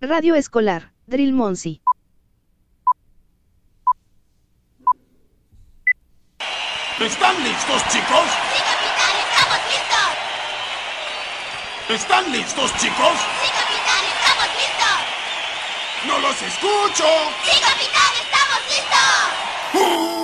Radio Escolar, Drill Monsi. ¿Están listos, chicos? ¡Sí, capitán! ¡Estamos listos! ¿Están listos, chicos? ¡Sí, capitán! ¡Estamos listos! ¡No los escucho! ¡Sí, capitán! ¡Estamos listos! ¿Qué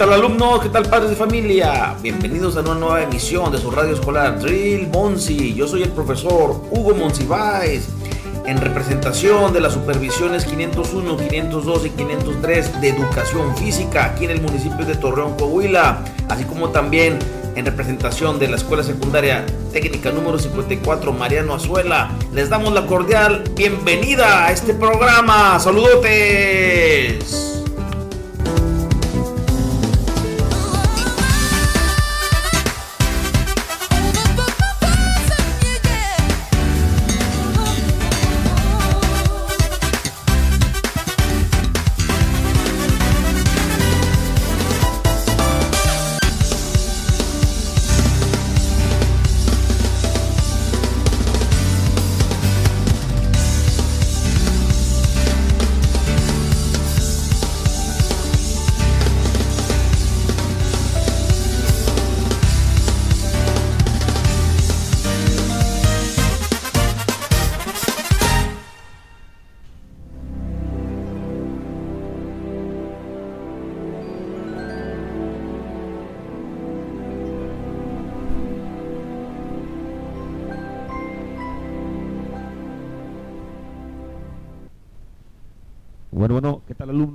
tal alumnos? ¿Qué tal padres de familia? Bienvenidos a una nueva emisión de su radio escolar Drill Monsi. Yo soy el profesor Hugo Monsiváis en representación de las supervisiones 501, 502 y 503 de educación física aquí en el municipio de Torreón, Coahuila, así como también en representación de la escuela secundaria técnica número 54 Mariano Azuela. Les damos la cordial bienvenida a este programa. Saludotes.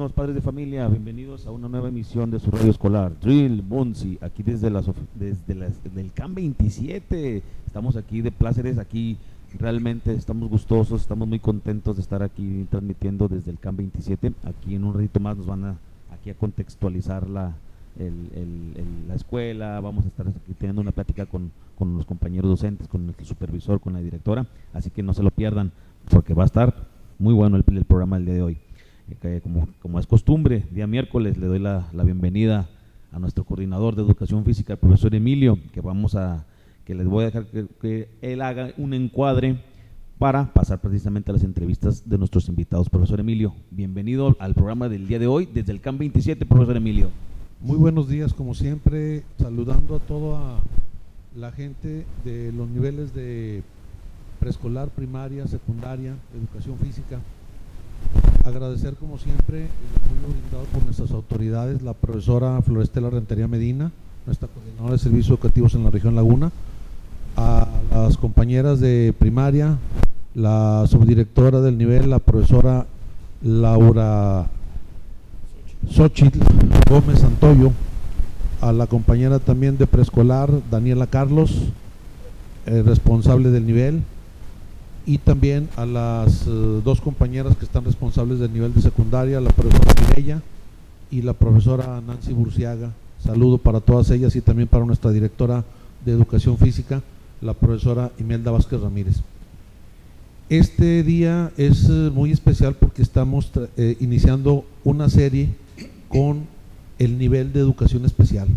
¿Qué tal alumnos, padres de familia? Bienvenidos a una nueva emisión de su radio escolar, Drill Bonsi, aquí desde las desde las, del CAM 27. Estamos aquí de pláceres, aquí realmente estamos gustosos, estamos muy contentos de estar aquí transmitiendo desde el CAM 27. Aquí en un ratito más nos van a aquí a contextualizar la el- el- el- la escuela, vamos a estar aquí teniendo una plática con, con los compañeros docentes, con el supervisor, con la directora, así que no se lo pierdan, porque va a estar muy bueno el, el programa del día de hoy. Como, es costumbre, día miércoles le doy la, la bienvenida a nuestro coordinador de educación física, el profesor Emilio, que vamos a, que les voy a dejar que, que él haga un encuadre para pasar precisamente a las entrevistas de nuestros invitados. Profesor Emilio, bienvenido al programa del día de hoy desde el CAM 27, profesor Emilio. Muy buenos días, como siempre, saludando a toda la gente de los niveles de preescolar, primaria, secundaria, educación física. Agradecer, como siempre, el apoyo brindado por nuestras autoridades, la profesora Florestela Rentería Medina, nuestra coordinadora de servicios educativos en la región Laguna, a las compañeras de primaria, la subdirectora del nivel, la profesora Laura Xochitl Gómez Santoyo, a la compañera también de preescolar, Daniela Carlos, eh, responsable del nivel, y también a las eh, dos compañeras que están responsables del nivel de secundaria, la profesora Mireya y la profesora Nancy Burciaga. Saludo para todas ellas y también para nuestra directora de educación física, la profesora Imelda Vázquez Ramírez. Este día es eh, muy especial porque estamos eh, iniciando una serie con el nivel de educación especial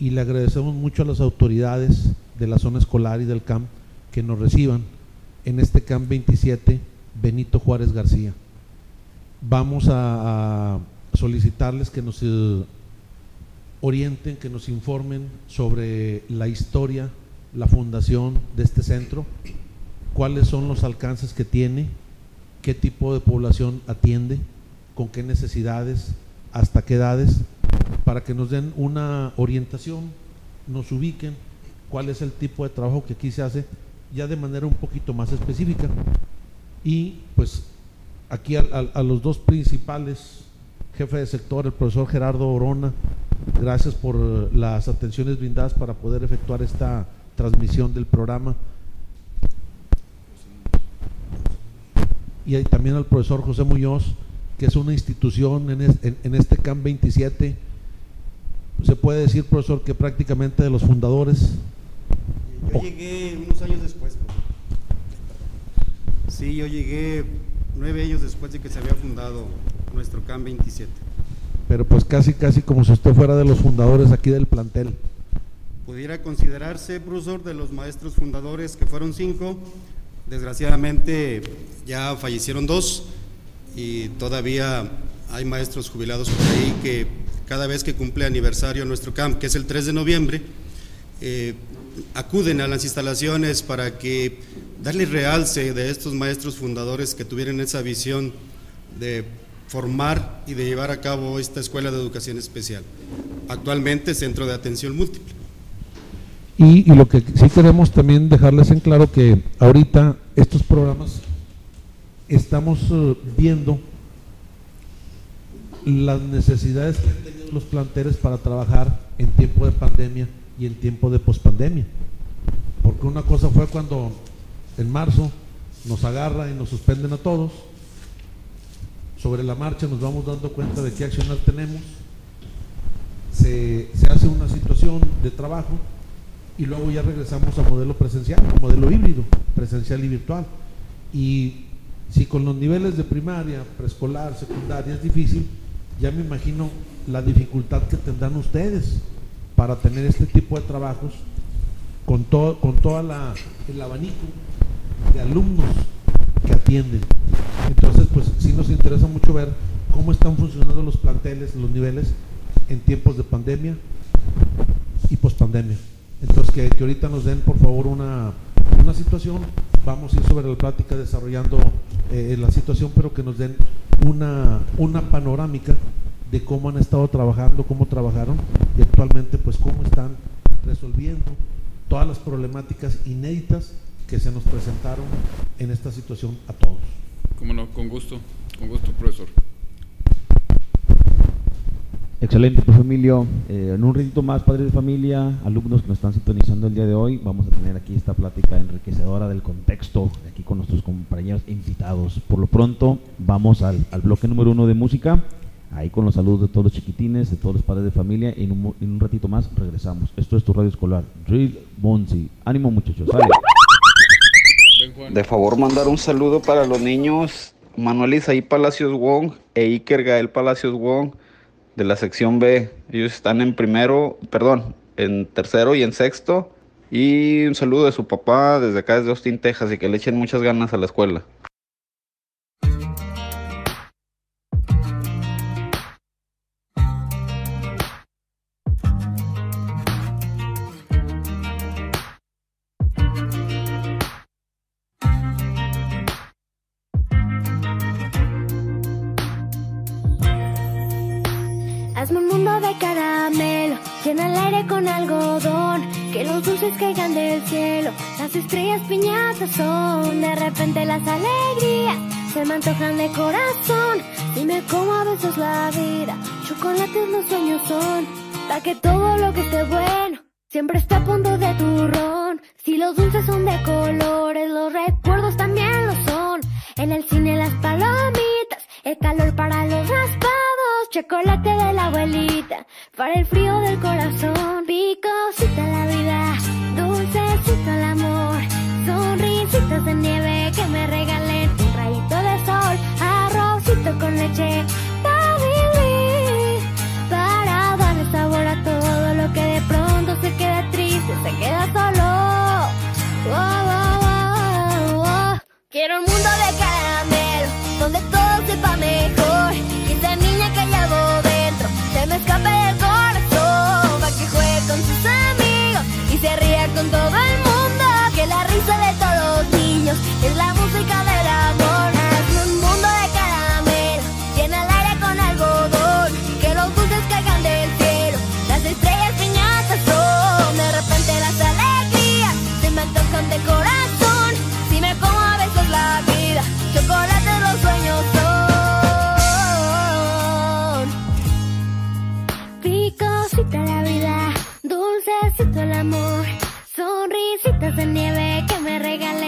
y le agradecemos mucho a las autoridades de la zona escolar y del CAM que nos reciban en este CAM 27 Benito Juárez García. Vamos a, solicitarles que nos eh, orienten, que nos informen sobre la historia, la fundación de este centro, cuáles son los alcances que tiene, qué tipo de población atiende, con qué necesidades, hasta qué edades, para que nos den una orientación, nos ubiquen cuál es el tipo de trabajo que aquí se hace, ya de manera un poquito más específica. Y pues aquí a, los dos principales, jefe de sector, el profesor Gerardo Orona, gracias por las atenciones brindadas para poder efectuar esta transmisión del programa. Y también al profesor José Muñoz, que es una institución en- en este CAM 27 se puede decir, profesor, que prácticamente de los fundadores. Yo llegué unos años después. Sí, yo llegué nueve años después de que se había fundado nuestro CAM 27. Pero pues casi, casi como si usted fuera de los fundadores aquí del plantel. Pudiera considerarse, profesor, de los maestros fundadores, que fueron cinco. Desgraciadamente ya fallecieron dos y todavía hay maestros jubilados por ahí que cada vez que cumple aniversario nuestro camp, que es el 3 de noviembre, eh, acuden a las instalaciones para que darle realce de estos maestros fundadores que tuvieran esa visión de formar y de llevar a cabo esta escuela de educación especial. Actualmente Centro de Atención Múltiple. Y, y lo que sí queremos también dejarles en claro que ahorita estos programas estamos eh, viendo las necesidades que han tenido los planteles para trabajar en tiempo de pandemia y en tiempo de pospandemia. Porque una cosa fue cuando en marzo nos agarra y nos suspenden a todos. Sobre la marcha nos vamos dando cuenta de qué accionar tenemos. Se, se hace una situación de trabajo y luego ya regresamos a modelo presencial, modelo híbrido, presencial y virtual. Y si con los niveles de primaria, preescolar, secundaria es difícil, ya me imagino la dificultad que tendrán ustedes para tener este tipo de trabajos con todo con toda la el abanico de alumnos que atienden. Entonces, pues sí nos interesa mucho ver cómo están funcionando los planteles, los niveles en tiempos de pandemia y pospandemia. Entonces, que, que ahorita nos den, por favor, una, una situación. Vamos a ir sobre la plática desarrollando eh, la situación, pero que nos den una, una panorámica de cómo han estado trabajando, cómo trabajaron y actualmente, pues, cómo están resolviendo todas las problemáticas inéditas que se nos presentaron en esta situación a todos. Cómo no, con gusto, con gusto, profesor. Excelente, profe Emilio. Eh, en un ratito más, padres de familia, alumnos que nos están sintonizando el día de hoy, vamos a tener aquí esta plática enriquecedora del contexto, aquí con nuestros compañeros invitados. Por lo pronto, vamos al, al bloque número uno de música, ahí con los saludos de todos los chiquitines, de todos los padres de familia, y en un, en un ratito más regresamos. Esto es tu radio escolar, Drill Bonzi. Ánimo muchachos, sale. De favor, mandar un saludo para los niños Manuel Isaí Palacios Wong e Iker Gael Palacios Wong de la sección B. Ellos están en primero, perdón, en tercero y en sexto. Y un saludo de su papá desde acá, desde Austin, Texas, y que le echen muchas ganas a la escuela. De repente las alegrías se me antojan de corazón, dime cómo a veces la vida, chocolates los sueños son, para que todo lo que esté bueno siempre esté a punto de turrón, si los dulces son de colores, los recuerdos también lo son, en el cine las palomitas, el calor para los raspados, chocolate de la abuelita, para el frío del corazón, picosita la vida, dulcecito el amor, de nieve que me regalen un rayito de sol, arrocito con leche, para vivir, para darle sabor a todo lo que de pronto se queda triste, se queda solo. Quiero un mundo de caramelo, donde todo sepa mejor. El amor, sonrisitas de nieve que me regalen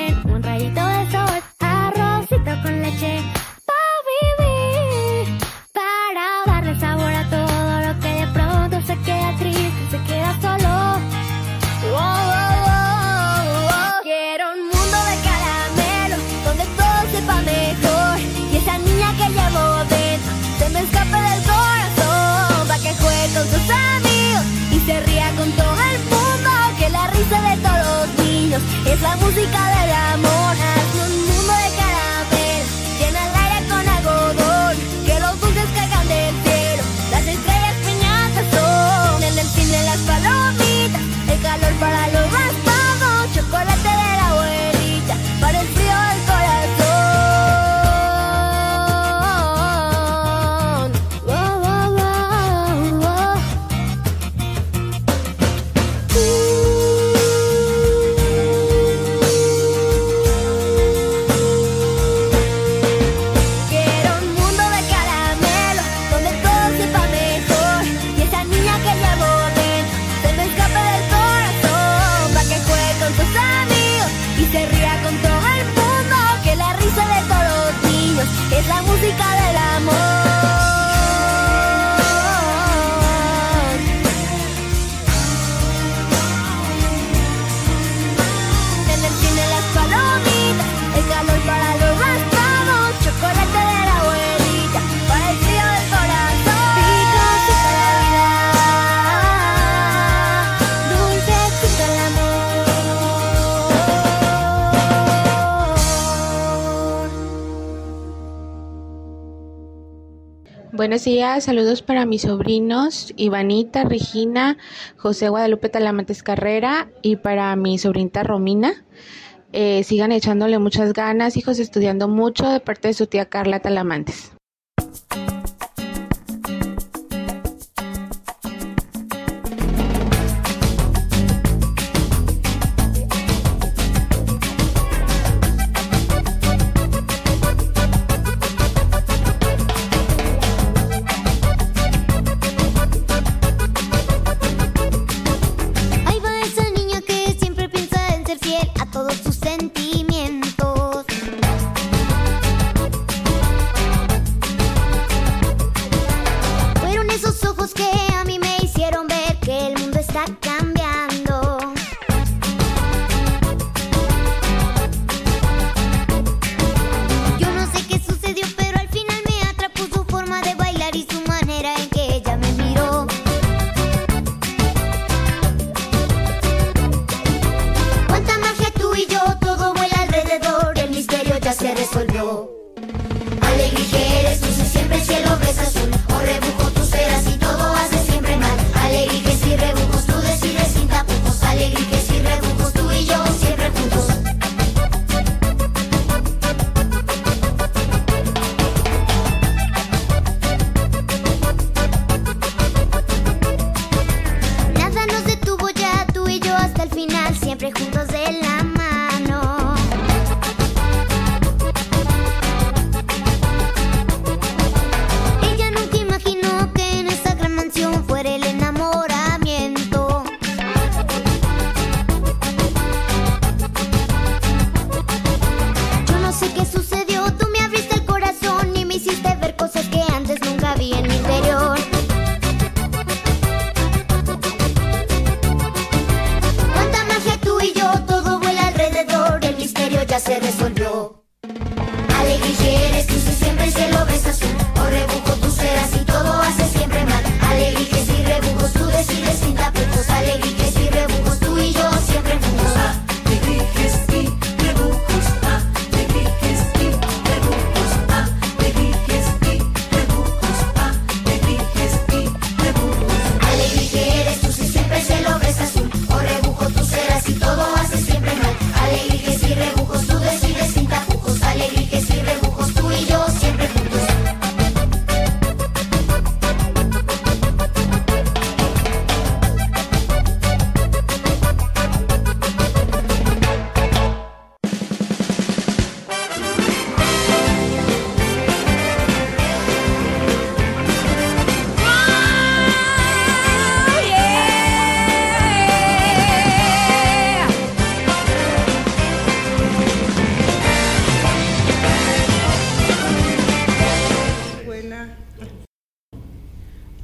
se ría con todo el mundo, que la risa de todos los niños es la música del amor. Buenos días, saludos para mis sobrinos Ivanita, Regina, José Guadalupe Talamantes Carrera y para mi sobrinita Romina. Eh, sigan echándole muchas ganas, hijos, estudiando mucho de parte de su tía Carla Talamantes.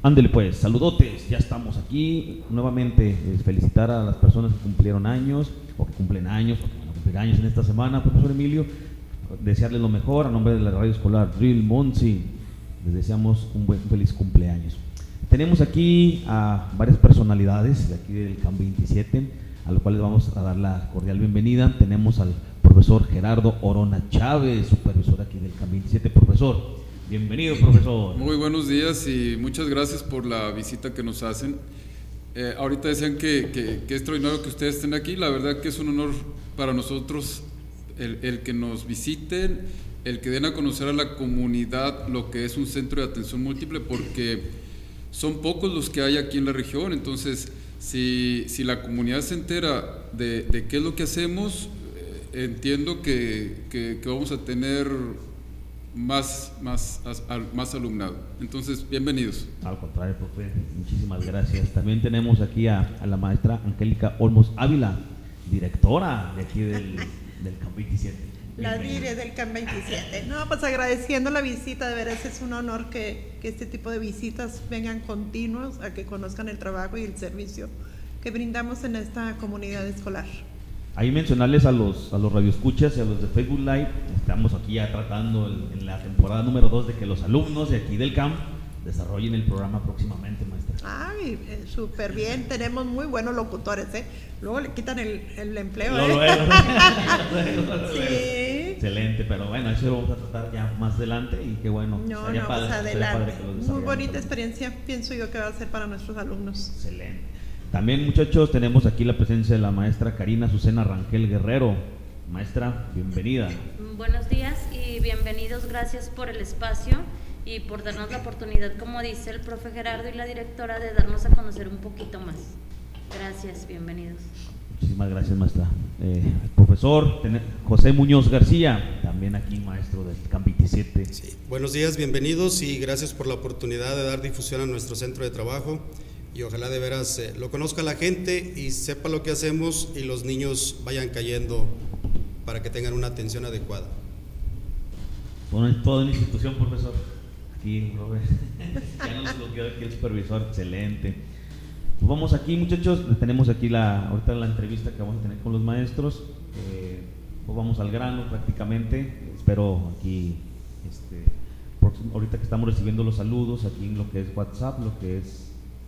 Ándele pues, saludotes, ya estamos aquí. Nuevamente eh, felicitar a las personas que cumplieron años, o que cumplen años, o que van a cumplir años en esta semana, profesor Emilio. Desearles lo mejor a nombre de la radio escolar Drill Monsi. Les deseamos un buen un feliz cumpleaños. Tenemos aquí a varias personalidades de aquí del CAM 27, a los cuales vamos a dar la cordial bienvenida. Tenemos al profesor Gerardo Orona Chávez, supervisor aquí del CAM 27. Profesor, bienvenido, profesor. Muy buenos días y muchas gracias por la visita que nos hacen. Eh, ahorita decían que, es extraordinario que ustedes estén aquí. La verdad que es un honor para nosotros el, que nos visiten, el que den a conocer a la comunidad lo que es un centro de atención múltiple, porque son pocos los que hay aquí en la región. Entonces, si, si la comunidad se entera de, de qué es lo que hacemos, eh, entiendo que, que vamos a tener más, más, más alumnado. Entonces, bienvenidos. Al contrario, profe, muchísimas gracias. También tenemos aquí a, a la maestra Angélica Olmos Ávila, directora de aquí del, del CAM 27. La dire del CAM 27. No, pues agradeciendo la visita, de veras es un honor que, que este tipo de visitas vengan continuos a que conozcan el trabajo y el servicio que brindamos en esta comunidad escolar. Ahí mencionarles a los, a los radioescuchas y a los de Facebook Live, estamos aquí ya tratando el- en la temporada número 2 de que los alumnos de aquí del CAM desarrollen el programa próximamente, maestra. Ay, eh, súper bien, tenemos muy buenos locutores, ¿eh? Luego le quitan el, el empleo, ¿eh? luego, luego, sí. Excelente, pero bueno, eso lo vamos a tratar ya más adelante y qué bueno. No, no, padre- pues padre adelante. que Muy bonita experiencia, pienso yo que va a ser para nuestros alumnos. Excelente. También muchachos, tenemos aquí la presencia de la maestra Karina Azucena Rangel Guerrero. Maestra, bienvenida. Buenos días y bienvenidos. Gracias por el espacio y por darnos la oportunidad, como dice el profe Gerardo y la directora, de darnos a conocer un poquito más. Gracias, bienvenidos. Muchísimas gracias, maestra. Eh, profesor José Muñoz García, también aquí maestro del CAM 27. Buenos días, bienvenidos y gracias por la oportunidad de dar difusión a nuestro centro de trabajo y ojalá de veras eh, lo conozca la gente y sepa lo que hacemos y los niños vayan cayendo para que tengan una atención adecuada. Toda, toda una institución, profesor. Aquí, profe. ya nos bloqueó aquí el supervisor, excelente. Pues vamos aquí, muchachos. Tenemos aquí la, ahorita la entrevista que vamos a tener con los maestros. Eh, pues vamos al grano prácticamente. Espero aquí, este, próximo- ahorita que estamos recibiendo los saludos aquí en lo que es WhatsApp, lo que es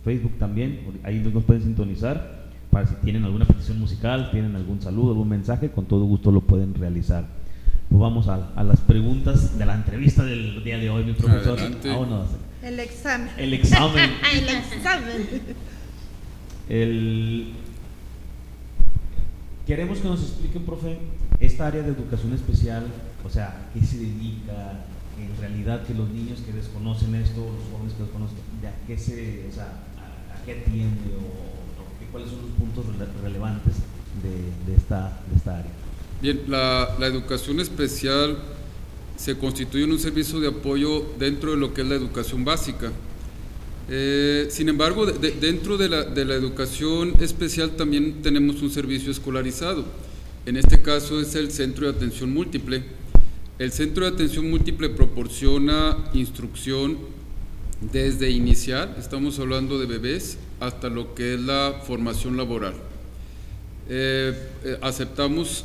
Facebook también. Ahí nos pueden sintonizar para si tienen alguna petición musical, tienen algún saludo, algún mensaje, con todo gusto lo pueden realizar. Pues vamos a, a las preguntas de la entrevista del día de hoy, mi profesor. Adelante. Vámonos. El examen. El examen. el examen. El... Queremos que nos expliquen, profe, esta área de educación especial, o sea, qué se dedica, en realidad que los niños que desconocen esto, los jóvenes que desconocen, de a qué se, o sea, qué atiende o, o cuáles son los puntos rele- relevantes de, de esta, de esta área. Bien, la, la educación especial se constituye en un servicio de apoyo dentro de lo que es la educación básica. Eh, sin embargo, de- dentro de la, de la educación especial también tenemos un servicio escolarizado. En este caso es el Centro de Atención Múltiple. El Centro de Atención Múltiple proporciona instrucción desde inicial, estamos hablando de bebés, hasta lo que es la formación laboral. Eh, eh, aceptamos,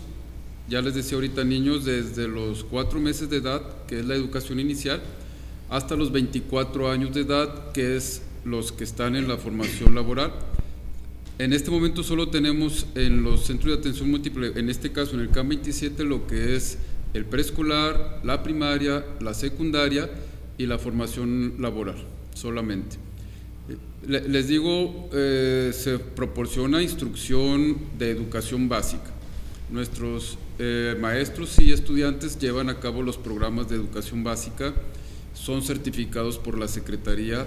ya les decía ahorita, niños desde los cuatro meses de edad, que es la educación inicial, hasta los 24 años de edad, que es los que están en la formación laboral. En este momento solo tenemos en los centros de atención múltiple, en este caso en el CAM 27, lo que es el preescolar, la primaria, la secundaria y la formación laboral, solamente. Le- Les digo, eh, se proporciona instrucción de educación básica. Nuestros eh, maestros y estudiantes llevan a cabo los programas de educación básica, son certificados por la Secretaría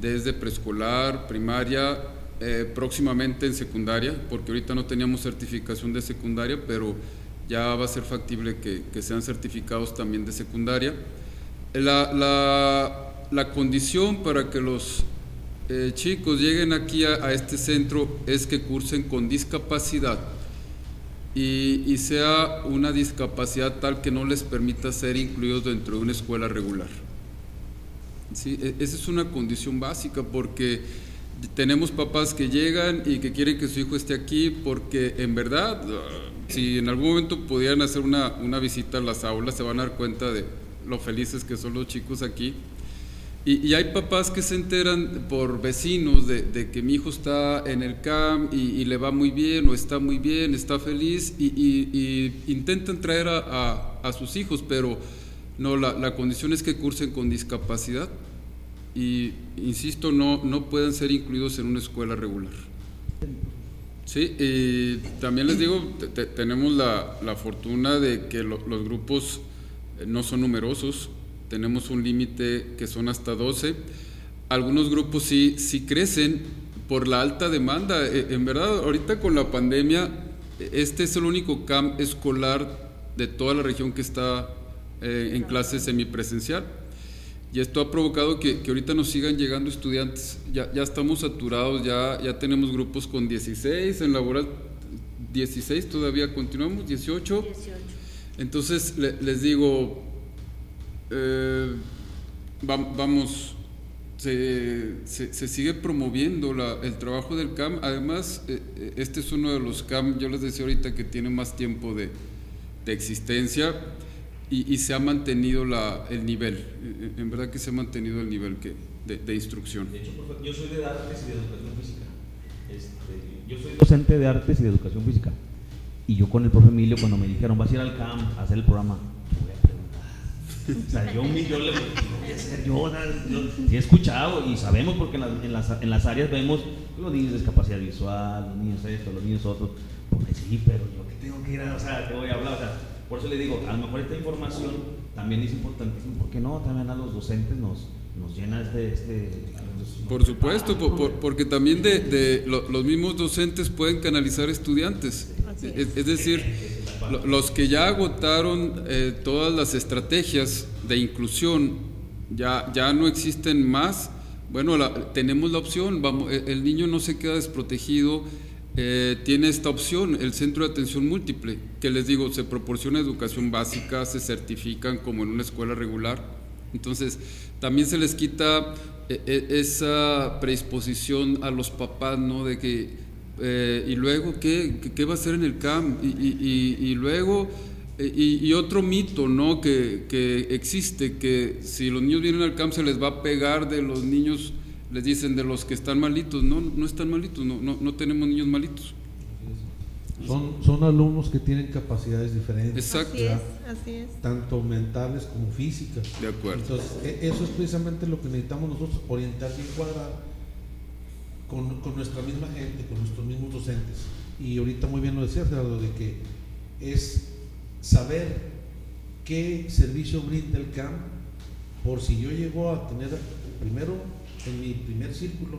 desde preescolar, primaria, eh, próximamente en secundaria, porque ahorita no teníamos certificación de secundaria, pero ya va a ser factible que, que sean certificados también de secundaria. La, la- condición para que los eh, chicos lleguen aquí a, a este centro es que cursen con discapacidad y, y sea una discapacidad tal que no les permita ser incluidos dentro de una escuela regular. Sí, e- esa es una condición básica porque tenemos papás que llegan y que quieren que su hijo esté aquí porque en verdad, si en algún momento pudieran hacer una, una visita a las aulas, se van a dar cuenta de lo felices que son los chicos aquí. Y, hay papás que se enteran por vecinos de, que mi hijo está en el CAM y, le va muy bien o está muy bien, está feliz y, intentan traer a, sus hijos, pero no, la, la condición es que cursen con discapacidad y, insisto, no, no pueden ser incluidos en una escuela regular. Sí, también les digo, te- te- tenemos la, la fortuna de que lo- los grupos no son numerosos, tenemos un límite que son hasta 12. Algunos grupos sí, sí crecen por la alta demanda. Eh, En verdad, ahorita con la pandemia, este es el único CAM escolar de toda la región que está eh, en clase semipresencial. Y esto ha provocado que, que ahorita nos sigan llegando estudiantes. Ya, ya estamos saturados, ya, ya tenemos grupos con 16, en laboral 16 todavía continuamos, 18. Entonces le- les digo, eh, va- vamos, se, se- se sigue promoviendo la- el trabajo del CAM. Además, eh, eh, este es uno de los CAM, yo les decía ahorita que tiene más tiempo de, de existencia y, y se ha mantenido la, el nivel. Eh, En verdad que se ha mantenido el nivel que, de, de instrucción. De hecho, yo soy de artes y de educación física. Este, yo soy docente de artes y de educación física. Y yo con el profe Emilio, cuando me dijeron, vas a ir al CAM a hacer el programa, voy a preguntar. O sea, yo, yo le voy a hacer yo, he escuchado y sabemos porque en, las- en las, en las áreas vemos los niños de discapacidad visual, los niños esto, los niños otros. Porque sí, pero yo que tengo que ir a, o sea, te voy a hablar, o sea, por eso le digo, a lo mejor esta información también es importantísima, porque no, también a los docentes nos, nos llena este, este Por supuesto, po- por- porque también de, de lo- los mismos docentes pueden canalizar estudiantes. Es, decir, lo- los que ya agotaron eh, todas las estrategias de inclusión, ya, ya no existen más. Bueno, la- tenemos la opción, vamos, el, el niño no se queda desprotegido, eh, tiene esta opción, el centro de atención múltiple, que les digo, se proporciona educación básica, se certifican como en una escuela regular. Entonces, también se les quita eh, eh, esa predisposición a los papás, ¿no? De que, eh, ¿y luego qué? ¿Qué, qué va a hacer en el CAM? Y, y- y- y luego, eh, y, y otro mito, ¿no? Que, que existe, que si los niños vienen al CAM se les va a pegar de los niños, les dicen de los que están malitos. No, no están malitos, no, no, no tenemos niños malitos. Son, son alumnos que tienen capacidades diferentes. Exacto. Así es, ¿verdad? así es. Tanto mentales como físicas. De acuerdo. Entonces, e- eso es precisamente lo que necesitamos nosotros, orientar y encuadrar con, con nuestra misma gente, con nuestros mismos docentes. Y ahorita muy bien lo decía Gerardo, de que es saber qué servicio brinda el CAM por si yo llego a tener primero en mi primer círculo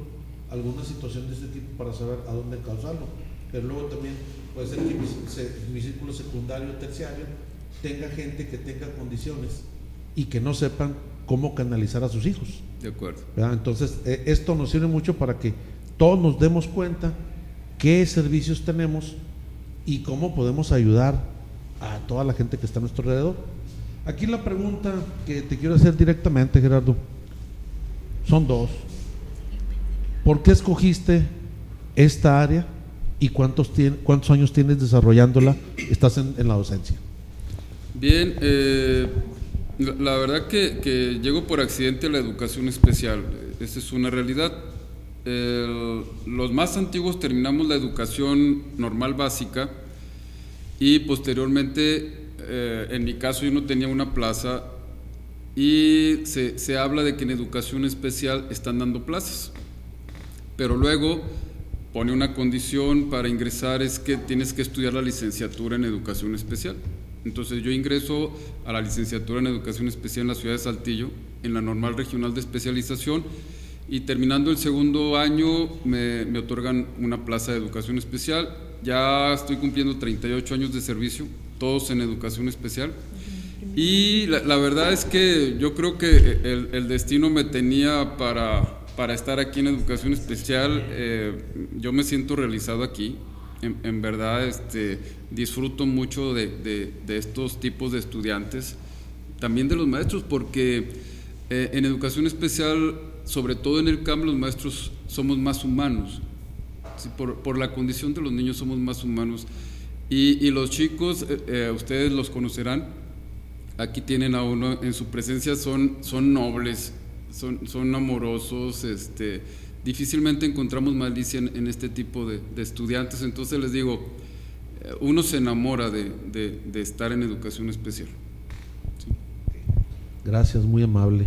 alguna situación de este tipo para saber a dónde causarlo. Pero luego también puede ser que mi, se- mi círculo secundario o terciario tenga gente que tenga condiciones y que no sepan cómo canalizar a sus hijos. De acuerdo. ¿verdad? Entonces, eh, esto nos sirve mucho para que todos nos demos cuenta qué servicios tenemos y cómo podemos ayudar a toda la gente que está a nuestro alrededor. Aquí la pregunta que te quiero hacer directamente, Gerardo, son dos. ¿Por qué escogiste esta área y cuántos, años tienes desarrollándola? Estás en, la docencia. Bien, eh, la, la verdad que, que llego por accidente a la educación especial, esa es una realidad. Los más antiguos terminamos la educación normal básica y posteriormente, eh, en mi caso yo no tenía una plaza y se, se habla de que en educación especial están dando plazas, pero luego pone una condición para ingresar es que tienes que estudiar la licenciatura en educación especial. Entonces yo ingreso a la licenciatura en educación especial en la ciudad de Saltillo, en la normal regional de especialización, y terminando el segundo año me, me otorgan una plaza de educación especial. Ya estoy cumpliendo 38 años de servicio, todos en educación especial. Y la, la verdad es que yo creo que el, el destino me tenía para, para estar aquí en educación especial. Eh, yo me siento realizado aquí. En, en verdad este, disfruto mucho de, de- de estos tipos de estudiantes, también de los maestros, porque eh, en educación especial, sobre todo en el CAM, los maestros somos más humanos. Por, por la condición de los niños somos más humanos. Y, y los chicos, eh, eh, ustedes los conocerán, aquí tienen a uno en su presencia, son, son nobles, son, son amorosos, este, difícilmente encontramos malicia en, este tipo de, de, estudiantes, entonces les digo, eh, uno se enamora de, de, estar en educación especial. Gracias, muy amable.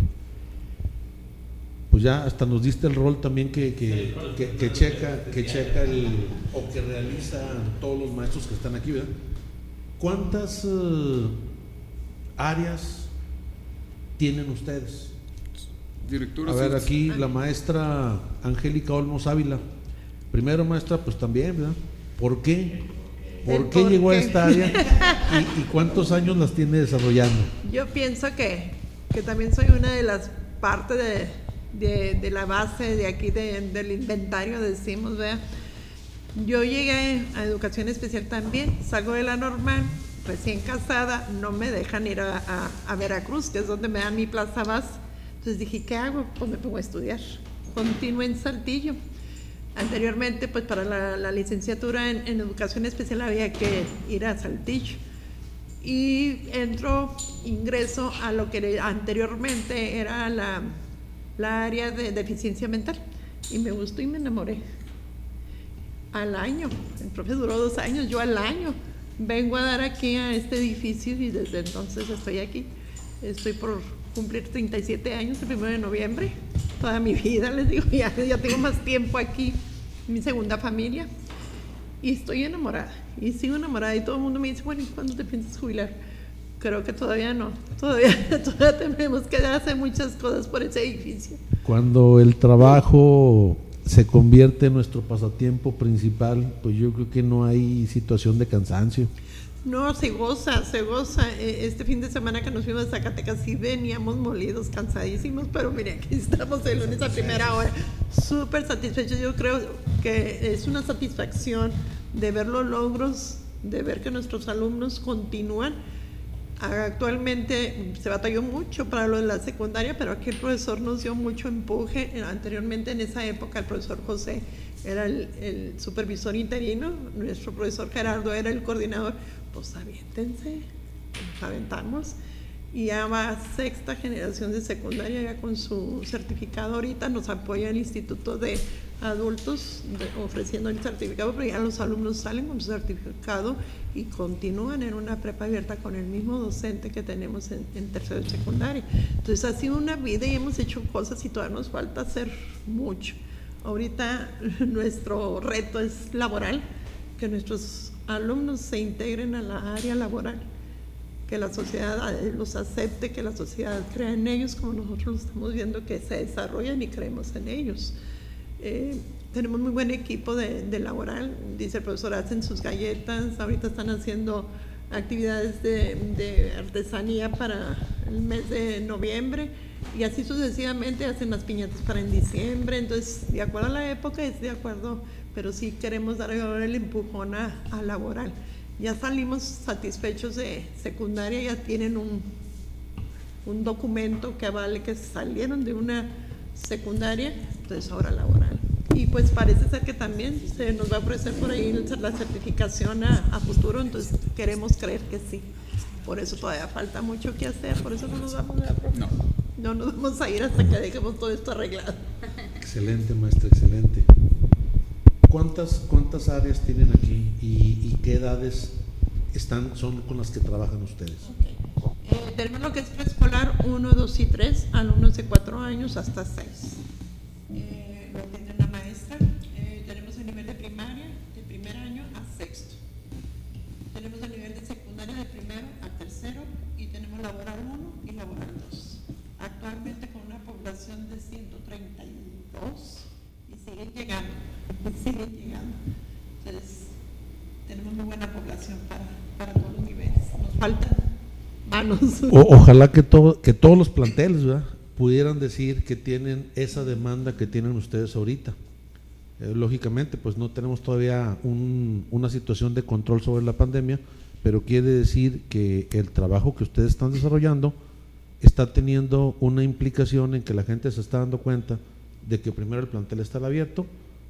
Pues ya hasta nos diste el rol también que, que, que, que checa, que checa el, o que realiza todos los maestros que están aquí, ¿verdad? ¿Cuántas uh, áreas tienen ustedes? Directora. A ver, aquí la maestra Angélica Olmos Ávila. Primero, maestra, pues también, ¿verdad? ¿Por qué? ¿Por qué por llegó qué? a esta área y, y, cuántos años las tiene desarrollando? Yo pienso que, que también soy una de las partes de, de, de, la base de aquí de, del inventario, decimos, ¿verdad? Yo llegué a educación especial también, salgo de la normal, recién casada, no me dejan ir a, a, a Veracruz, que es donde me dan mi plaza base. Entonces dije, ¿qué hago? Pues me pongo a estudiar. Continué en Saltillo. Anteriormente, pues para la, la licenciatura en, en, educación especial había que ir a Saltillo. Y entro, ingreso a lo que anteriormente era la, la área de deficiencia mental. Y me gustó y me enamoré. Al año, el profe duró dos años, yo al año vengo a dar aquí a este edificio y desde entonces estoy aquí. Estoy por cumplir 37 años el 1 de noviembre. Toda mi vida, les digo, ya, ya tengo más tiempo aquí, mi segunda familia. Y estoy enamorada, y sigo enamorada. Y todo el mundo me dice, bueno, ¿y cuándo te piensas jubilar? Creo que todavía no, todavía, todavía tenemos que hacer muchas cosas por ese edificio. Cuando el trabajo se convierte en nuestro pasatiempo principal, pues yo creo que no hay situación de cansancio. No, se goza, se goza. Este fin de semana que nos fuimos a Zacatecas sí veníamos molidos, cansadísimos, pero mire, aquí estamos el lunes a primera hora, súper satisfechos. Yo creo que es una satisfacción de ver los logros, de ver que nuestros alumnos continúan. Actualmente se batalló mucho para lo de la secundaria, pero aquí el profesor nos dio mucho empuje. Anteriormente, en esa época, el profesor José era el, supervisor interino, nuestro profesor Gerardo era el coordinador pues aviéntense, aventamos. Y ya va sexta generación de secundaria, ya con su certificado ahorita, nos apoya el Instituto de Adultos ofreciendo el certificado, pero ya los alumnos salen con su certificado y continúan en una prepa abierta con el mismo docente que tenemos en, en tercero de secundaria. Entonces ha sido una vida y hemos hecho cosas y todavía nos falta hacer mucho. Ahorita nuestro reto es laboral, que nuestros alumnos se integren a la área laboral, que la sociedad los acepte, que la sociedad crea en ellos como nosotros estamos viendo que se desarrollan y creemos en ellos. Eh, tenemos muy buen equipo de, laboral, dice el profesor, hacen sus galletas, ahorita están haciendo actividades de, artesanía para el mes de noviembre y así sucesivamente hacen las piñatas para en diciembre, entonces de acuerdo a la época es de acuerdo pero sí queremos dar el empujón a, a, laboral. Ya salimos satisfechos de secundaria, ya tienen un, un documento que avale que salieron de una secundaria, entonces ahora laboral. Y pues parece ser que también se nos va a ofrecer por ahí la certificación a, a futuro, entonces queremos creer que sí. Por eso todavía falta mucho que hacer, por eso no nos vamos a no. no nos vamos a ir hasta que dejemos todo esto arreglado. Excelente, maestra, excelente. ¿Cuántas, ¿Cuántas áreas tienen aquí y, y, qué edades están, son con las que trabajan ustedes? Okay. Eh, tenemos lo que es preescolar 1, 2 y 3, alumnos de 4 años hasta 6. Eh, lo atiende una maestra. Eh, tenemos el nivel de primaria, de primer año a sexto. Tenemos el nivel de secundaria de primero a tercero y tenemos laboral 1 y laboral 2. Actualmente con una población de 132 y siguen llegando siguen llegando. Entonces, tenemos muy buena población para, todos los niveles. Nos faltan manos. O, ojalá que, todo, que todos los planteles ¿verdad? pudieran decir que tienen esa demanda que tienen ustedes ahorita. Eh, lógicamente, pues no tenemos todavía un, una situación de control sobre la pandemia, pero quiere decir que el trabajo que ustedes están desarrollando está teniendo una implicación en que la gente se está dando cuenta de que primero el plantel está abierto,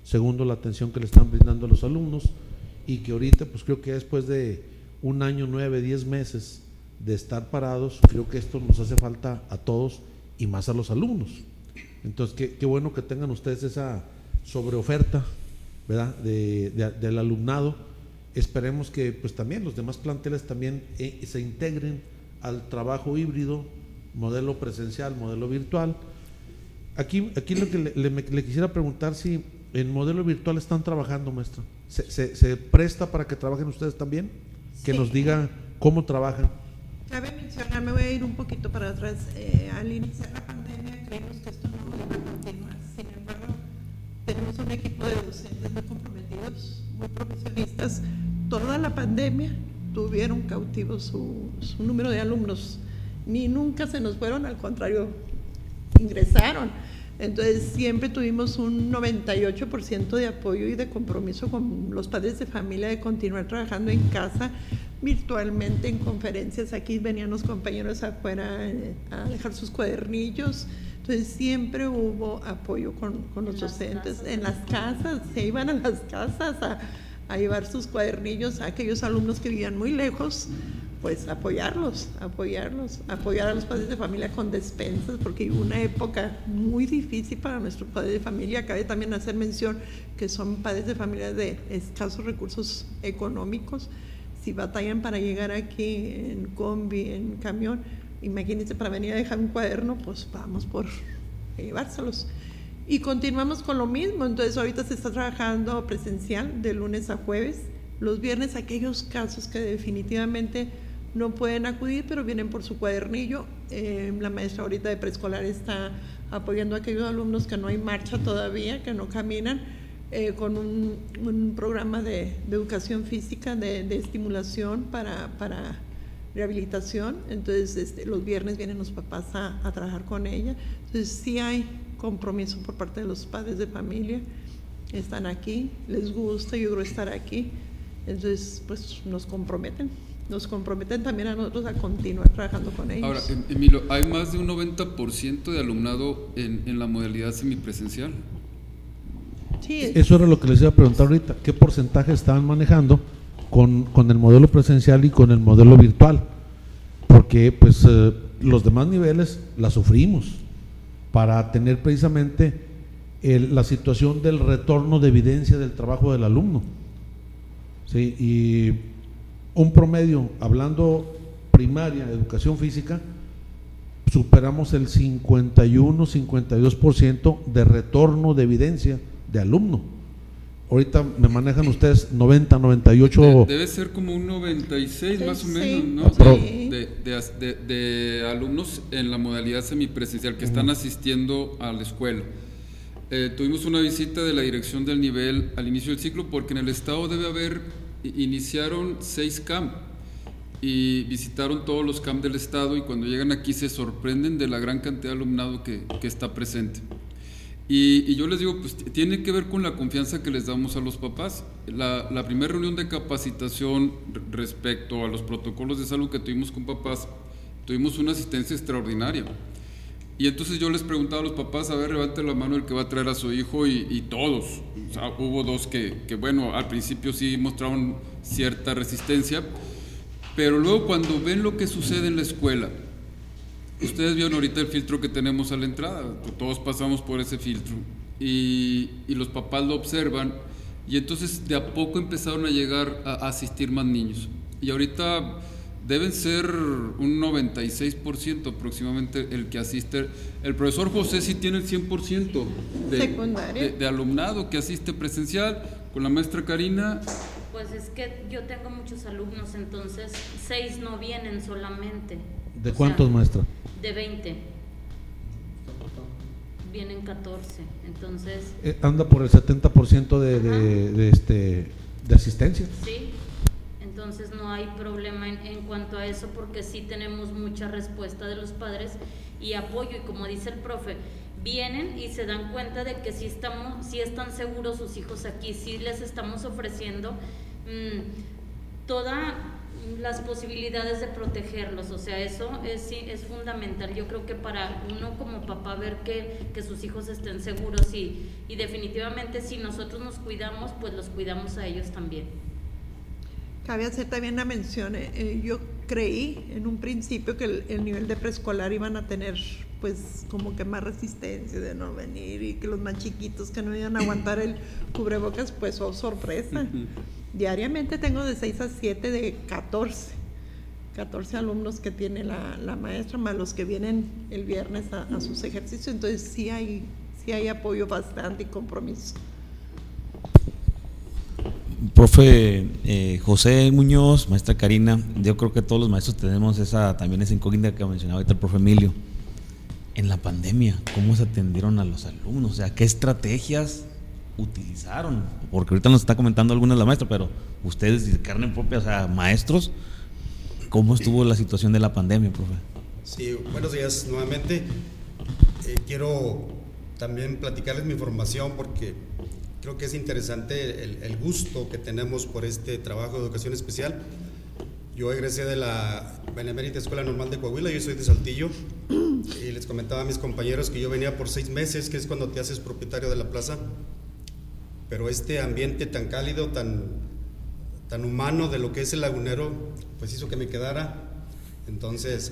segundo la atención que le están brindando a los alumnos y que ahorita pues creo que después de un año, nueve, diez meses de estar parados, creo que esto nos hace falta a todos y más a los alumnos. Entonces, qué, qué bueno que tengan ustedes esa sobreoferta, ¿verdad? De, de- del alumnado. Esperemos que pues también los demás planteles también eh, se integren al trabajo híbrido, modelo presencial, modelo virtual. Aquí, aquí lo que le quisiera preguntar si en modelo virtual están trabajando, maestra. ¿Se, se- se presta para que trabajen ustedes también? Que Sí. nos diga cómo trabajan. Cabe mencionar, me voy a ir un poquito para atrás. eh, al iniciar la pandemia creímos que esto no iba a continuar. Sin embargo, tenemos un equipo de docentes muy comprometidos, muy profesionistas. Toda la pandemia tuvieron cautivo su, su número de alumnos. Ni nunca se nos fueron, al contrario, ingresaron. Entonces siempre tuvimos un 98% de apoyo y de compromiso con los padres de familia de continuar trabajando en casa virtualmente en conferencias. Aquí venían los compañeros afuera eh, a dejar sus cuadernillos. Entonces siempre hubo apoyo con, con los docentes en las casas, se iban a las casas a, a llevar sus cuadernillos a aquellos alumnos que vivían muy lejos pues apoyarlos, apoyarlos, apoyar a los padres de familia con despensas, porque hubo una época muy difícil para nuestros padres de familia. Cabe también hacer mención que son padres de familia de escasos recursos económicos. Si batallan para llegar aquí en combi, en camión, imagínense para venir a dejar un cuaderno, pues vamos por llevárselos. Y continuamos con lo mismo, entonces ahorita se está trabajando presencial de lunes a jueves, los viernes aquellos casos que definitivamente no pueden acudir, pero vienen por su cuadernillo. Eh, la maestra ahorita de preescolar está apoyando a aquellos alumnos que no hay marcha todavía, que no caminan, eh, con un, programa de, educación física, de, estimulación para, rehabilitación. Entonces, este, los viernes vienen los papás a, a trabajar con ella. Entonces, sí hay compromiso por parte de los padres de familia. Están aquí, les gusta, yo creo, estar aquí. Entonces, pues nos comprometen. Nos comprometen también a nosotros a continuar trabajando con ellos. Ahora, Em- Emilio, ¿hay más de un 90% de alumnado en, en la modalidad semipresencial? Sí, Eso era lo que les iba a preguntar ahorita. ¿Qué porcentaje estaban manejando con, con el modelo presencial y con el modelo virtual? Porque pues eh, los demás niveles la sufrimos para tener precisamente el- la situación del retorno de evidencia del trabajo del alumno. ¿Sí? Y un promedio, hablando primaria, educación física, superamos el 51-52% de retorno de evidencia de alumno. Ahorita me manejan ustedes 90, 98. De- debe ser como un 96 más o Sí, menos, ¿no? De, de- de- alumnos en la modalidad semipresencial que están asistiendo a la escuela. Eh, tuvimos una visita de la dirección del nivel al inicio del ciclo porque en el estado debe haber, iniciaron seis CAM y visitaron todos los CAM del estado y cuando llegan aquí se sorprenden de la gran cantidad de alumnado que, que está presente. Y, y yo les digo, pues tiene que ver con la confianza que les damos a los papás. La, la primera reunión de capacitación re- respecto a los protocolos de salud que tuvimos con papás, tuvimos una asistencia extraordinaria. Y entonces yo les preguntaba a los papás, a ver, levante la mano el que va a traer a su hijo y, todos. O sea, hubo dos que, bueno, al principio sí mostraron cierta resistencia, pero luego cuando ven lo que sucede en la escuela, Ustedes vieron ahorita el filtro que tenemos a la entrada, todos pasamos por ese filtro y, y los papás lo observan y entonces de a poco empezaron a llegar a, a asistir más niños y ahorita deben ser un 96% aproximadamente el que asiste. El profesor José sí tiene el 100% de, de, de alumnado que asiste presencial, con la maestra Karina Pues es que yo tengo muchos alumnos, entonces seis no vienen solamente. ¿De O cuántos, sea, maestra? De 20. Vienen 14, entonces, Eh, anda por el 70% de, de, de este, de asistencia. sí. Entonces no hay problema en, en cuanto a eso porque sí tenemos mucha respuesta de los padres y apoyo y como dice el profe, vienen y se dan cuenta de que sí, estamos, sí están seguros sus hijos aquí, sí les estamos ofreciendo mm, todas las posibilidades de protegerlos, o sea, eso es, sí, es fundamental. Yo creo que para uno como papá ver que, que sus hijos estén seguros y, y definitivamente si nosotros nos cuidamos, pues los cuidamos a ellos también. Cabe hacer también una mención. eh, eh, yo creí en un principio que el, el nivel de preescolar iban a tener pues como que más resistencia de no venir y que los más chiquitos que no iban a aguantar el cubrebocas, pues oh sorpresa. Diariamente tengo de 6 a 7 de 14. 14 alumnos que tiene la, la maestra, más los que vienen el viernes a, a sus ejercicios. Entonces sí hay, sí hay apoyo bastante y compromiso. Profe eh, José Muñoz, maestra Karina, yo creo que todos los maestros tenemos esa también esa incógnita que mencionaba ahorita el profe Emilio. En la pandemia, ¿cómo se atendieron a los alumnos? O sea, ¿qué estrategias utilizaron? Porque ahorita nos está comentando algunas de la maestra, pero ustedes de carne propia, o sea, maestros, ¿cómo estuvo la situación de la pandemia, profe? Sí, buenos días nuevamente. Eh, quiero también platicarles mi formación porque creo que es interesante el, el, gusto que tenemos por este trabajo de educación especial. Yo egresé de la Benemérita Escuela Normal de Coahuila, yo soy de Saltillo, y les comentaba a mis compañeros que yo venía por seis meses, que es cuando te haces propietario de la plaza, pero este ambiente tan cálido, tan, tan humano de lo que es el lagunero, pues hizo que me quedara. Entonces,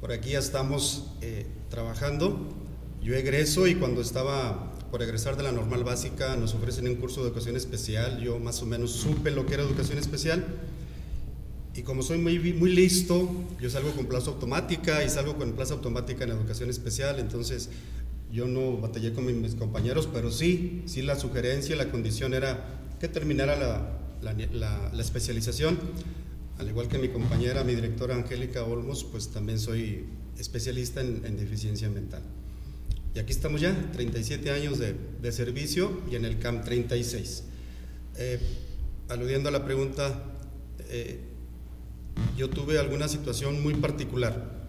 por aquí ya estamos eh, trabajando. Yo egreso y cuando estaba por egresar de la normal básica nos ofrecen un curso de educación especial. Yo más o menos supe lo que era educación especial. Y como soy muy, muy listo, yo salgo con plaza automática y salgo con plaza automática en educación especial. Entonces yo no batallé con mis compañeros, pero sí, sí la sugerencia, la condición era que terminara la, la, especialización. Al igual que mi compañera, mi directora Angélica Olmos, pues también soy especialista en deficiencia mental. Y aquí estamos ya, 37 años de, de servicio y en el CAM 36. Eh, aludiendo a la pregunta, eh, yo tuve alguna situación muy particular.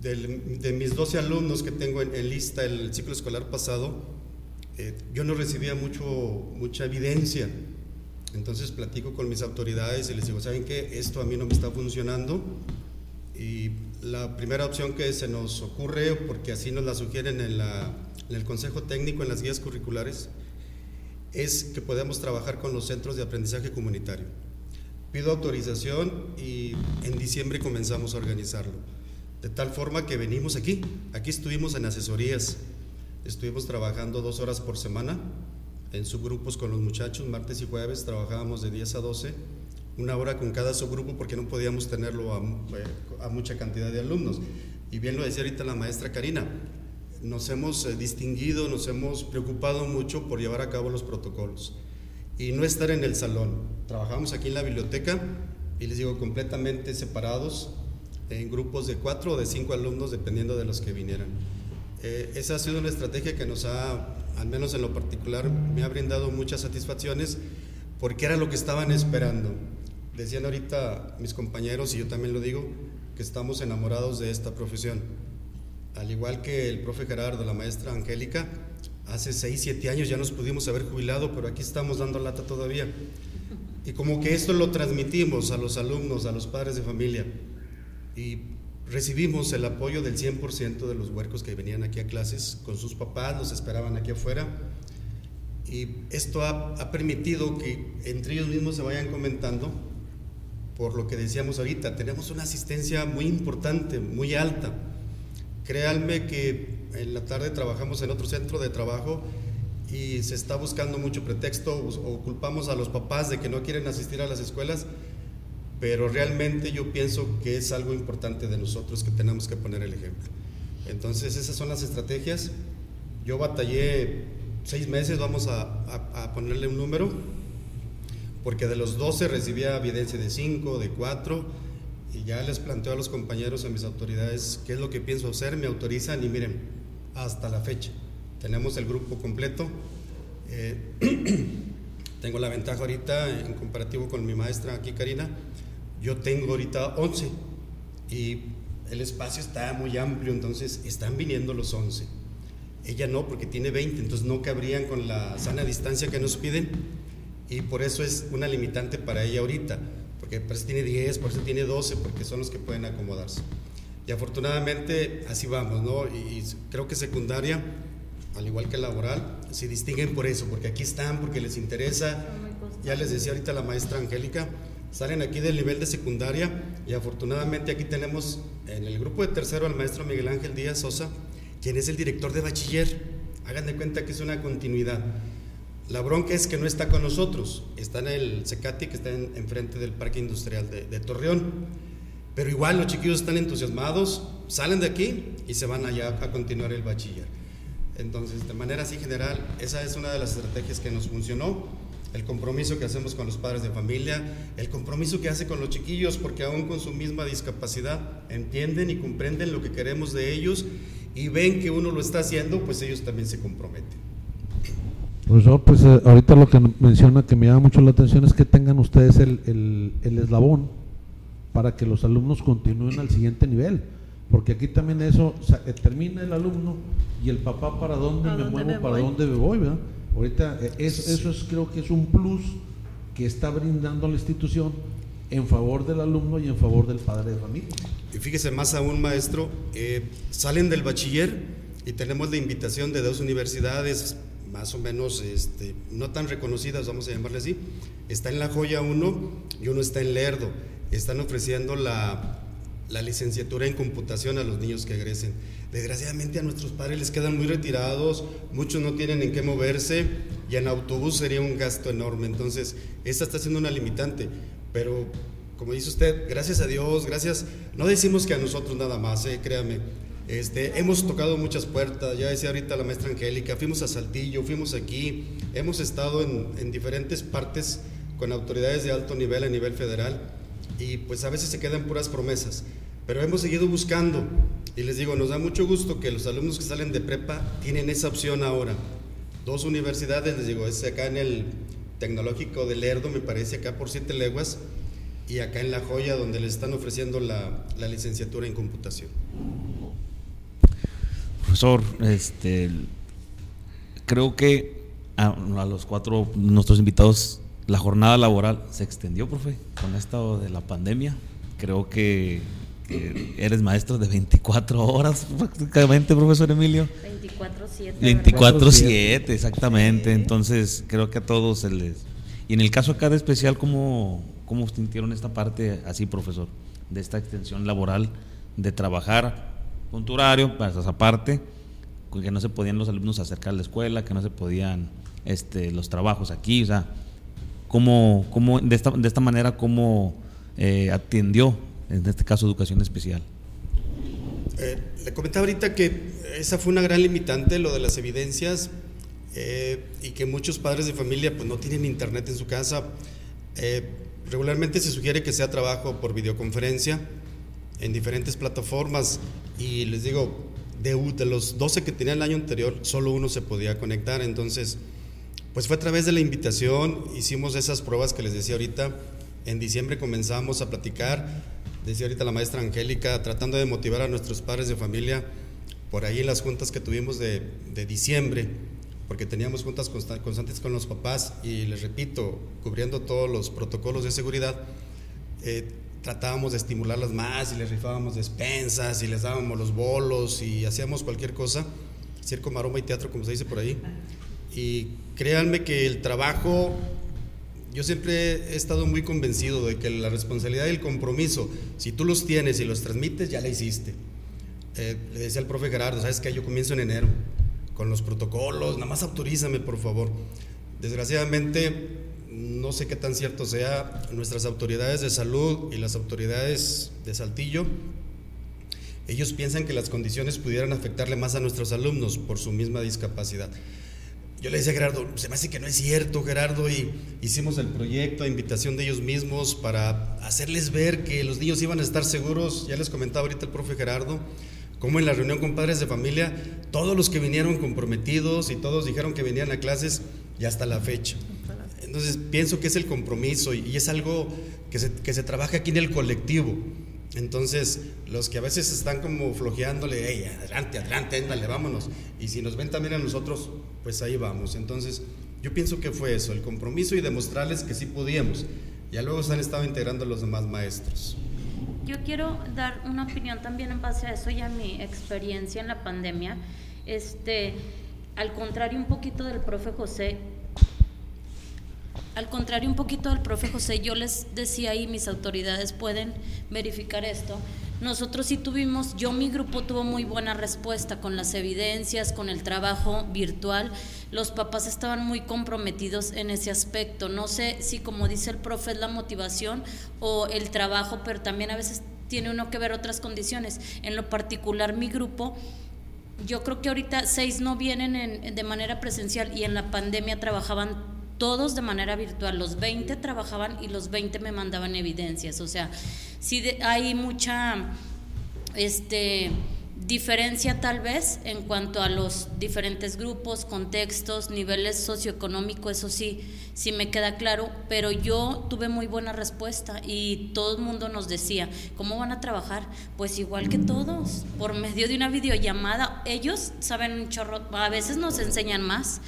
Del, de mis 12 alumnos que tengo en, en lista el ciclo escolar pasado, eh, yo no recibía mucho, mucha evidencia. Entonces platico con mis autoridades y les digo, ¿saben qué? Esto a mí no me está funcionando. Y la primera opción que se nos ocurre, porque así nos la sugieren en, el Consejo Técnico, en las guías curriculares, es que podemos trabajar con los centros de aprendizaje comunitario. Pido autorización y en diciembre comenzamos a organizarlo. De tal forma que venimos aquí, aquí estuvimos en asesorías, estuvimos trabajando dos horas por semana en subgrupos con los muchachos, martes y jueves trabajábamos de 10 a 12 una hora con cada subgrupo porque no podíamos tenerlo a, a, mucha cantidad de alumnos. Y bien lo decía ahorita la maestra Karina, nos hemos eh, distinguido, nos hemos preocupado mucho por llevar a cabo los protocolos y no estar en el salón. Trabajamos aquí en la biblioteca y les digo completamente separados en grupos de cuatro o de cinco alumnos dependiendo de los que vinieran. Eh, esa ha sido una estrategia que nos ha, al menos en lo particular, me ha brindado muchas satisfacciones porque era lo que estaban esperando. Decían ahorita mis compañeros, y yo también lo digo, que estamos enamorados de esta profesión. Al igual que el profe Gerardo, la maestra Angélica, hace 6, 7 años ya nos pudimos haber jubilado, pero aquí estamos dando lata todavía. Y como que esto lo transmitimos a los alumnos, a los padres de familia. Y recibimos el apoyo del 100% de los huercos que venían aquí a clases con sus papás, los esperaban aquí afuera. Y esto ha, ha permitido que entre ellos mismos se vayan comentando por lo que decíamos ahorita, tenemos una asistencia muy importante, muy alta. Créanme que en la tarde trabajamos en otro centro de trabajo y se está buscando mucho pretexto o culpamos a los papás de que no quieren asistir a las escuelas, pero realmente yo pienso que es algo importante de nosotros que tenemos que poner el ejemplo. Entonces esas son las estrategias. Yo batallé seis meses, vamos a, ponerle un número, porque de los 12 recibía evidencia de 5, de 4, y ya les planteo a los compañeros, a mis autoridades, qué es lo que pienso hacer, me autorizan y miren, hasta la fecha, tenemos el grupo completo. Eh, tengo la ventaja ahorita en comparativo con mi maestra aquí, Karina, yo tengo ahorita 11 y el espacio está muy amplio, entonces están viniendo los 11. Ella no, porque tiene 20, entonces no cabrían con la sana distancia que nos piden y por eso es una limitante para ella ahorita, porque por eso tiene 10, por eso tiene 12, porque son los que pueden acomodarse. Y afortunadamente así vamos, ¿no? Y, creo que secundaria, al igual que laboral, se distinguen por eso, porque aquí están, porque les interesa. Ya les decía ahorita la maestra Angélica, salen aquí del nivel de secundaria y afortunadamente aquí tenemos en el grupo de tercero al maestro Miguel Ángel Díaz Sosa, quien es el director de bachiller. Hagan de cuenta que es una continuidad. La bronca es que no está con nosotros, está en el Secati, que está en- enfrente del Parque Industrial de, de Torreón. Pero igual los chiquillos están entusiasmados, salen de aquí y se van allá a continuar el bachiller. Entonces, de manera así general, esa es una de las estrategias que nos funcionó. El compromiso que hacemos con los padres de familia, el compromiso que hace con los chiquillos, porque aún con su misma discapacidad entienden y comprenden lo que queremos de ellos y ven que uno lo está haciendo, pues ellos también se comprometen. Profesor, pues eh, ahorita lo que menciona que me llama mucho la atención es que tengan ustedes el, el- el eslabón para que los alumnos continúen al siguiente nivel. Porque aquí también eso, o sea, eh, termina el alumno y el papá para dónde ¿A me dónde muevo, me para dónde me voy, ¿verdad? Ahorita eh, es- eso es, creo que es un plus que está brindando la institución en favor del alumno y en favor del padre de familia. Y fíjese más aún, maestro, eh, salen del bachiller y tenemos la invitación de dos universidades más o menos este, no tan reconocidas, vamos a llamarle así. Está en La Joya uno y uno está en Lerdo. Están ofreciendo la, la licenciatura en computación a los niños que egresen. Desgraciadamente a nuestros padres les quedan muy retirados, muchos no tienen en qué moverse y en autobús sería un gasto enorme. Entonces, esta está siendo una limitante, pero como dice usted, gracias a Dios, gracias, no decimos que a nosotros nada más, eh, créame. Este, hemos tocado muchas puertas, ya decía ahorita la maestra Angélica, fuimos a Saltillo, fuimos aquí, hemos estado en, en diferentes partes con autoridades de alto nivel a nivel federal y pues a veces se quedan puras promesas, pero hemos seguido buscando y les digo, nos da mucho gusto que los alumnos que salen de prepa tienen esa opción ahora. Dos universidades, les digo, es acá en el Tecnológico de Lerdo, me parece, acá por siete leguas, y acá en La Joya, donde les están ofreciendo la, la licenciatura en computación. Profesor, este, creo que a, a los cuatro nuestros invitados la jornada laboral se extendió, profe, con esto de la pandemia. Creo que, que eres maestro de 24 horas prácticamente, profesor Emilio. 24-7. 24-7, exactamente. Entonces, creo que a todos se les... Y en el caso acá de especial, ¿cómo, cómo sintieron esta parte así, profesor? De esta extensión laboral, de trabajar con tu horario, para esa parte, que no se podían los alumnos acercar a la escuela, que no se podían este, los trabajos aquí, o sea, ¿cómo, cómo de, esta, de esta manera, cómo eh, atendió, en este caso, educación especial? Eh, le comentaba ahorita que esa fue una gran limitante, lo de las evidencias, eh, y que muchos padres de familia pues, no tienen internet en su casa. Eh, regularmente se sugiere que sea trabajo por videoconferencia en diferentes plataformas, y les digo, de, de los 12 que tenía el año anterior, solo uno se podía conectar, entonces, pues fue a través de la invitación, hicimos esas pruebas que les decía ahorita, en diciembre comenzamos a platicar, decía ahorita la maestra Angélica, tratando de motivar a nuestros padres de familia, por ahí en las juntas que tuvimos de diciembre, porque teníamos juntas consta- constantes con los papás y les repito, cubriendo todos los protocolos de seguridad, eh, tratábamos de estimularlas más y les rifábamos despensas y les dábamos los bolos y hacíamos cualquier cosa, circo, maroma y teatro, como se dice por ahí. Y créanme que el trabajo, yo siempre he estado muy convencido de que la responsabilidad y el compromiso, si tú los tienes y los transmites, ya la hiciste. Eh, le decía al profe Gerardo, ¿sabes qué? Yo comienzo en enero con los protocolos, nada más autorízame, por favor. Desgraciadamente, no sé qué tan cierto sea, nuestras autoridades de salud y las autoridades de Saltillo, ellos piensan que las condiciones pudieran afectarle más a nuestros alumnos por su misma discapacidad. Yo le decía a Gerardo, se me hace que no es cierto, Gerardo, y hicimos el proyecto a invitación de ellos mismos para hacerles ver que los niños iban a estar seguros. Ya les comentaba ahorita el profe Gerardo, como en la reunión con padres de familia, todos los que vinieron comprometidos y todos dijeron que venían a clases y hasta la fecha. Entonces pienso que es el compromiso y, es algo que se, que se trabaja aquí en el colectivo. Entonces, los que a veces están como flojeándole, hey, adelante, adelante, ándale, vámonos. Y si nos ven también a nosotros, pues ahí vamos. Entonces, yo pienso que fue eso, el compromiso y demostrarles que sí podíamos. Ya luego se han estado integrando los demás maestros. Yo quiero dar una opinión también en base a eso y a mi experiencia en la pandemia. Este, al contrario un poquito del profe José, al contrario un poquito del profe José, yo les decía ahí, mis autoridades pueden verificar esto, nosotros sí tuvimos, yo mi grupo tuvo muy buena respuesta con las evidencias, con el trabajo virtual. Los papás estaban muy comprometidos en ese aspecto. No sé si como dice el profe es la motivación o el trabajo, pero también a veces tiene uno que ver otras condiciones. En lo particular mi grupo yo creo que ahorita seis no vienen en, de manera presencial y en la pandemia trabajaban todos de manera virtual. Los 20 trabajaban y los 20 me mandaban evidencias. O sea, sí hay mucha este, diferencia tal vez en cuanto a los diferentes grupos, contextos, niveles socioeconómicos, eso sí, sí me queda claro, pero yo tuve muy buena respuesta y todo el mundo nos decía, ¿cómo van a trabajar? Pues igual que todos, por medio de una videollamada. Ellos saben un chorro, a veces nos enseñan más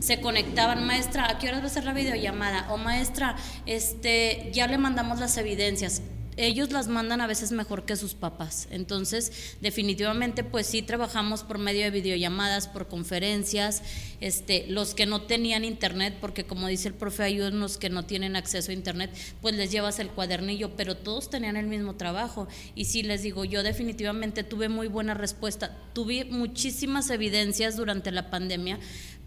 se conectaban, maestra, ¿a qué horas va a ser la videollamada? O maestra, este, ya le mandamos las evidencias. Ellos las mandan a veces mejor que sus papás. Entonces, definitivamente, pues sí trabajamos por medio de videollamadas, por conferencias, este, los que no tenían internet, porque como dice el profe, hay unos que no tienen acceso a internet, pues les llevas el cuadernillo, pero todos tenían el mismo trabajo. Y sí les digo, yo definitivamente tuve muy buena respuesta. Tuve muchísimas evidencias durante la pandemia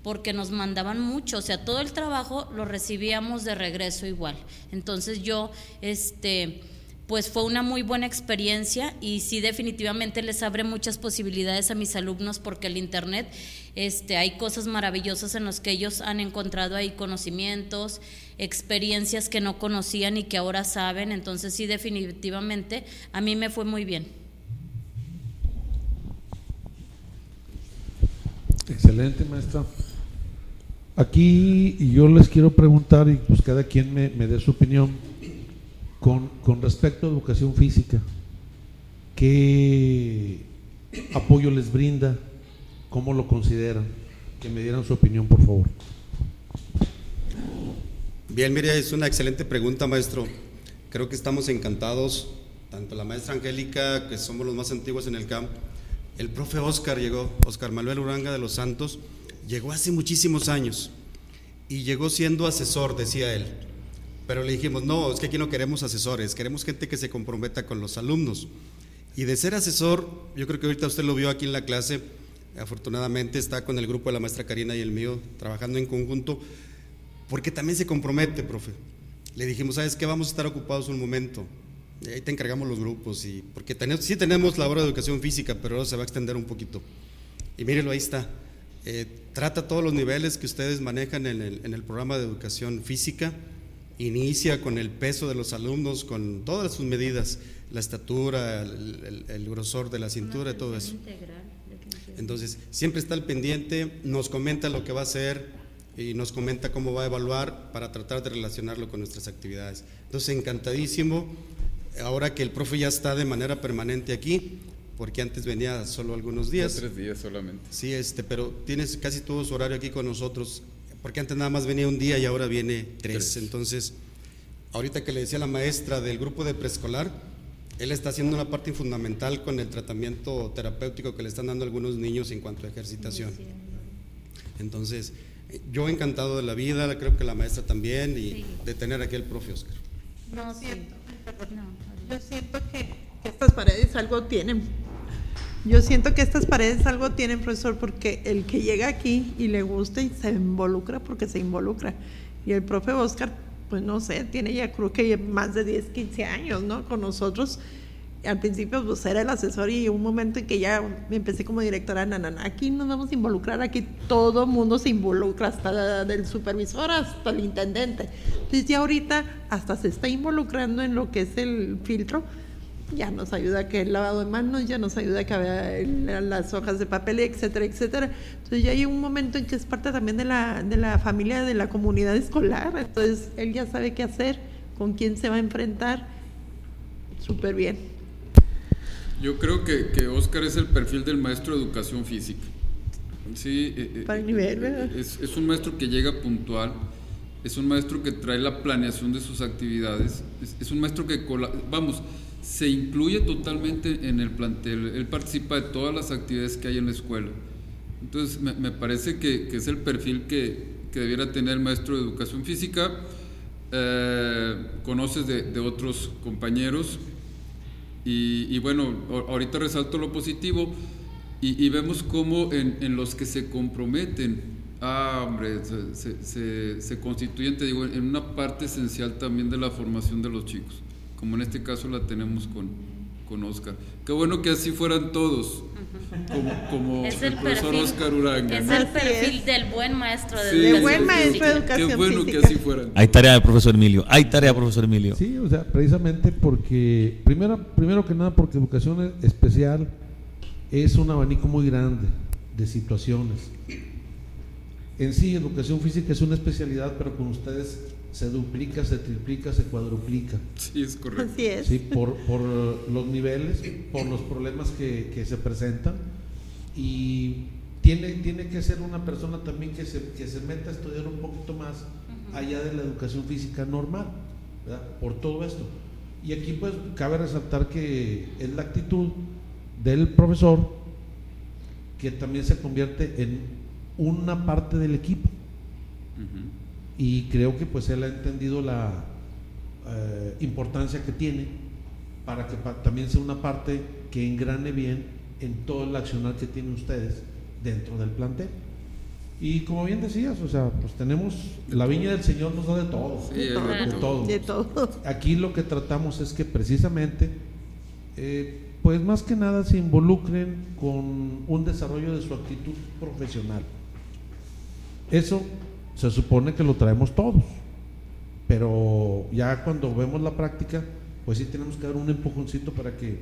porque nos mandaban mucho, o sea, todo el trabajo lo recibíamos de regreso igual. Entonces yo, este, pues fue una muy buena experiencia y sí definitivamente les abre muchas posibilidades a mis alumnos porque el internet, este, hay cosas maravillosas en las que ellos han encontrado ahí conocimientos, experiencias que no conocían y que ahora saben, entonces sí definitivamente a mí me fue muy bien. Excelente, maestra. Aquí yo les quiero preguntar, y pues cada quien me, dé su opinión, con, con, respecto a educación física, ¿qué apoyo les brinda? ¿Cómo lo consideran? Que me dieran su opinión, por favor. Bien, mire, es una excelente pregunta, maestro. Creo que estamos encantados, tanto la maestra Angélica, que somos los más antiguos en el campo, el profe Oscar llegó, Oscar Manuel Uranga de los Santos, Llegó hace muchísimos años y llegó siendo asesor, decía él. Pero le dijimos, no, es que aquí no queremos asesores, queremos gente que se comprometa con los alumnos. Y de ser asesor, yo creo que ahorita usted lo vio aquí en la clase, afortunadamente está con el grupo de la maestra Karina y el mío, trabajando en conjunto, porque también se compromete, profe. Le dijimos, ¿sabes qué? Vamos a estar ocupados un momento. Y ahí te encargamos los grupos, y, porque tenemos, sí tenemos la hora de educación física, pero ahora se va a extender un poquito. Y mírelo, ahí está. Eh, trata todos los niveles que ustedes manejan en el, programa de educación física, inicia con el peso de los alumnos, con todas sus medidas, la estatura, el, grosor de la cintura y todo eso. Entonces, siempre está al pendiente, nos comenta lo que va a hacer y nos comenta cómo va a evaluar para tratar de relacionarlo con nuestras actividades. Entonces, encantadísimo, ahora que el profe ya está de manera permanente aquí, porque antes venía solo algunos días. tres días solamente. Sí, este, pero tienes casi todo su horario aquí con nosotros, porque antes nada más venía un día y ahora viene tres. Entonces, ahorita que le decía la maestra del grupo de preescolar, él está haciendo una parte fundamental con el tratamiento terapéutico que le están dando algunos niños en cuanto a ejercitación. Entonces, yo encantado de la vida, creo que la maestra también, y de tener aquí el profe Oscar. No, siento, yo siento que estas paredes algo tienen. Yo siento que estas paredes algo tienen, profesor, porque el que llega aquí y le gusta y se involucra porque se involucra. Y el profe Oscar, pues no sé, tiene ya creo que más de 10, 15 años, ¿no? Con nosotros. Al principio pues era el asesor y un momento en que ya me empecé como directora, nanana, aquí nos vamos a involucrar, aquí todo mundo se involucra, hasta del supervisor hasta el intendente. Entonces ya ahorita hasta se está involucrando en lo que es el filtro ya nos ayuda que el lavado de manos, ya nos ayuda a que las hojas de papel, etcétera, etcétera. Entonces ya hay un momento en que es parte también de la, de la familia, de la comunidad escolar, entonces él ya sabe qué hacer, con quién se va a enfrentar, súper bien. Yo creo que, que Oscar es el perfil del maestro de educación física. Sí, eh, eh, Para el nivel, ¿verdad? Es, es un maestro que llega puntual, es un maestro que trae la planeación de sus actividades, es, es un maestro que, vamos, se incluye totalmente en el plantel, él participa de todas las actividades que hay en la escuela. Entonces, me, parece que, es el perfil que, debiera tener el maestro de educación física. Eh, conoces de, otros compañeros Y, bueno, ahorita resalto lo positivo y, vemos cómo en, los que se comprometen, ah, hombre, se- se constituyen, te digo, en una parte esencial también de la formación de los chicos, como en este caso la tenemos con, con Oscar. Qué bueno que así fueran todos, como, como Es el, el profesor perfil, Oscar Uranga. es ¿no? el perfil del buen maestro de Sí, educación buen maestro de educación Qué bueno que física. así fueran. Hay tarea del profesor Emilio. Hay tarea, profesor Emilio. Sí, o sea, precisamente porque, primero, primero que nada, porque educación especial es un abanico muy grande de situaciones. En sí, educación física es una especialidad, pero con ustedes se duplica, se triplica, se cuadruplica. Sí, es correcto. Así es. Sí, por, por los niveles, por los problemas que, que se presentan y tiene, tiene que ser una persona también que se, que se meta a estudiar un poquito más allá de la educación física normal, ¿verdad? por todo esto. Y aquí pues cabe resaltar que es la actitud del profesor que también se convierte en una parte del equipo. Y creo que pues él ha entendido la eh, importancia que tiene para que pa- también sea una parte que engrane bien en todo el accionar que tienen ustedes dentro del plantel. Y como bien decías, o sea, pues tenemos, la viña del Señor nos da de todo, Sí, de de todo. todo. De todo. Aquí lo que tratamos es que precisamente, eh, pues más que nada se involucren con un desarrollo de su actitud profesional. Eso se supone que lo traemos todos, pero ya cuando vemos la práctica, pues sí tenemos que dar un empujoncito para que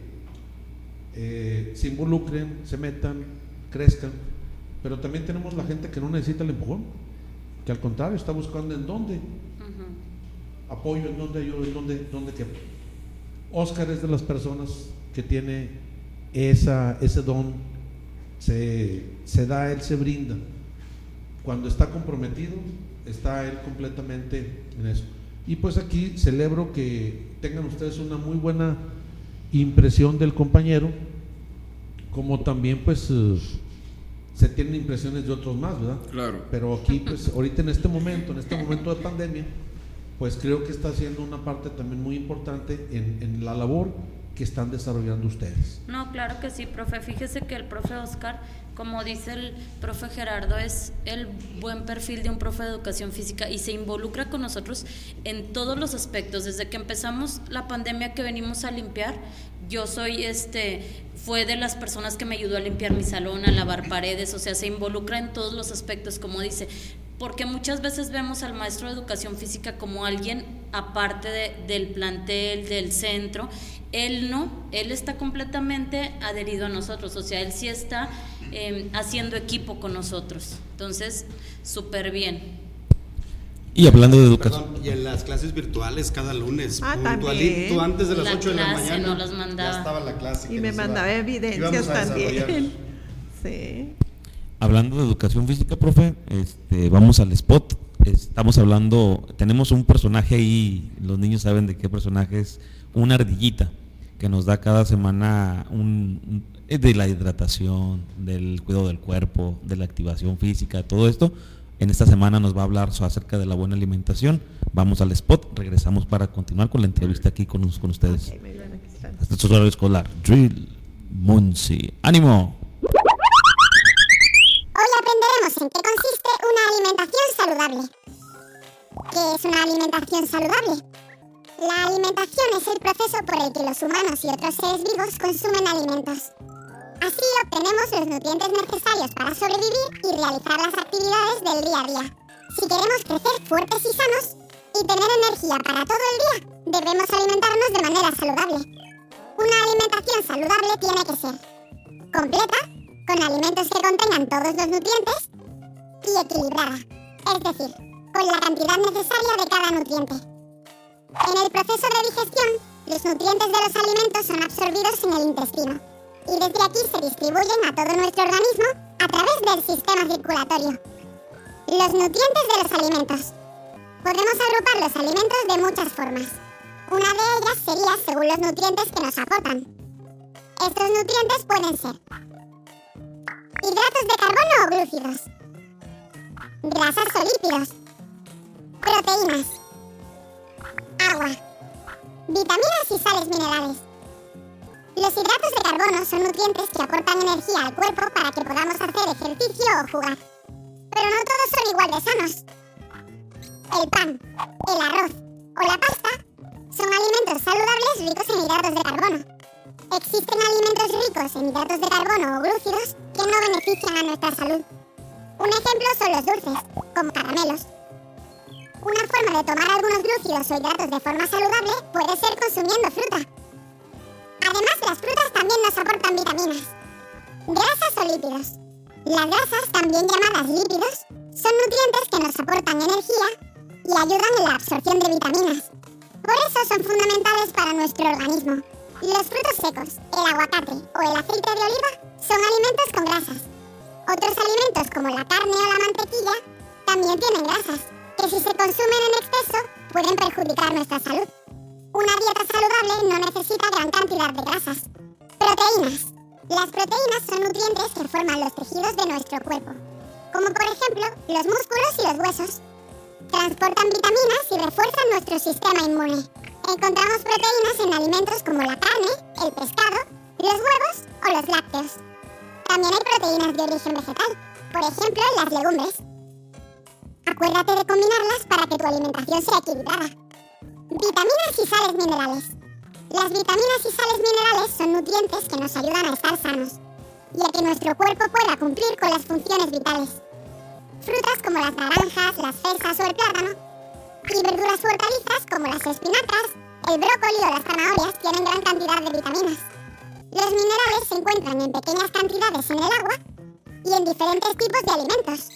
eh, se involucren, se metan, crezcan, pero también tenemos la gente que no necesita el empujón, que al contrario está buscando en dónde apoyo, en dónde ayudo, en dónde, dónde quepo. Oscar es de las personas que tiene esa, ese don, se, se da, él se brinda. Cuando está comprometido, está él completamente en eso. Y pues aquí celebro que tengan ustedes una muy buena impresión del compañero, como también pues eh, se tienen impresiones de otros más, ¿verdad? Claro. Pero aquí pues ahorita en este momento, en este momento de pandemia, pues creo que está haciendo una parte también muy importante en, en la labor que están desarrollando ustedes. No, claro que sí, profe. Fíjese que el profe Oscar, como dice el profe Gerardo, es el buen perfil de un profe de educación física y se involucra con nosotros en todos los aspectos. Desde que empezamos la pandemia que venimos a limpiar, yo soy este fue de las personas que me ayudó a limpiar mi salón, a lavar paredes, o sea, se involucra en todos los aspectos, como dice, porque muchas veces vemos al maestro de educación física como alguien aparte de- del plantel, del centro. Él no, él está completamente adherido a nosotros, o sea, él sí está eh, haciendo equipo con nosotros. Entonces, súper bien. Y hablando de educación. Perdón, y en las clases virtuales cada lunes, Ah, puntualito, antes de las La 8 de la clase mañana. nos las mandaba. Ya estaba la clase. Y me iba- mandaba que evidencias también. Sí. Hablando de educación física, profe, este, vamos al spot. Estamos hablando, tenemos un personaje ahí, los niños saben de qué personaje es, una ardillita que nos da cada semana un, un- eh, de la hidratación, del cuidado del cuerpo, de la activación física, todo esto. En esta semana nos va a hablar acerca de la buena alimentación. Vamos al spot, regresamos para continuar con la entrevista aquí con, con ustedes. Muy bien. Hasta su horario escolar. Drill Monsi. ¡Ánimo! Hoy aprenderemos en qué consiste una alimentación saludable. ¿Qué es una alimentación saludable? La alimentación es el proceso por el que los humanos y otros seres vivos consumen alimentos. Así obtenemos los nutrientes necesarios para sobrevivir y realizar las actividades del día a día. Si queremos crecer fuertes y sanos y tener energía para todo el día, debemos alimentarnos de manera saludable. Una alimentación saludable tiene que ser completa, con alimentos que contengan todos los nutrientes y equilibrada, es decir, con la cantidad necesaria de cada nutriente. En el proceso de digestión, los nutrientes de los alimentos son absorbidos en el intestino y desde aquí se distribuyen a todo nuestro organismo a través del sistema circulatorio. Los nutrientes de los alimentos. Podemos agrupar los alimentos de muchas formas. Una de ellas sería según los nutrientes que nos aportan. Estos nutrientes pueden ser hidratos de carbono o glúcidos, grasas o lípidos, proteínas, agua, vitaminas y sales minerales, Los hidratos de carbono son nutrientes que aportan energía al cuerpo para que podamos hacer ejercicio o jugar. Pero no todos son igual de sanos. El pan, el arroz o la pasta son alimentos saludables ricos en hidratos de carbono. Existen alimentos ricos en hidratos de carbono o glúcidos que no benefician a nuestra salud. Un ejemplo son los dulces, como caramelos. Una forma de tomar algunos glúcidos o hidratos de forma saludable puede ser consumiendo fruta. Además, las frutas también nos aportan vitaminas. Grasas o lípidos. Las grasas, también llamadas lípidos, son nutrientes que nos aportan energía y ayudan en la absorción de vitaminas. Por eso son fundamentales para nuestro organismo. Los frutos secos, el aguacate o el aceite de oliva son alimentos con grasas. Otros alimentos como la carne o la mantequilla también tienen grasas, que si se consumen en exceso pueden perjudicar nuestra salud. Una dieta saludable no necesita gran cantidad de grasas. Proteínas. Las proteínas son nutrientes que forman los tejidos de nuestro cuerpo, como por ejemplo los músculos y los huesos. Transportan vitaminas y refuerzan nuestro sistema inmune. Encontramos proteínas en alimentos como la carne, el pescado, los huevos o los lácteos. También hay proteínas de origen vegetal, por ejemplo las legumbres. Acuérdate de combinarlas para que tu alimentación sea equilibrada. Vitaminas y sales minerales. Las vitaminas y sales minerales son nutrientes que nos ayudan a estar sanos y a que nuestro cuerpo pueda cumplir con las funciones vitales. Frutas como las naranjas, las fresas o el plátano y verduras u hortalizas como las espinacas, el brócoli o las zanahorias tienen gran cantidad de vitaminas. Los minerales se encuentran en pequeñas cantidades en el agua y en diferentes tipos de alimentos,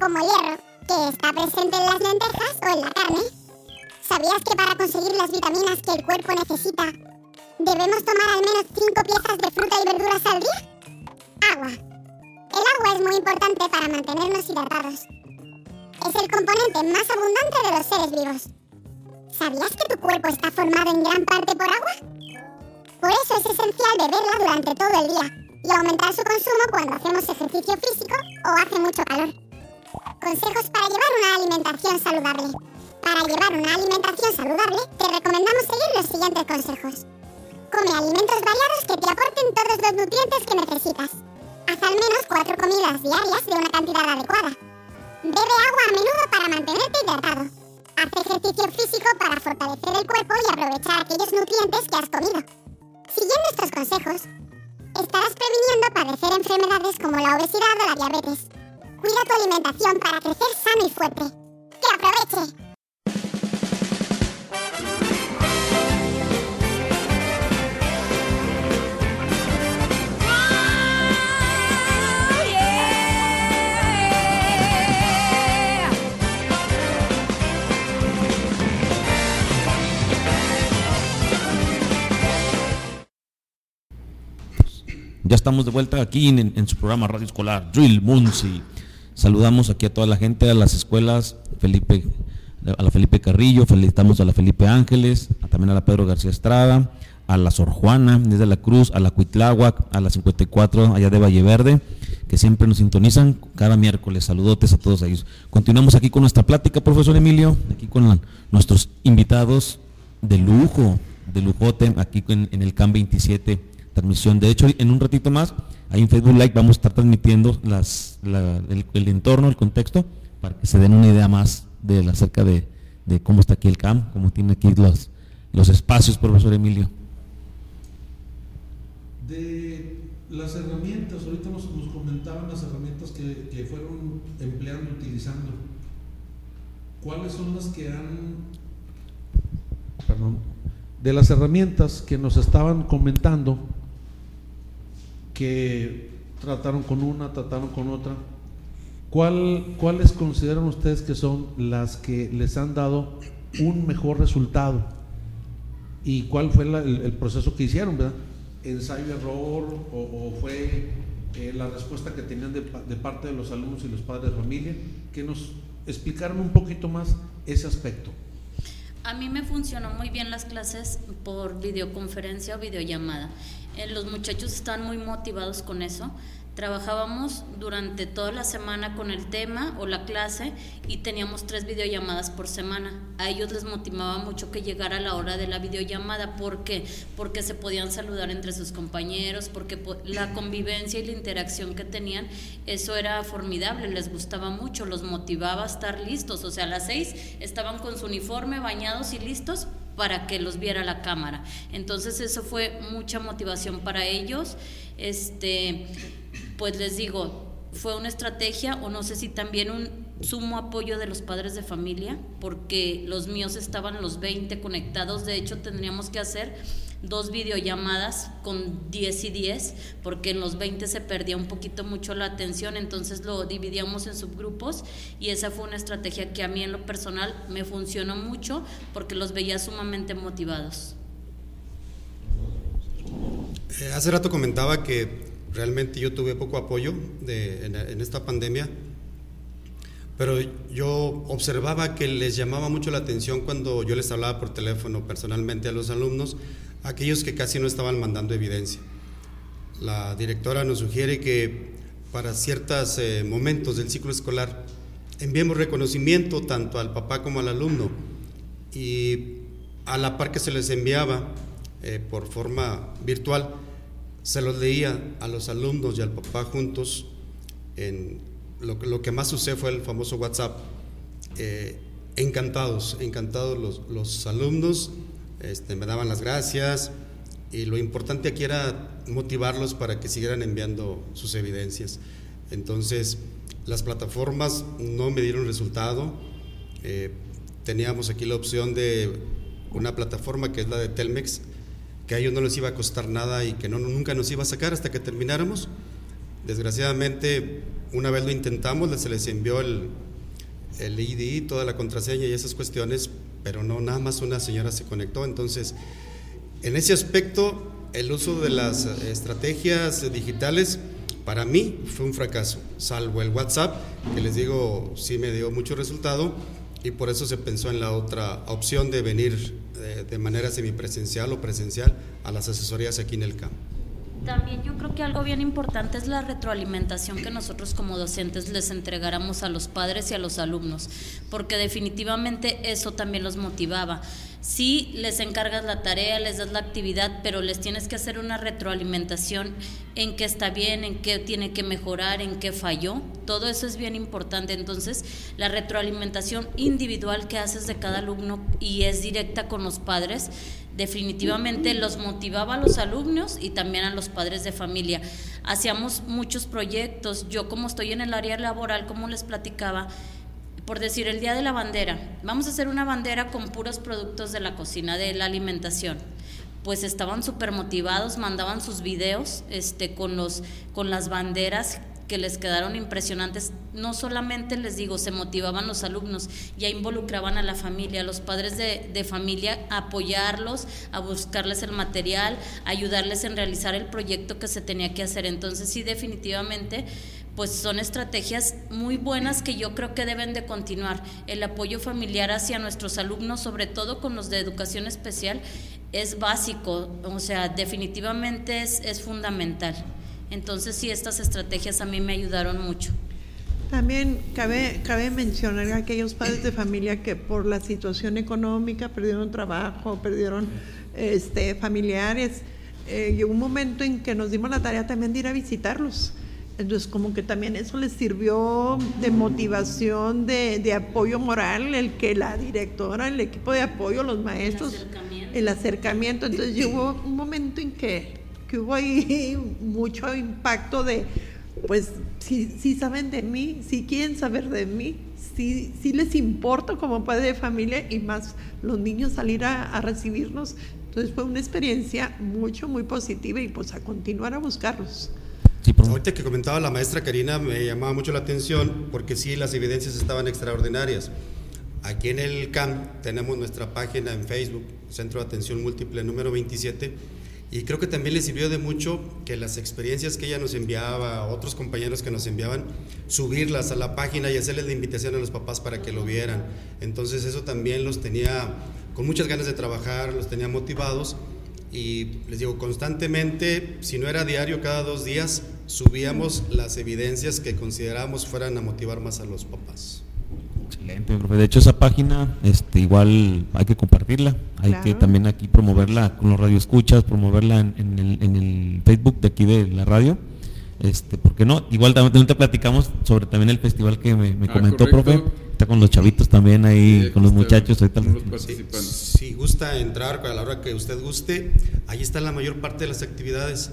como hierro, que está presente en las lentejas o en la carne. ¿Sabías que para conseguir las vitaminas que el cuerpo necesita, debemos tomar al menos 5 piezas de fruta y verduras al día? Agua. El agua es muy importante para mantenernos hidratados. Es el componente más abundante de los seres vivos. ¿Sabías que tu cuerpo está formado en gran parte por agua? Por eso es esencial beberla durante todo el día y aumentar su consumo cuando hacemos ejercicio físico o hace mucho calor. Consejos para llevar una alimentación saludable. Para llevar una alimentación saludable, te recomendamos seguir los siguientes consejos. Come alimentos variados que te aporten todos los nutrientes que necesitas. Haz al menos cuatro comidas diarias de una cantidad adecuada. Bebe agua a menudo para mantenerte hidratado. Haz ejercicio físico para fortalecer el cuerpo y aprovechar aquellos nutrientes que has comido. Siguiendo estos consejos, estarás previniendo padecer enfermedades como la obesidad o la diabetes. Cuida tu alimentación para crecer sano y fuerte. ¡Que aproveche! Ya estamos de vuelta aquí en, su programa Radio Escolar, Drill Munsi. Saludamos aquí a toda la gente, a las escuelas, Felipe, a la Felipe Carrillo, felicitamos a la Felipe Ángeles, también a la Pedro García Estrada, a la Sor Juana desde la Cruz, a la Cuitláhuac, a la 54 allá de Valle Verde, que siempre nos sintonizan cada miércoles. Saludotes a todos ellos. Continuamos aquí con nuestra plática, profesor Emilio, aquí con nuestros invitados de lujo, de lujote, aquí en, en el CAM 27 transmisión. De hecho, en un ratito más, ahí en Facebook Live vamos a estar transmitiendo las, el, entorno, el contexto, para que se den una idea más de acerca de, cómo está aquí el CAM, cómo tiene aquí los, los espacios, profesor Emilio. De las herramientas, ahorita nos, comentaban las herramientas que, que fueron empleando, utilizando. ¿Cuáles son las que han... Perdón, de las herramientas que nos estaban comentando, que trataron con una, trataron con otra. ¿Cuál, ¿Cuáles consideran ustedes que son las que les han dado un mejor resultado? ¿Y cuál fue el, proceso que hicieron? ¿verdad? ¿Ensayo-error o, fue eh, la respuesta que tenían de, parte de los alumnos y los padres de familia? Que nos explicaran un poquito más ese aspecto. A mí me funcionó muy bien las clases por videoconferencia o videollamada. Eh, los muchachos están muy motivados con eso. Trabajábamos durante toda la semana con el tema o la clase y teníamos tres videollamadas por semana. A ellos les motivaba mucho que llegara la hora de la videollamada. ¿Por qué? Porque se podían saludar entre sus compañeros, porque la convivencia y la interacción que tenían, eso era formidable, les gustaba mucho, los motivaba a estar listos. O sea, a las seis estaban con su uniforme, bañados y listos para que los viera la cámara. Entonces eso fue mucha motivación para ellos. Este, pues les digo, fue una estrategia o no sé si también un sumo apoyo de los padres de familia, porque los míos estaban los 20 conectados, de hecho tendríamos que hacer dos videollamadas con 10 y 10, porque en los 20 se perdía un poquito mucho la atención, entonces lo dividíamos en subgrupos y esa fue una estrategia que a mí en lo personal me funcionó mucho porque los veía sumamente motivados. Eh, hace rato comentaba que realmente yo tuve poco apoyo de, en, en esta pandemia, pero yo observaba que les llamaba mucho la atención cuando yo les hablaba por teléfono personalmente a los alumnos aquellos que casi no estaban mandando evidencia. La directora nos sugiere que para ciertos eh, momentos del ciclo escolar enviemos reconocimiento tanto al papá como al alumno y a la par que se les enviaba eh, por forma virtual, se los leía a los alumnos y al papá juntos. Lo, que más usé fue el famoso WhatsApp. Eh, encantados, encantados los, los alumnos este, me daban las gracias y lo importante aquí era motivarlos para que siguieran enviando sus evidencias. Entonces, las plataformas no me dieron resultado. Eh, teníamos aquí la opción de una plataforma que es la de Telmex, que a ellos no les iba a costar nada y que no, nunca nos iba a sacar hasta que termináramos. Desgraciadamente, una vez lo intentamos, se les envió el, el ID, toda la contraseña y esas cuestiones, pero no, nada más una señora se conectó. Entonces, en ese aspecto, el uso de las estrategias digitales para mí fue un fracaso, salvo el WhatsApp, que les digo, sí me dio mucho resultado y por eso se pensó en la otra opción de venir de, de manera semipresencial o presencial a las asesorías aquí en el campo. También yo creo que algo bien importante es la retroalimentación que nosotros como docentes les entregáramos a los padres y a los alumnos, porque definitivamente eso también los motivaba. Sí, les encargas la tarea, les das la actividad, pero les tienes que hacer una retroalimentación en qué está bien, en qué tiene que mejorar, en qué falló. Todo eso es bien importante. Entonces, la retroalimentación individual que haces de cada alumno y es directa con los padres, definitivamente los motivaba a los alumnos y también a los padres de familia. Hacíamos muchos proyectos. Yo como estoy en el área laboral, como les platicaba, por decir el Día de la Bandera, vamos a hacer una bandera con puros productos de la cocina, de la alimentación. Pues estaban súper motivados, mandaban sus videos este, con, los, con las banderas que les quedaron impresionantes. No solamente les digo, se motivaban los alumnos, ya involucraban a la familia, a los padres de, de, familia, a apoyarlos, a buscarles el material, a ayudarles en realizar el proyecto que se tenía que hacer. Entonces sí, definitivamente pues son estrategias muy buenas que yo creo que deben de continuar. El apoyo familiar hacia nuestros alumnos, sobre todo con los de educación especial, es básico, o sea, definitivamente es, es fundamental. Entonces sí, estas estrategias a mí me ayudaron mucho. También cabe, cabe mencionar a aquellos padres de familia que por la situación económica perdieron trabajo, perdieron este, familiares. Eh, llegó un momento en que nos dimos la tarea también de ir a visitarlos entonces, como que también eso les sirvió de motivación, de, de, apoyo moral, el que la directora, el equipo de apoyo, los maestros, el acercamiento. El acercamiento. Entonces, llegó un momento en que, que hubo ahí mucho impacto de, pues, si, si saben de mí, si quieren saber de mí, si, si les importa como padre de familia y más los niños salir a, a recibirnos. Entonces, fue una experiencia mucho, muy positiva y pues a continuar a buscarlos. Sí, Ahorita que comentaba la maestra Karina me llamaba mucho la atención porque sí, las evidencias estaban extraordinarias. Aquí en el CAM tenemos nuestra página en Facebook, Centro de Atención Múltiple número 27, y creo que también le sirvió de mucho que las experiencias que ella nos enviaba, otros compañeros que nos enviaban, subirlas a la página y hacerles la invitación a los papás para que lo vieran. Entonces eso también los tenía con muchas ganas de trabajar, los tenía motivados y les digo, constantemente, si no era diario, cada dos días, subíamos las evidencias que considerábamos fueran a motivar más a los papás. Excelente, profe. De hecho, esa página este, igual hay que compartirla. Hay que también aquí promoverla con los radioescuchas, promoverla en, en, el, en, el, Facebook de aquí de la radio. Este, ¿Por qué no? Igual también te platicamos sobre también el festival que me, Ah, comentó, profe. Está con los chavitos también ahí, con los muchachos. Sí, si gusta entrar a la hora que usted guste, ahí está la mayor parte de las actividades.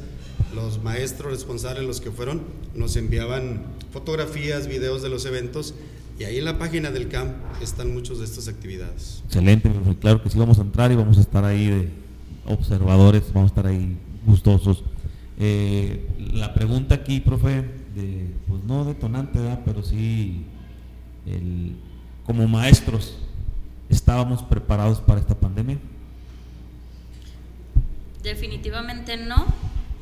Los maestros responsables, los que fueron, nos enviaban fotografías, videos de los eventos y ahí en la página del CAMP están muchas de estas actividades. Excelente, profe. claro que sí vamos a entrar y vamos a estar ahí de observadores, vamos a estar ahí gustosos. Eh, la pregunta aquí, profe, de, pues no detonante, ¿verdad? pero sí, el, como maestros, ¿estábamos preparados para esta pandemia? Definitivamente no,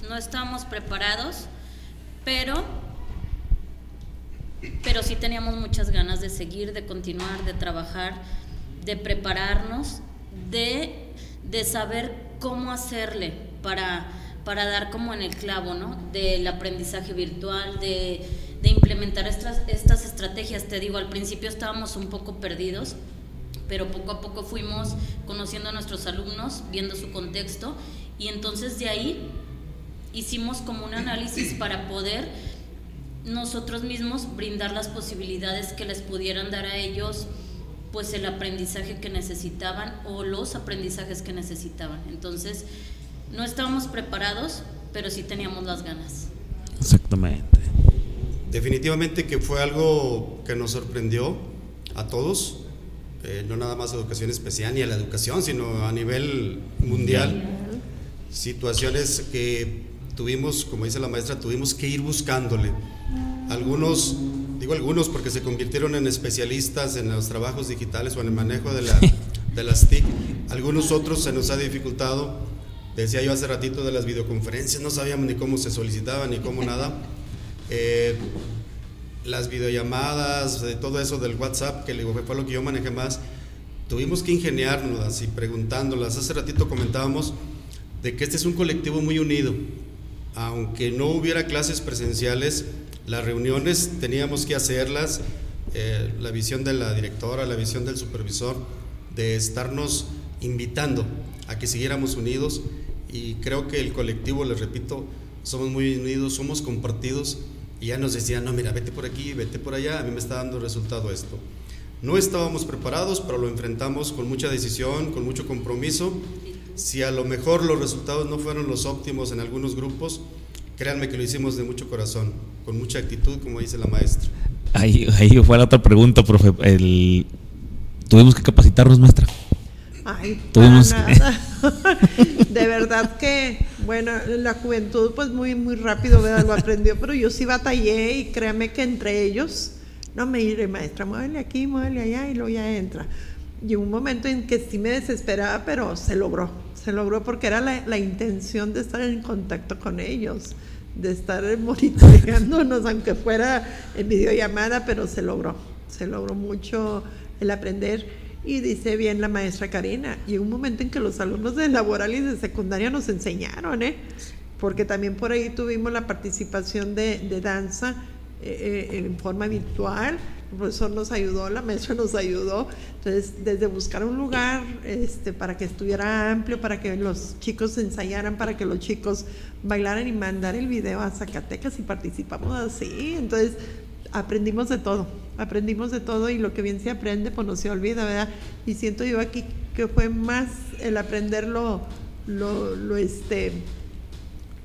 no estábamos preparados, pero, pero sí teníamos muchas ganas de seguir, de continuar, de trabajar, de prepararnos, de, de saber cómo hacerle para, para dar como en el clavo, ¿no? Del aprendizaje virtual, de, de implementar estas, estas estrategias. Te digo, al principio estábamos un poco perdidos, pero poco a poco fuimos conociendo a nuestros alumnos, viendo su contexto y entonces de ahí hicimos como un análisis para poder nosotros mismos brindar las posibilidades que les pudieran dar a ellos pues el aprendizaje que necesitaban o los aprendizajes que necesitaban. Entonces, no estábamos preparados, pero sí teníamos las ganas. Exactamente. Definitivamente que fue algo que nos sorprendió a todos, eh, no nada más a educación especial ni a la educación, sino a nivel mundial. Situaciones que tuvimos, como dice la maestra, tuvimos que ir buscándole. Algunos, digo algunos porque se convirtieron en especialistas en los trabajos digitales o en el manejo de, la, de las TIC. Algunos otros se nos ha dificultado. Decía yo hace ratito de las videoconferencias, no sabíamos ni cómo se solicitaban ni cómo nada. Eh, las videollamadas, de todo eso del WhatsApp, que fue lo que yo manejé más, tuvimos que ingeniárnoslas y preguntándolas. Hace ratito comentábamos de que este es un colectivo muy unido. Aunque no hubiera clases presenciales, las reuniones teníamos que hacerlas, eh, la visión de la directora, la visión del supervisor, de estarnos invitando a que siguiéramos unidos y creo que el colectivo, les repito, somos muy unidos, somos compartidos y ya nos decían, no, mira, vete por aquí, vete por allá, a mí me está dando resultado esto. No estábamos preparados, pero lo enfrentamos con mucha decisión, con mucho compromiso. Si a lo mejor los resultados no fueron los óptimos en algunos grupos, créanme que lo hicimos de mucho corazón, con mucha actitud, como dice la maestra. Ahí, ahí fue la otra pregunta, profe. El, tuvimos que capacitarnos, maestra. Ay, Tuvimos para que- nada. de verdad que, bueno, la juventud pues muy, muy rápido ¿verdad? lo aprendió, pero yo sí batallé y créame que entre ellos, no me iré maestra, muévele aquí, muévele allá y luego ya entra. Y un momento en que sí me desesperaba, pero se logró, se logró porque era la, la intención de estar en contacto con ellos, de estar monitoreándonos, aunque fuera en videollamada, pero se logró, se logró mucho el aprender. Y dice bien la maestra Karina, y un momento en que los alumnos de laboral y de secundaria nos enseñaron, ¿eh? porque también por ahí tuvimos la participación de, de danza eh, eh, en forma virtual, el profesor nos ayudó, la maestra nos ayudó, entonces desde buscar un lugar este, para que estuviera amplio, para que los chicos ensayaran, para que los chicos bailaran y mandar el video a Zacatecas y participamos así, entonces aprendimos de todo, aprendimos de todo y lo que bien se aprende pues no se olvida, ¿verdad? Y siento yo aquí que fue más el aprender lo, lo, lo, este,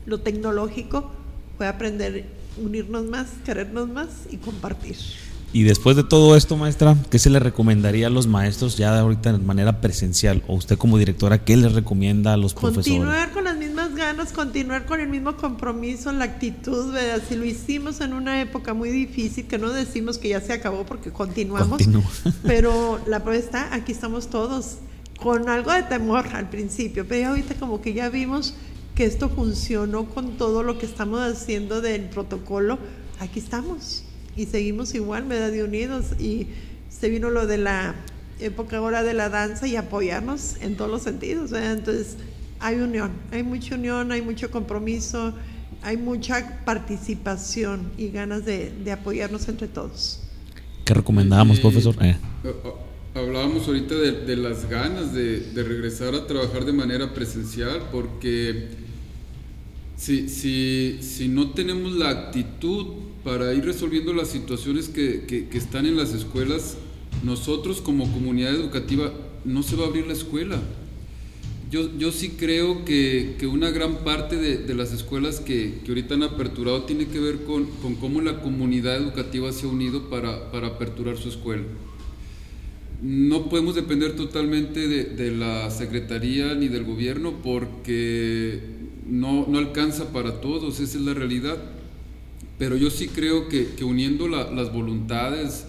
lo tecnológico, fue aprender unirnos más, querernos más y compartir. Y después de todo esto, maestra, ¿qué se le recomendaría a los maestros ya de ahorita de manera presencial? O usted como directora, ¿qué les recomienda a los profesores? Continuar con las mismas ganas, continuar con el mismo compromiso, la actitud, ¿verdad? Si lo hicimos en una época muy difícil, que no decimos que ya se acabó porque continuamos, Continúa. pero la prueba está, aquí estamos todos, con algo de temor al principio, pero ya ahorita como que ya vimos que esto funcionó con todo lo que estamos haciendo del protocolo, aquí estamos y seguimos igual, ¿verdad? De unidos y se vino lo de la época ahora de la danza y apoyarnos en todos los sentidos, ¿verdad? Entonces hay unión, hay mucha unión, hay mucho compromiso hay mucha participación y ganas de, de apoyarnos entre todos. ¿Qué recomendamos, Y, profesor? Eh. Hablábamos ahorita de, de las ganas de, de regresar a trabajar de manera presencial, porque si, si, si no tenemos la actitud para ir resolviendo las situaciones que, que- están en las escuelas, nosotros como comunidad educativa no se va a abrir la escuela. Yo, yo sí creo que, que una gran parte de, de las escuelas que, que ahorita han aperturado tiene que ver con, con cómo la comunidad educativa se ha unido para, para aperturar su escuela. No podemos depender totalmente de, de la Secretaría ni del gobierno porque no, no alcanza para todos, esa es la realidad. Pero yo sí creo que, que uniendo la- las voluntades,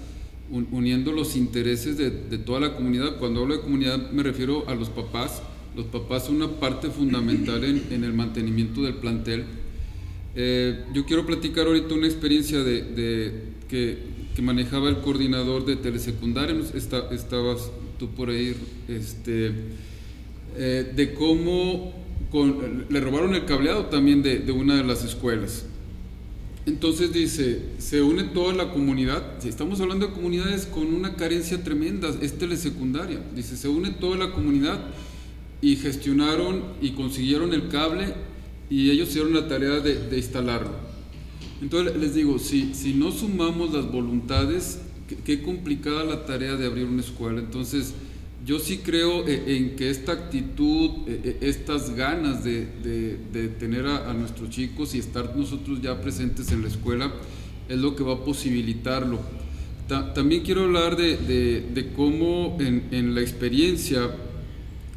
un- uniendo los intereses de, de toda la comunidad, cuando hablo de comunidad me refiero a los papás, los papás son una parte fundamental en, en el mantenimiento del plantel. Eh, yo quiero platicar ahorita una experiencia de, de- que, que manejaba el coordinador de telesecundaria, estabas tú por ahí, este, eh, de cómo le robaron el cableado también de, de una de las escuelas. Entonces dice, se une toda la comunidad, si estamos hablando de comunidades con una carencia tremenda, es telesecundaria, dice, se une toda la comunidad y gestionaron y consiguieron el cable y ellos hicieron la tarea de, de instalarlo. Entonces les digo, si, si no sumamos las voluntades, qué, qué complicada la tarea de abrir una escuela. Entonces yo sí creo eh, en que esta actitud, eh, eh, estas ganas de, tener a, nuestros chicos y estar nosotros ya presentes en la escuela es lo que va a posibilitarlo. Ta- también quiero hablar de, cómo en, la experiencia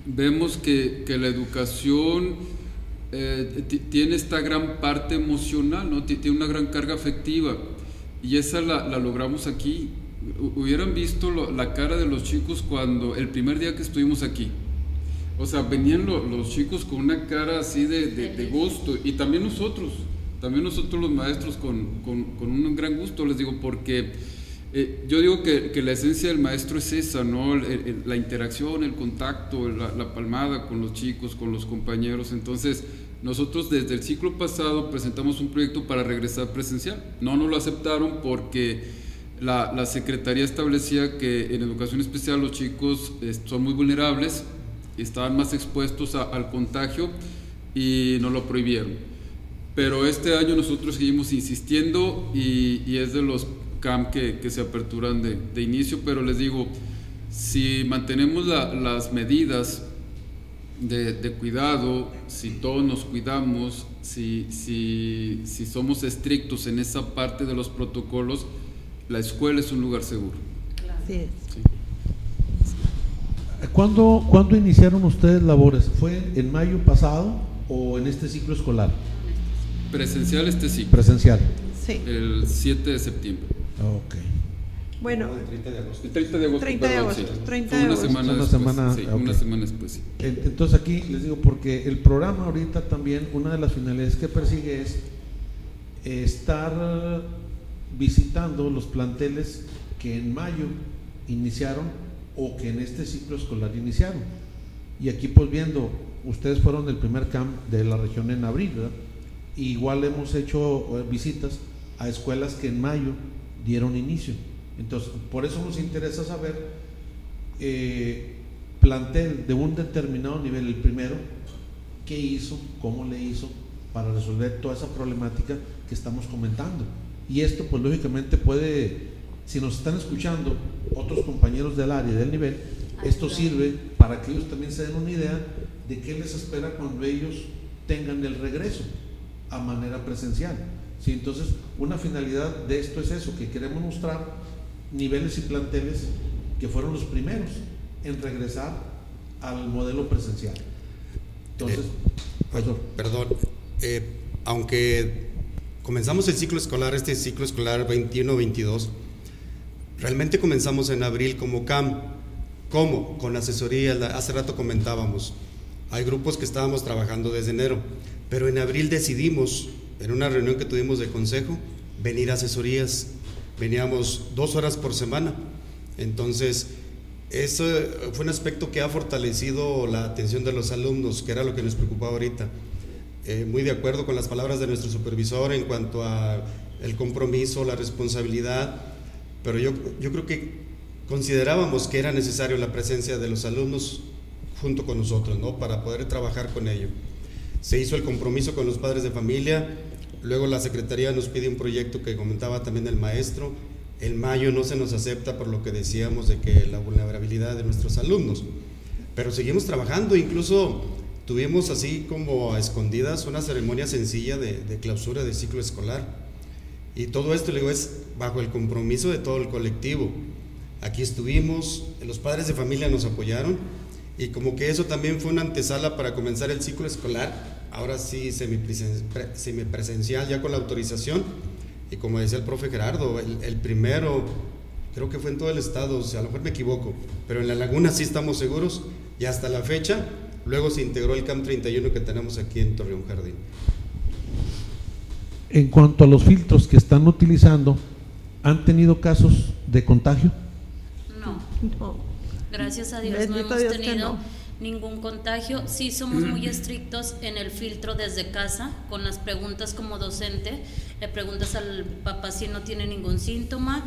vemos que, la educación ti- tiene esta gran parte emocional, ¿no? Ti- tiene una gran carga afectiva y esa la, la logramos aquí. Hu- Hubieran visto lo- la cara de los chicos cuando el primer día que estuvimos aquí. O sea, venían lo- los chicos con una cara así de, de- de gusto y también nosotros, también nosotros los maestros con, con- con un gran gusto, les digo, porque eh, yo digo que, que la esencia del maestro es esa, ¿no? El- el- la interacción, el contacto, la, la palmada con los chicos, con los compañeros. Entonces, nosotros desde el ciclo pasado presentamos un proyecto para regresar presencial. No nos lo aceptaron porque la, la Secretaría establecía que en educación especial los chicos eh, son muy vulnerables, estaban más expuestos a- al contagio y nos lo prohibieron. Pero este año nosotros seguimos insistiendo y, y es de los CAM que, que se aperturan de, de inicio, pero les digo, si mantenemos la- las medidas de, de cuidado, si todos nos cuidamos, si, si, si somos estrictos en esa parte de los protocolos, la escuela es un lugar seguro. Así es. ¿Cuándo, ¿Cuándo iniciaron ustedes labores? ¿Fue en mayo pasado o en este ciclo escolar? Presencial este ciclo. Presencial. Sí. El 7 de septiembre. Ok. Bueno, El 30 de agosto. El 30 de agosto. 30 de perdón, agosto, sí. 30 Fue de una agosto. semana Una después. semana, sí, ok. una semana después. sí. En- Entonces aquí les digo, porque el programa ahorita también, una de las finalidades que persigue es estar visitando los planteles que en mayo iniciaron o que en este ciclo escolar iniciaron. Y aquí pues viendo, ustedes fueron del primer camp de la región en abril, ¿verdad? Y igual hemos hecho eh, visitas a escuelas que en mayo dieron inicio. Entonces, por eso nos interesa saber eh, plantel de un determinado nivel, el primero, qué hizo, cómo le hizo para resolver toda esa problemática que estamos comentando. Y esto, pues lógicamente puede, si nos están escuchando otros compañeros del área del nivel, esto sirve para que ellos también se den una idea de qué les espera cuando ellos tengan el regreso a manera presencial. ¿Sí? Entonces, una finalidad de esto es eso, que queremos mostrar niveles y planteles que fueron los primeros en regresar al modelo presencial. Entonces, Ay, perdón, eh, aunque comenzamos el ciclo escolar, este ciclo escolar 21-22, realmente comenzamos en abril como CAM. ¿Cómo? Con asesoría, hace rato comentábamos. Hay grupos que estábamos trabajando desde enero, pero en abril decidimos, en una reunión que tuvimos de consejo, venir a asesorías. Veníamos dos horas por semana. Entonces, eso fue un aspecto que ha fortalecido la atención de los alumnos, que era lo que nos preocupaba ahorita. Eh, muy de acuerdo con las palabras de nuestro supervisor en cuanto a el compromiso, la responsabilidad, pero yo, yo creo que considerábamos que era necesario la presencia de los alumnos junto con nosotros, ¿no? Para poder trabajar con ello. Se hizo el compromiso con los padres de familia, luego la Secretaría nos pide un proyecto que comentaba también el maestro, en mayo no se nos acepta por lo que decíamos de que la vulnerabilidad de nuestros alumnos, pero seguimos trabajando, incluso tuvimos así como a escondidas una ceremonia sencilla de, clausura de ciclo escolar. Y todo esto, le digo, es bajo el compromiso de todo el colectivo. Aquí estuvimos, los padres de familia nos apoyaron y como que eso también fue una antesala para comenzar el ciclo escolar, ahora sí semipresencial ya con la autorización. Y como decía el profe Gerardo, el, el primero, creo que fue en todo el estado, o sea, a lo mejor me equivoco, pero en la laguna sí estamos seguros y hasta la fecha Luego se integró el CAM 31 que tenemos aquí en Torreón Jardín. En cuanto a los filtros que están utilizando, ¿han tenido casos de contagio? No. no. Gracias a Dios no hemos tenido ningún contagio. Sí somos muy estrictos en el filtro desde casa, con las preguntas como docente. Le preguntas al papá si no tiene ningún síntoma.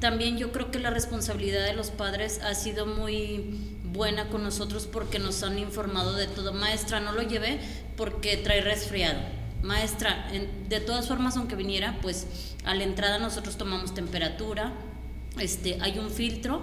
También yo creo que la responsabilidad de los padres ha sido muy buena con nosotros porque nos han informado de todo. Maestra, no lo llevé porque trae resfriado. Maestra, de todas formas, aunque viniera, pues a la entrada nosotros tomamos temperatura, este, hay un filtro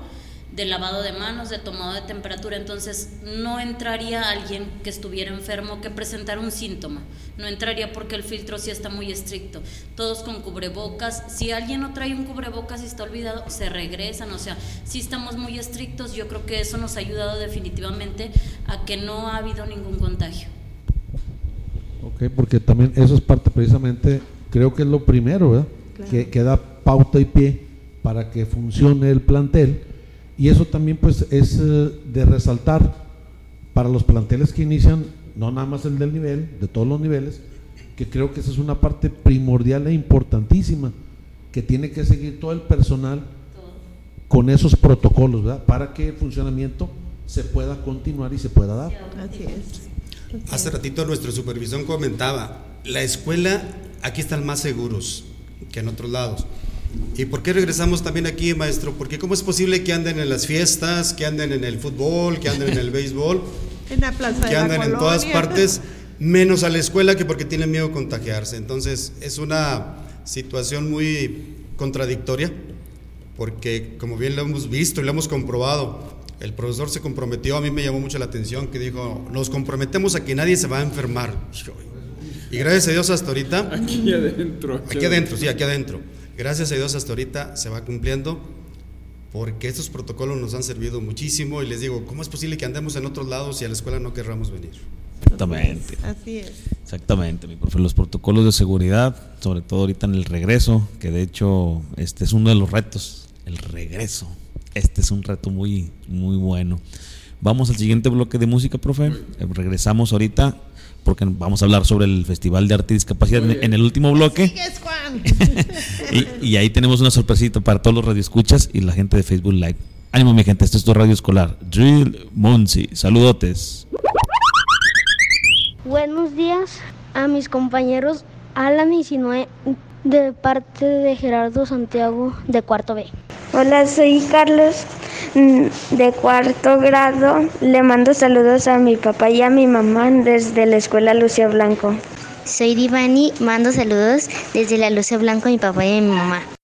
de lavado de manos, de tomado de temperatura, entonces no entraría alguien que estuviera enfermo que presentara un síntoma, no entraría porque el filtro sí está muy estricto, todos con cubrebocas, si alguien no trae un cubrebocas y está olvidado, se regresan, o sea, sí estamos muy estrictos, yo creo que eso nos ha ayudado definitivamente a que no ha habido ningún contagio. Ok, porque también eso es parte precisamente, creo que es lo primero, ¿verdad? Que, que da pauta y pie para que funcione el plantel y eso también pues es eh, de resaltar para los planteles que inician, no nada más el del nivel, de todos los niveles, que creo que esa es una parte primordial e importantísima que tiene que seguir todo el personal con esos protocolos, ¿verdad? Para que el funcionamiento se pueda continuar y se pueda dar. Así es. Hace ratito nuestra supervisión comentaba, la escuela aquí están más seguros que en otros lados. ¿Y por qué regresamos también aquí, maestro? Porque ¿cómo es posible que anden en las fiestas, que anden en el fútbol, que anden en el béisbol? en la plaza que anden en todas partes, menos a la escuela que porque tienen miedo a contagiarse. Entonces, es una situación muy contradictoria, porque como bien lo hemos visto y lo hemos comprobado, el profesor se comprometió, a mí me llamó mucho la atención, que dijo, nos comprometemos a que nadie se va a enfermar. Y gracias a Dios hasta ahorita... Aquí adentro. Aquí adentro, sí, aquí adentro Gracias a Dios hasta ahorita se va cumpliendo porque estos protocolos nos han servido muchísimo y les digo, ¿cómo es posible que andemos en otros lados y a la escuela no querramos venir? Exactamente. Así es. Exactamente, mi profe. Los protocolos de seguridad, sobre todo ahorita en el regreso, que de hecho este es uno de los retos, el regreso. Este es un reto muy, muy bueno. Vamos al siguiente bloque de música, profe. Regresamos ahorita porque vamos a hablar sobre el Festival de Arte y Discapacidad en, el último bloque. y, ahí tenemos una sorpresita para todos los radioescuchas y la gente de Facebook Live. Ánimo, mi gente, esto es tu radio escolar. Drill Monsi, saludotes. Buenos días a mis compañeros Alan y Sinue de parte de Gerardo Santiago de Cuarto B. Hola, soy Carlos mm, de cuarto grado. Le mando saludos a mi papá y a mi mamá desde la escuela Lucia Blanco. Soy Divani, mando saludos desde la Lucia Blanco a mi papá y a mi mamá.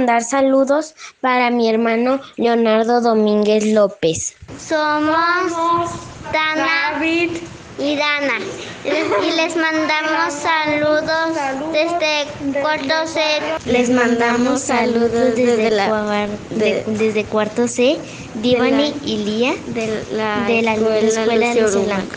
Mandar saludos para mi hermano Leonardo Domínguez López. Somos David y Dana. Y les mandamos saludos desde cuarto C. Les mandamos saludos desde, la, de- desde cuarto C, Divani y Lía de la, de la escuela de Blanco.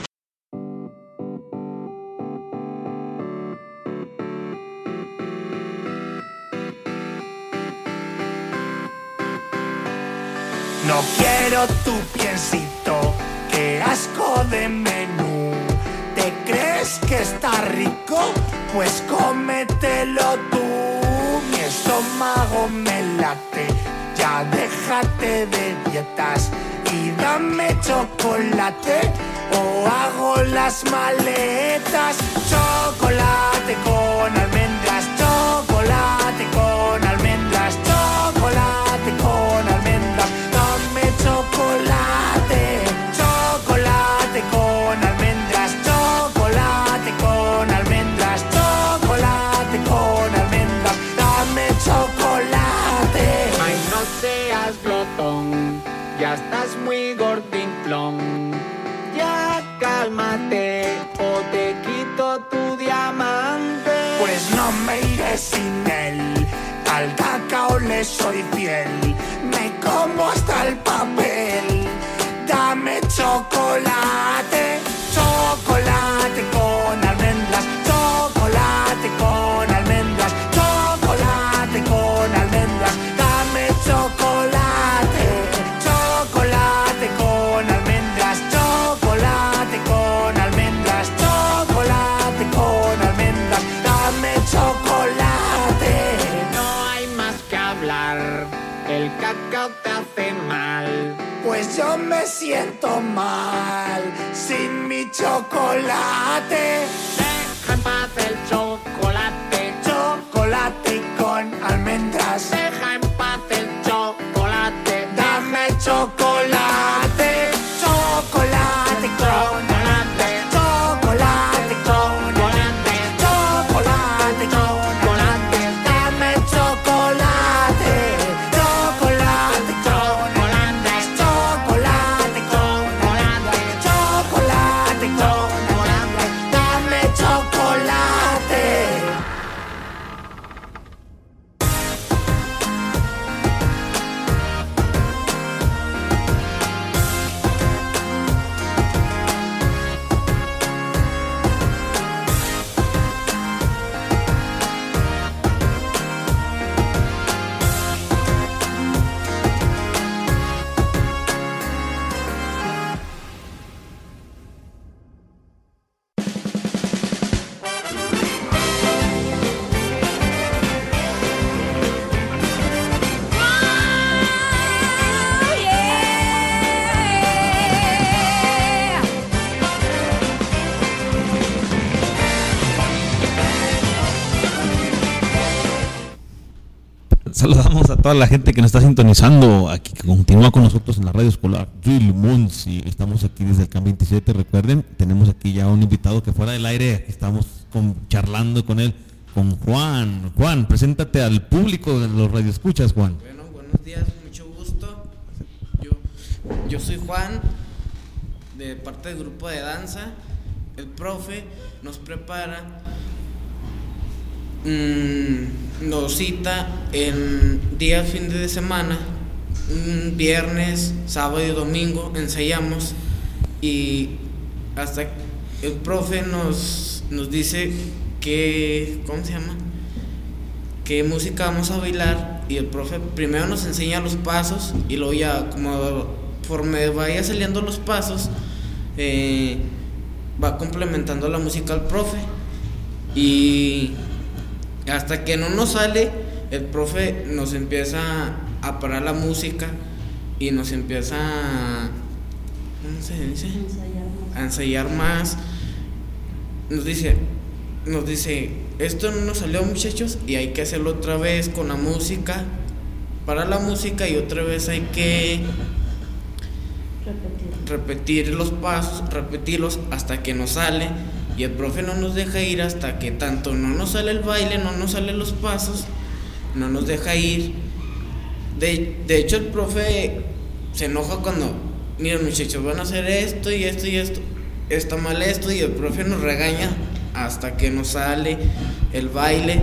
Tu piecito, qué asco de menú. ¿Te crees que está rico? Pues cómetelo tú. Mi estómago me late, ya déjate de dietas y dame chocolate o hago las maletas. Chocolate con soy fiel. Me como hasta el papel. Dame chocolate siento mal sin mi chocolate. Toda la gente que nos está sintonizando, aquí que continúa con nosotros en la radio escolar. Drill Monsi, estamos aquí desde el CAM 27, recuerden, tenemos aquí ya un invitado que fuera del aire, estamos con- charlando con él, con Juan. Juan, preséntate al público de los radioescuchas, Juan. Bueno, buenos días, mucho gusto. Yo, yo soy Juan, de parte del grupo de danza. El profe nos prepara, mm, nos cita en días fin de semana, viernes, sábado y domingo, ensayamos y hasta el profe nos, nos dice que, ¿cómo se llama? qué música vamos a bailar y el profe primero nos enseña los pasos y luego ya como conforme vaya saliendo los pasos eh, va complementando la música al profe y hasta que no nos sale el profe nos empieza a parar la música y nos empieza a, ¿cómo se dice? a ensayar más. Nos dice nos dice, esto no nos salió muchachos y hay que hacerlo otra vez con la música, para la música y otra vez hay que repetir los pasos, repetirlos hasta que nos sale y el profe no nos deja ir hasta que tanto no nos sale el baile, no nos salen los pasos no nos deja ir. De, de hecho, el profe se enoja cuando, miren muchachos, van a hacer esto y esto y esto, está mal esto y el profe nos regaña hasta que nos sale el baile.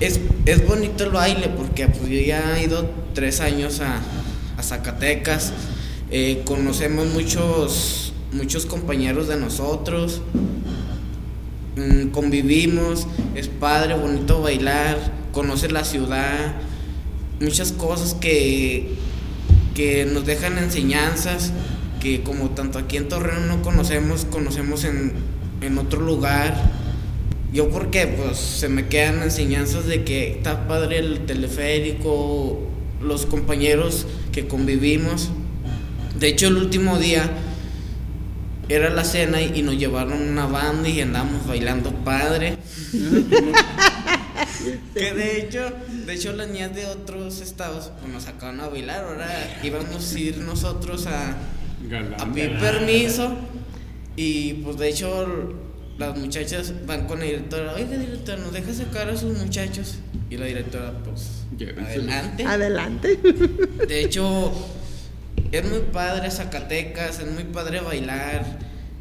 Es, es bonito el baile porque pues, ya ido tres años a, a Zacatecas, eh, conocemos muchos, muchos compañeros de nosotros, convivimos, es padre, bonito bailar, conocer la ciudad, muchas cosas que, que nos dejan enseñanzas que como tanto aquí en Torreón no conocemos, conocemos en, en otro lugar. Yo porque pues se me quedan enseñanzas de que está padre el teleférico, los compañeros que convivimos. De hecho el último día era la cena y, y nos llevaron una banda y andamos bailando padre. que de hecho, de hecho las niñas de otros estados pues, nos sacaron a bailar, ahora íbamos a ir nosotros a, a pedir permiso y pues de hecho las muchachas van con la directora, oiga directora, ¿nos deja sacar a sus muchachos? Y la directora, pues, adelante. Adelante. De hecho, es muy padre Zacatecas, es muy padre bailar.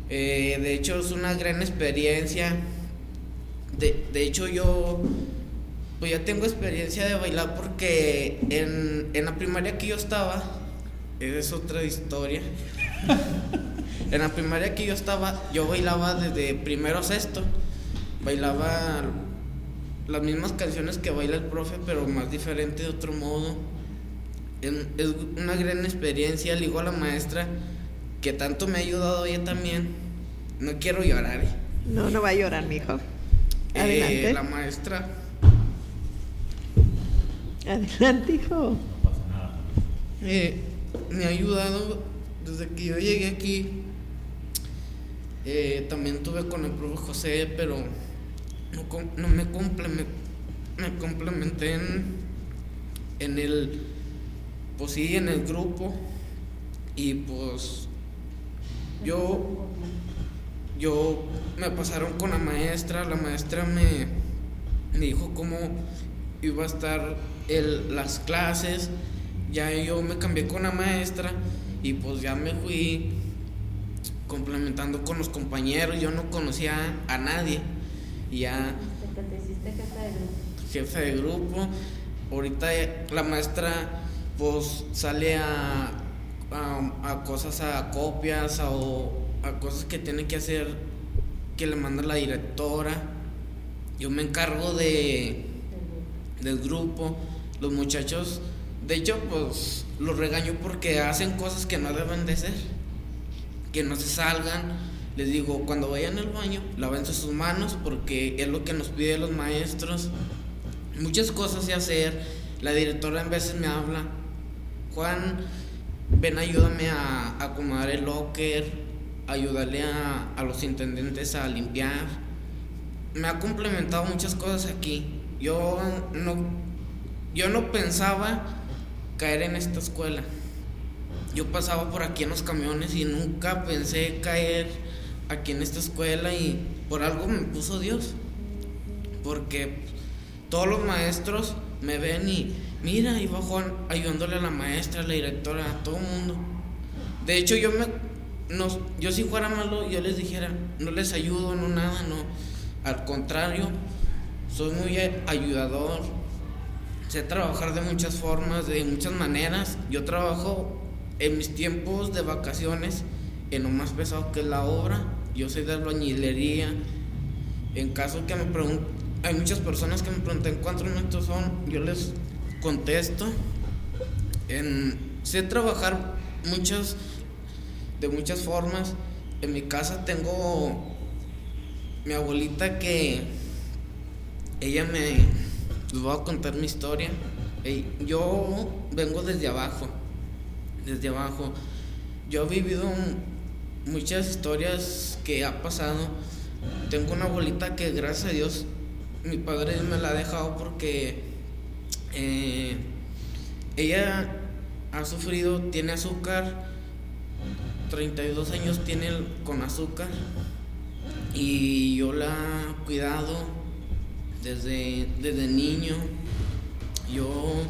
eh, de hecho, es una gran experiencia. De, de hecho, yo pues ya tengo experiencia de bailar porque en, en la primaria que yo estaba, es otra historia. en la primaria que yo estaba, yo bailaba desde primero a sexto. Bailaba las mismas canciones que baila el profe, pero más diferente de otro modo. Es, una gran experiencia, le digo a la maestra que tanto me ha ayudado ella también. No quiero llorar. No, no va a llorar, mijo. Eh, Adelante. la maestra Adelante, hijo. eh, me ha ayudado desde que yo llegué aquí. Eh, también tuve con el profe José, pero no, no me, complemen- me complementé en, en el, pues sí, en el grupo. Y pues yo, yo me pasaron con la maestra, la maestra me, me dijo cómo iba a estar el, las clases, ya yo me cambié con la maestra y pues ya me fui complementando con los compañeros, yo no conocía a nadie. Y ya jefe de grupo, ahorita la maestra pues sale a, a, cosas, a copias o a cosas que tiene que hacer que le manda la directora, yo me encargo de del grupo, los muchachos, de hecho, pues los regaño porque hacen cosas que no deben de ser, que no se salgan. Les digo, cuando vayan al baño, lávense sus manos porque es lo que nos piden los maestros. Muchas cosas de hacer. La directora en veces me habla, Juan, ven, ayúdame a acomodar el locker, ayúdale a, a los intendentes a limpiar. Me ha complementado muchas cosas aquí. Yo no, yo no pensaba caer en esta escuela. Yo pasaba por aquí en los camiones y nunca pensé caer aquí en esta escuela y por algo me puso Dios. Porque todos los maestros me ven y mira, ahí va Juan ayudándole a la maestra, a la directora, a todo el mundo. De hecho, yo me no, yo si fuera malo, yo les dijera, no les ayudo, no nada, no. Al contrario, soy muy ayudador. Sé trabajar de muchas formas, de muchas maneras. Yo trabajo en mis tiempos de vacaciones en lo más pesado que es la obra. Yo soy de albañilería. En caso que me pregunten, hay muchas personas que me preguntan cuántos metros son, yo les contesto. En, sé trabajar muchas, de muchas formas. En mi casa tengo mi abuelita que ella me les a contar mi historia. Yo vengo desde abajo, desde abajo. Yo he vivido muchas historias que ha pasado. Tengo una abuelita que gracias a Dios mi padre me la ha dejado porque eh, ella ha sufrido, tiene azúcar, 32 años tiene con azúcar y yo la he cuidado desde, desde niño yo,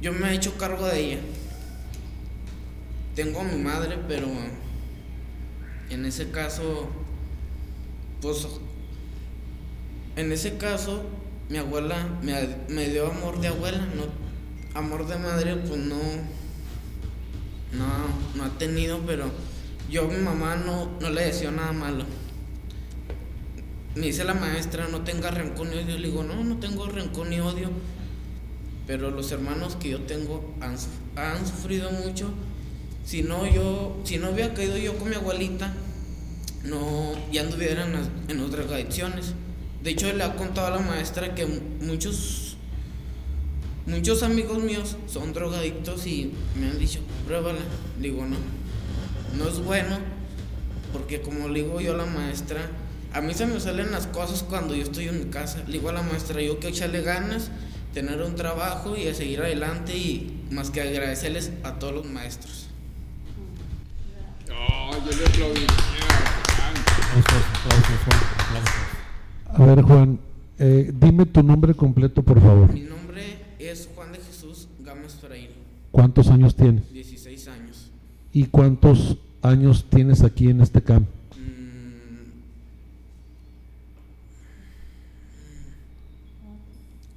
yo me he hecho cargo de ella. Tengo a mi madre, pero en ese caso, pues, en ese caso, mi abuela me, me dio amor de abuela, no, amor de madre, pues no, no, no ha tenido, pero yo a mi mamá no, no le decía nada malo. Me dice la maestra, no tenga rencor ni odio. Le digo, no, no tengo rencor ni odio. Pero los hermanos que yo tengo han, han sufrido mucho. Si no, yo, si no hubiera caído yo con mi abuelita, no, ya anduviera en en las drogadicciones. De hecho, le ha contado a la maestra que muchos, muchos amigos míos son drogadictos y me han dicho, pruébala. Le digo, no, no es bueno, porque como le digo yo a la maestra, a mí se me salen las cosas cuando yo estoy en mi casa. Le digo a la maestra, yo que echarle ganas, tener un trabajo y a seguir adelante y más que agradecerles a todos los maestros. Oh, yo le aplaudí. Aplausos, aplausos, Juan, aplausos. A ver, Juan, eh, dime tu nombre completo, por favor. Mi nombre es Juan de Jesús Gámez Freire, ¿Cuántos años tienes? 16 años. ¿Y cuántos años tienes aquí en este camp?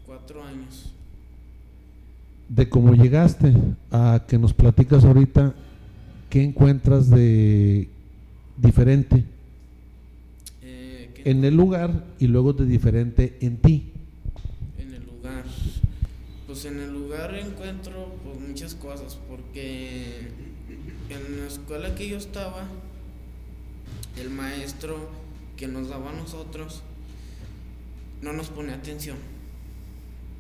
Cuatro años. De cómo llegaste a que nos platicas ahorita, ¿qué encuentras de diferente en el lugar y luego de diferente en ti? En el lugar. Pues en el lugar encuentro pues muchas cosas, porque en la escuela que yo estaba, el maestro que nos daba a nosotros no nos ponía atención.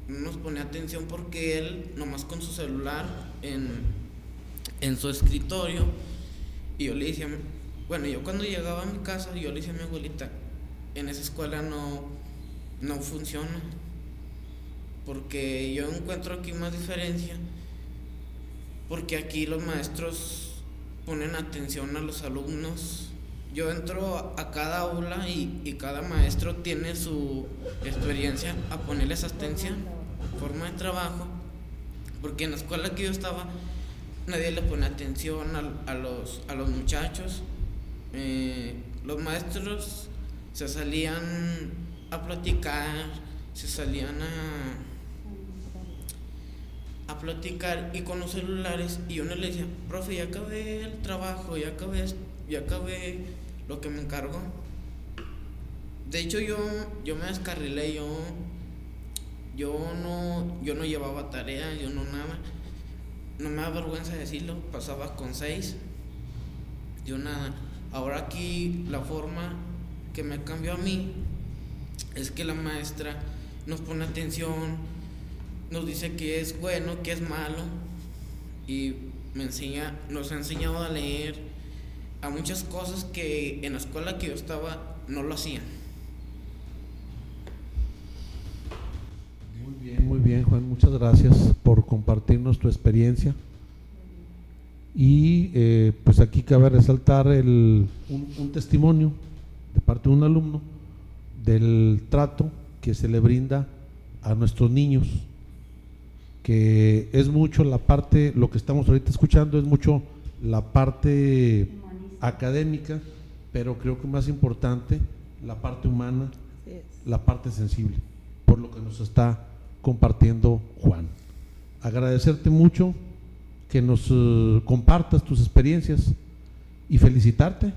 No nos ponía atención porque él, nomás con su celular en, en su escritorio, y yo le decía, bueno, yo cuando llegaba a mi casa, yo le decía a mi abuelita, en esa escuela no, no funciona. Porque yo encuentro aquí más diferencia. Porque aquí los maestros ponen atención a los alumnos. Yo entro a- a cada aula y, y cada maestro tiene su experiencia a ponerles atención, forma de trabajo. Porque en la escuela que yo estaba, nadie le pone atención al- a, los, a los muchachos. Eh, los maestros se salían a platicar, se salían a, a platicar y con los celulares y yo no le decía, profe, ya acabé el trabajo, ya acabé, ya acabé lo que me encargó. De hecho yo, yo me descarrilé, yo, yo no, yo no llevaba tarea, yo no nada. No me da vergüenza decirlo, pasaba con seis, yo nada. Ahora aquí la forma que me cambió a mí es que la maestra nos pone atención, nos dice que es bueno, que es malo y me enseña, nos ha enseñado a leer a muchas cosas que en la escuela que yo estaba no lo hacían. Muy bien, muy bien, Juan. Muchas gracias por compartirnos tu experiencia. Y eh, pues aquí cabe resaltar el, un, un testimonio de parte de un alumno del trato que se le brinda a nuestros niños, que es mucho la parte, lo que estamos ahorita escuchando es mucho la parte académica, pero creo que más importante la parte humana, la parte sensible, por lo que nos está compartiendo Juan. Agradecerte mucho que nos eh, compartas tus experiencias y felicitarte.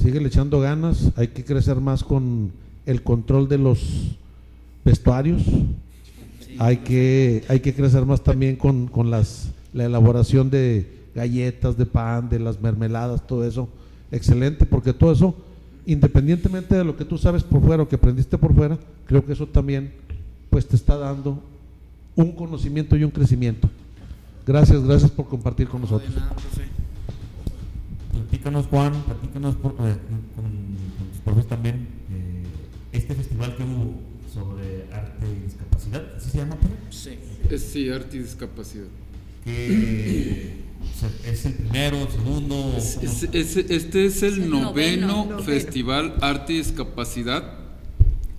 Sigue echando ganas, hay que crecer más con el control de los vestuarios, hay, que, hay que crecer más también con, con las, la elaboración de galletas, de pan, de las mermeladas, todo eso. Excelente, porque todo eso, independientemente de lo que tú sabes por fuera o que aprendiste por fuera, creo que eso también pues te está dando un conocimiento y un crecimiento. Gracias, gracias por compartir con nosotros. Platícanos, Juan, platícanos por- eh, con, con tus profes también eh, este festival que hubo sobre arte y discapacidad, ¿así se llama? Sí. Es, sí, arte y discapacidad. Que es el primero, el segundo. Es- ¿cómo? es- es- este es el, el noveno, noveno. Festival Arte y Discapacidad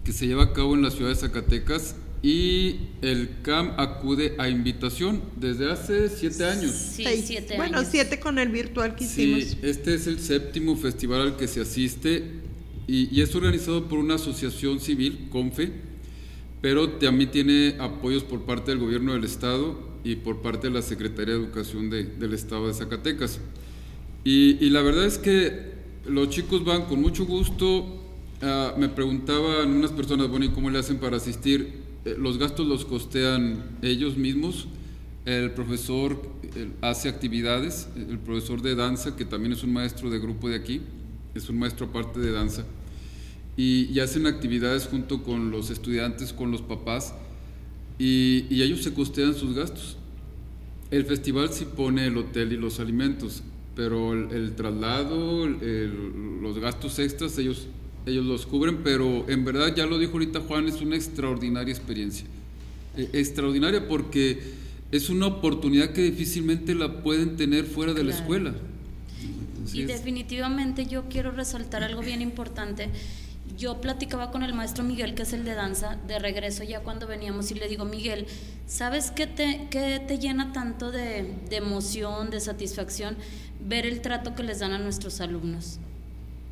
que se lleva a cabo en la ciudad de Zacatecas y el CAM acude a invitación desde hace siete años. Sí, Seis. siete bueno, años. siete con el virtual que hicimos. Sí, este es el séptimo festival al que se asiste y, y es organizado por una asociación civil, CONFE, pero también tiene apoyos por parte del gobierno del estado y por parte de la Secretaría de Educación de- del estado de Zacatecas. Y, y la verdad es que los chicos van con mucho gusto. Ah, me preguntaban unas personas, bueno, ¿y cómo le hacen para asistir? Eh, los gastos los costean ellos mismos. El profesor eh, hace actividades, el profesor de danza, que también es un maestro de grupo de aquí, es un maestro aparte de danza, y, y hacen actividades junto con los estudiantes, con los papás, y, ellos se costean sus gastos. El festival sí pone el hotel y los alimentos, pero el, traslado, los gastos extras, ellos, ellos los cubren, pero en verdad, ya lo dijo ahorita Juan, es una extraordinaria experiencia. Eh, extraordinaria porque es una oportunidad que difícilmente la pueden tener fuera de la escuela. Y definitivamente yo quiero resaltar algo bien importante. Yo platicaba con el maestro Miguel, que es el de danza, de regreso ya cuando veníamos y le digo, Miguel, ¿sabes qué te, qué te llena tanto de, de emoción, de satisfacción ver el trato que les dan a nuestros alumnos?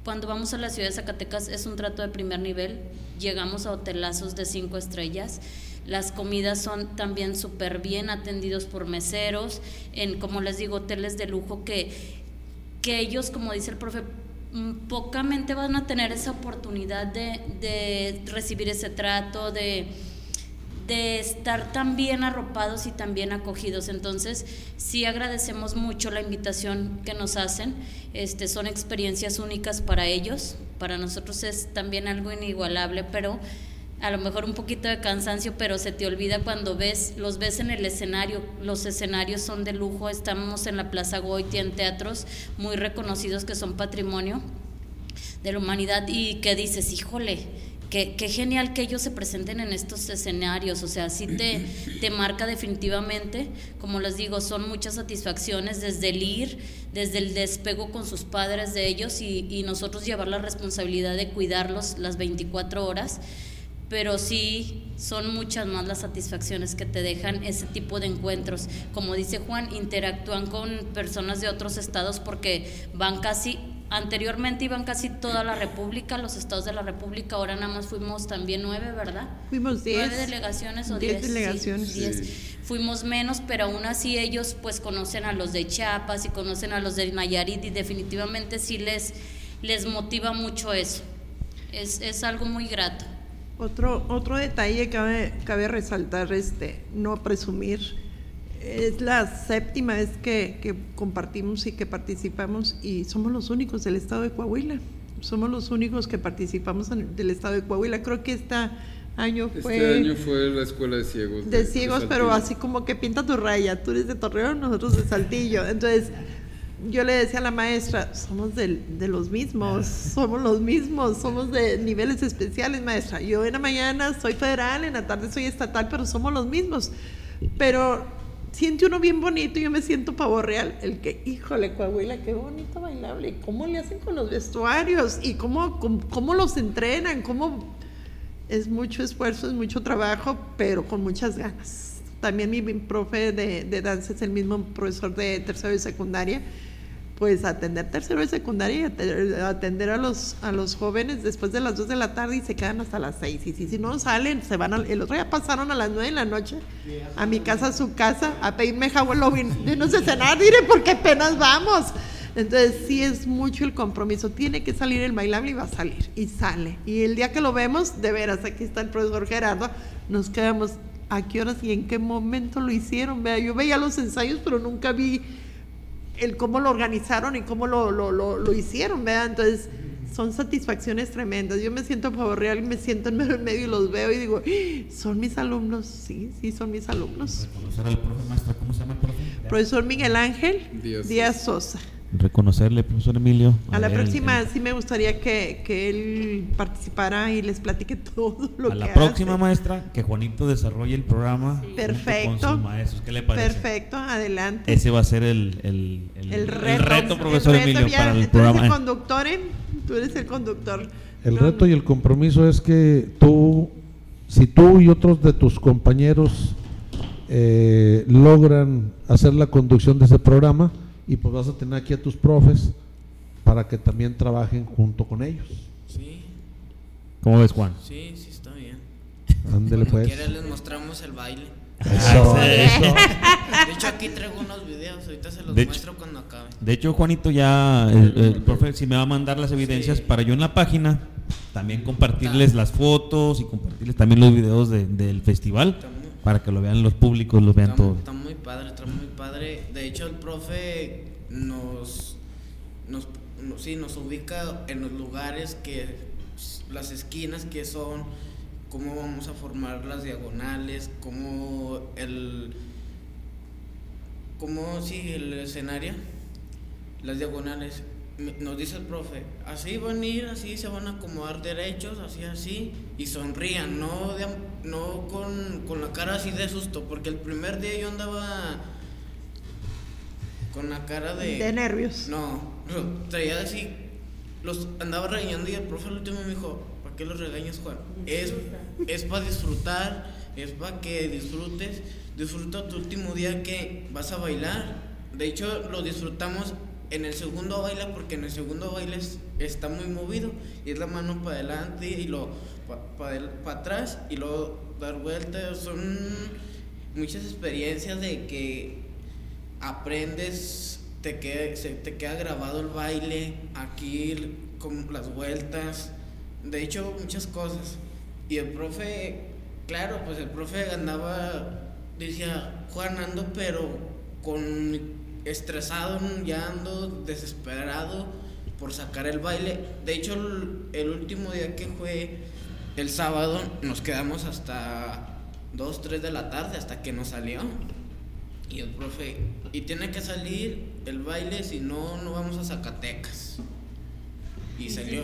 Cuando vamos a la ciudad de Zacatecas es un trato de primer nivel, llegamos a hotelazos de cinco estrellas, las comidas son también súper bien atendidos por meseros, en como les digo, hoteles de lujo que, que ellos, como dice el profe, mm, pocamente van a tener esa oportunidad de, de recibir ese trato, de, de estar tan bien arropados y tan bien acogidos. Entonces, sí agradecemos mucho la invitación que nos hacen. Este, son experiencias únicas para ellos. Para nosotros es también algo inigualable, pero a lo mejor un poquito de cansancio, pero se te olvida cuando ves, los ves en el escenario. Los escenarios son de lujo. Estamos en la Plaza Goitia, en teatros muy reconocidos que son patrimonio de la humanidad y que dices, híjole, qué, genial que ellos se presenten en estos escenarios, o sea, sí te, te marca definitivamente, como les digo, son muchas satisfacciones desde el ir, desde el despego con sus padres de ellos y, y nosotros llevar la responsabilidad de cuidarlos las 24 horas pero sí son muchas más las satisfacciones que te dejan ese tipo de encuentros. Como dice Juan, interactúan con personas de otros estados porque van casi, anteriormente iban casi toda la República, los estados de la República, ahora nada más fuimos también nueve, ¿verdad? Fuimos diez. Nueve delegaciones o Diez diez. sí, delegaciones. diez. Sí. Fuimos menos, pero aún así ellos pues conocen a los de Chiapas y conocen a los de Nayarit y definitivamente sí les, les motiva mucho eso. Es, es algo muy grato. Otro, otro detalle que cabe, cabe resaltar, este, no presumir, es la séptima vez que, que compartimos y que participamos y somos los únicos del estado de Coahuila. Somos los únicos que participamos en- del estado de Coahuila. Creo que este año fue este año fue la escuela de ciegos. de ciegos, pero así como que pinta tu raya. Tú eres de Torreón, nosotros de Saltillo. Entonces, yo le decía a la maestra, somos del- de los mismos, somos los mismos, somos de niveles especiales, maestra. Yo en la mañana soy federal, en la tarde soy estatal, pero somos los mismos. Pero siente uno bien bonito, yo me siento pavo real, el que, híjole, Coahuila, qué bonito bailable, ¿cómo le hacen con los vestuarios? ¿Y cómo, cómo, cómo los entrenan? ¿Cómo es mucho esfuerzo, es mucho trabajo, pero con muchas ganas. También mi profe de, de danza es el mismo profesor de tercero y secundaria. Pues atender tercero y secundaria y ate- atender a los, a los jóvenes después de las 2 de la tarde y se quedan hasta las 6. Y si, si no salen, se van el otro día pasaron a las 9 de la noche a mi casa, a su casa, a pedirme Halloween. De no sé cenar, diré, porque apenas vamos. Entonces sí es mucho el compromiso. Tiene que salir el bailable y va a salir. Y sale. Y el día que lo vemos, de veras, aquí está el profesor Gerardo, nos quedamos a qué horas y en qué momento lo hicieron. Vea, yo veía los ensayos, pero nunca vi el cómo lo organizaron y cómo lo, lo, lo, lo hicieron, ¿verdad? Entonces, son satisfacciones tremendas. Yo me siento pavo real y me siento en medio, en medio y los veo y digo, "Ah, son mis alumnos, sí, sí, son mis alumnos. Reconocer al profe maestra, ¿cómo se llama el profe? Profesor Miguel Ángel Díaz Díaz, Sosa. Reconocerle, profesor Emilio. A la ver, próxima el- sí me gustaría que, que él participara y les platique todo lo a que la próxima maestra, que Juanito desarrolle el programa. Perfecto. Con sus maestros, ¿qué le parece? Perfecto, adelante. Ese va a ser el, el, el, el el reto, profesor el reto, Emilio, ya, para el programa. el conductor, ¿eh? Tú eres el conductor. El No, reto y el compromiso es que tú si tú y otros de tus compañeros eh, logran hacer la conducción de ese programa y pues vas a tener aquí a tus profes para que también trabajen junto con ellos. Sí, ¿Cómo ves, Juan? sí, sí está bien. Ándele pues. quiera les mostramos el baile. Eso, eso. De hecho aquí traigo unos videos, ahorita se los De hecho- muestro cuando acabe. De hecho, Juanito, ya el, el profe si me va a mandar las evidencias para yo en la página también compartirles las fotos y compartirles también los videos de- del festival para que lo vean los públicos, los vean Está, todos. está muy padre, está muy De hecho, el profe nos, nos, nos ubica en los lugares que, las esquinas que son, cómo vamos a formar las diagonales, cómo el, cómo, sí, el escenario, las diagonales. Nos dice el profe, así van a ir, así se van a acomodar derechos, así, así, y sonrían, no, no con, con la cara así de susto, porque el primer día yo andaba con la cara de... De nervios. No, traía así, los andaba regañando y el profe al último me dijo, ¿para qué los regañas, Juan? Es, es para disfrutar, es para que disfrutes, disfruta tu último día que vas a bailar. De hecho, lo disfrutamos en el segundo baile porque en el segundo baile es- está muy movido y es la mano para adelante y lo para atrás y luego dar vueltas. Son muchas experiencias de que aprendes, te queda, se te queda grabado el baile, aquí con las vueltas, de hecho muchas cosas. Y el profe, claro, pues el profe andaba, decía, Juan ando pero con estresado, ya ando desesperado por sacar el baile. De hecho, el, el último día que fue el sábado, nos quedamos hasta 2, 3 de la tarde, hasta que nos salió. Y el profe, y tiene que salir el baile, si no, no vamos a Zacatecas. Y salió.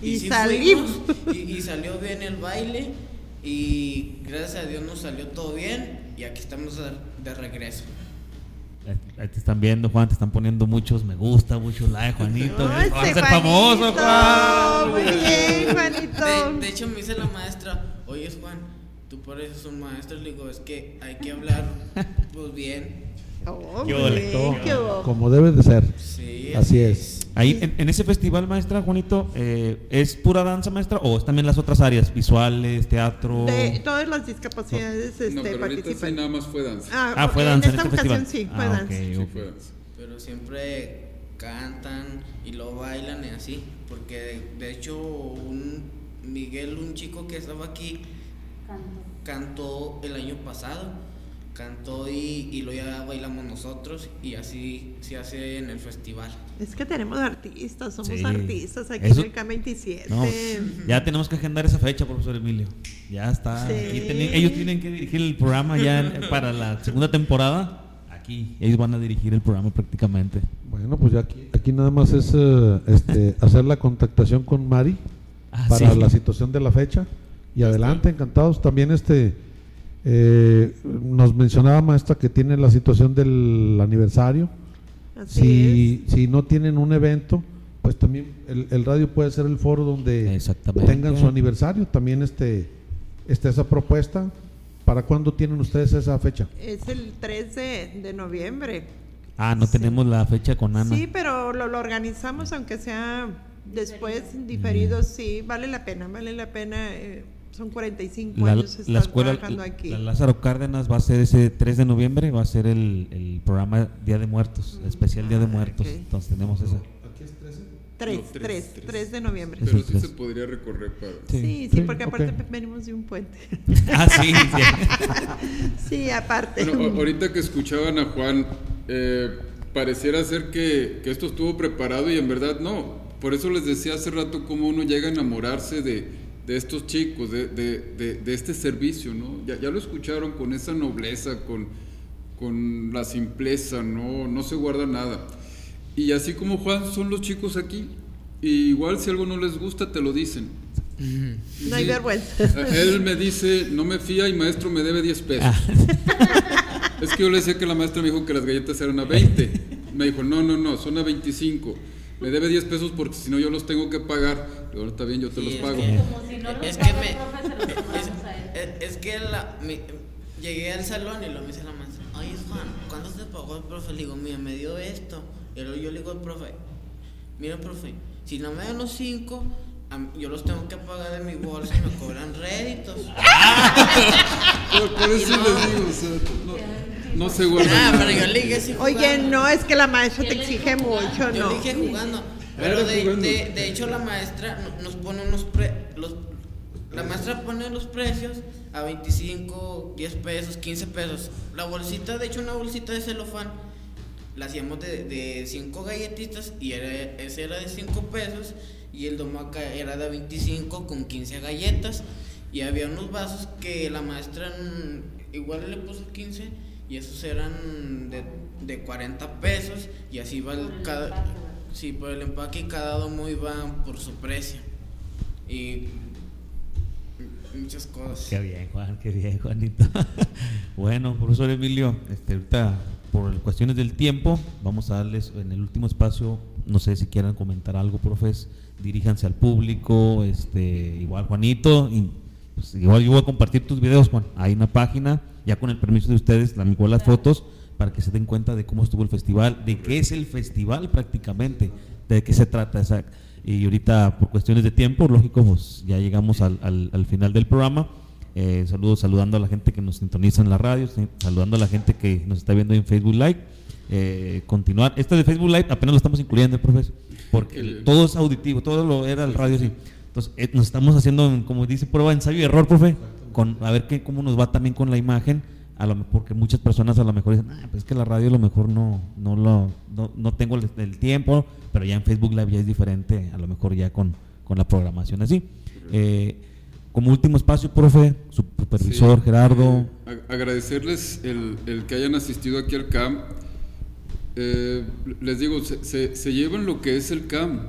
Y, Y sí salimos. fuimos, y, y salió bien el baile. Y gracias a Dios nos salió todo bien. Y aquí estamos de, regreso. Ahí te están viendo, Juan, te están poniendo muchos me gusta, muchos like, Juanito. Ay, Vas a ser famoso. Juan. Muy bien, Juanito. De, de hecho, me dice la maestra, oye Juan, tú pareces un maestro. Le digo, es que hay que hablar pues bien. Qué Como debe de ser. Sí, Así es. Ahí, en, en ese festival, maestra, Juanito, eh, ¿es pura danza, maestra? ¿O es también las otras áreas? Visuales, teatro. De todas las discapacidades este, No, pero ahorita sí participan. nada más fue danza. Ah, Ah, fue danza en esta este ocasión festival. sí, fue Ah, danza. ok, Sí, ok. fue danza. Pero siempre cantan y lo bailan y así. Porque de, de hecho, un Miguel, un chico que estaba aquí, cantó el año pasado. Cantó y, y lo ya bailamos nosotros y así se hace en el festival. Es que tenemos artistas, somos Sí. artistas aquí Eso- en el K27. No, ya tenemos que agendar esa fecha, profesor Emilio. Ya está. Sí. Aquí teni- ellos tienen que dirigir el programa ya en- para la segunda temporada. Aquí, ellos van a dirigir el programa prácticamente. Bueno, pues ya aquí, aquí nada más es eh, este, hacer la contactación con Mari Ah, para sí. la situación de la fecha. Y adelante, encantados. También este eh, nos mencionaba maestra que tiene la situación del aniversario. Así si, si no tienen un evento, pues también el, el radio puede ser el foro donde tengan su aniversario. También este, está esa propuesta. ¿Para cuándo tienen ustedes esa fecha? Es el 3 de, de noviembre. Ah, no tenemos la fecha con Ana. Sí, pero lo, lo organizamos aunque sea después diferido, sí, vale la pena, vale la pena. eh, son 45 La, años la estar escuela trabajando aquí. la Lázaro Cárdenas va a ser ese 3 de noviembre, va a ser el, el programa Día de Muertos, especial Día de Muertos. Entonces tenemos esa. 3, No, 3, tres, 3 de noviembre. Pero Sí, sí se podría recorrer para. Sí, Sí. sí, Sí, porque aparte venimos de un puente. Ah, sí, sí. Sí, aparte. Bueno, ahorita que escuchaban a Juan, eh, pareciera ser que, que esto estuvo preparado y en verdad no. Por eso les decía hace rato cómo uno llega a enamorarse de, de estos chicos, de, de- de- de este servicio, ¿no? Ya, ya lo escucharon con esa nobleza, con, con la simpleza, ¿no? No se guarda nada. Y así como Juan, son los chicos aquí. Y igual si algo no les gusta, te lo dicen. No hay vergüenza. Él me dice, no me fía y maestro me debe 10 pesos. Ah. Es que yo le decía que la maestra me dijo que las galletas eran a 20. Me dijo, no, no, no, son a 25. Me debe 10 pesos porque si no yo los tengo que pagar. Y ahora está bien, yo te Sí, los es pago. que- Como si no los es que me- profe, se los tomamos a él. Es, es que la, mi- llegué al salón y lo me dice la maestra, oye Juan, ¿cuánto te pagó el profe? Le digo, mira, me dio esto. Y luego yo le digo al profe, mira profe, si no me dan los cinco, a mí- yo los tengo que pagar de mi bolsa y me cobran réditos. Por, por eso no. les digo, o sea, no, no se guarda. Ah, pero yo le dije Oye, jugando. no, es que la maestra te exige mucho, Yo ¿no? le dije jugando. Pero de, de- de hecho la maestra no- nos pone unos pre, los la maestra pone los precios a 25, 10 pesos, 15 pesos. La bolsita, de hecho una bolsita de celofán la hacíamos de, de 5 galletitas y era, ese era de 5 pesos y el domaca era de 25 con 15 galletas y había unos vasos que la maestra mm, igual le puso 15 y esos eran de, de 40 pesos y así va el, cada sí por el empaque y cada domo iba por su precio. Y muchas cosas. Qué bien, Juan, qué bien, Juanito. bueno, profesor Emilio, este, ahorita por cuestiones del tiempo, vamos a darles en el último espacio, no sé si quieran comentar algo, profes, diríjanse al público, este, igual Juanito, y pues, igual yo voy a compartir tus videos, Juan, hay una página, ya con el permiso de ustedes, la igual las fotos, para que se den cuenta de cómo estuvo el festival, de qué es el festival prácticamente, de qué se trata esa y ahorita por cuestiones de tiempo, lógico, pues ya llegamos al, al- al final del programa. Eh, saludos, saludando a la gente que nos sintoniza en la radio, sí, saludando a la gente que nos está viendo en Facebook Live. Eh, continuar, este de Facebook Live apenas lo estamos incluyendo, profesor, porque el- todo es auditivo, todo lo era el radio, sí. Entonces, eh, nos estamos haciendo, como dice, prueba, ensayo y error, profe, con, a ver qué, cómo nos va también con la imagen, a lo, porque muchas personas a lo mejor dicen, ah, pues es que la radio a lo mejor no, no, lo, no, no tengo el, el tiempo, pero ya en Facebook Live ya es diferente, a lo mejor ya con, con la programación así. Eh, como último espacio, profe, su supervisor Sí, Gerardo. eh, ag- agradecerles el, el que hayan asistido aquí al CAM. Eh, les digo, se, se- se llevan lo que es el CAM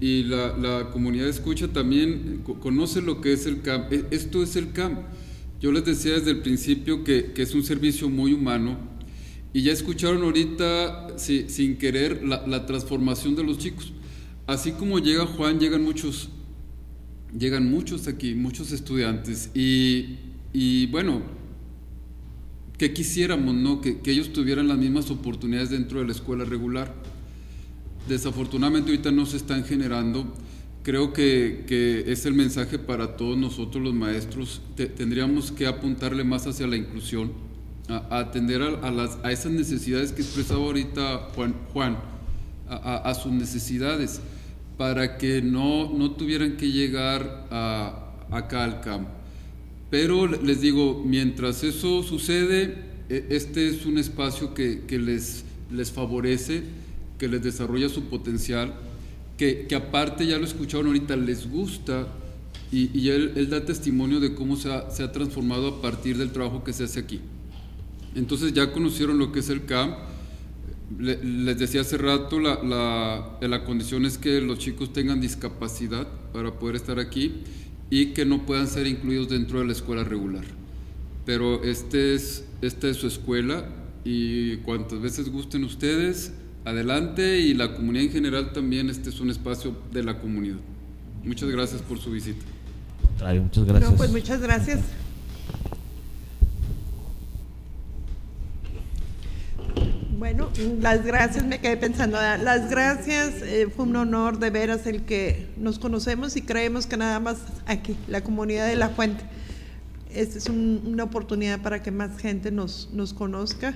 y, la, la comunidad escucha también, co- conoce lo que es el CAM. E- Esto es el CAM. Yo les decía desde el principio que, que es un servicio muy humano y ya escucharon ahorita, si- sin querer, la, la transformación de los chicos. Así como llega Juan, llegan muchos llegan muchos aquí, muchos estudiantes y, y bueno, que quisiéramos, ¿no? Que, que ellos tuvieran las mismas oportunidades dentro de la escuela regular. Desafortunadamente ahorita no se están generando. Creo que, es el mensaje para todos nosotros los maestros. Te- tendríamos que apuntarle más hacia la inclusión, atender a, las, a esas necesidades que expresaba ahorita Juan, Juan a, sus necesidades, para que no, no tuvieran que llegar acá al campo. Pero le- les digo, mientras eso sucede, e- este es un espacio que, que les, les favorece, que les desarrolla su potencial, que, que aparte, ya lo escucharon ahorita, les gusta y, y él, él da testimonio de cómo se ha, se ha transformado a partir del trabajo que se hace aquí. Entonces ya conocieron lo que es el CAMP. Le- les decía hace rato, la, la, la condición es que los chicos tengan discapacidad para poder estar aquí y que no puedan ser incluidos dentro de la escuela regular. Pero este es, esta es su escuela y cuantas veces gusten ustedes, adelante y la comunidad en general también, este es un espacio de la comunidad. Muchas gracias por su visita. Contrario, muchas gracias. No, pues muchas gracias. Bueno, las gracias, me quedé pensando, ah, las gracias, eh, fue un honor de veras el que nos conocemos y creemos que nada más aquí, la comunidad de La Fuente. Esta es un- una oportunidad para que más gente nos, nos conozca.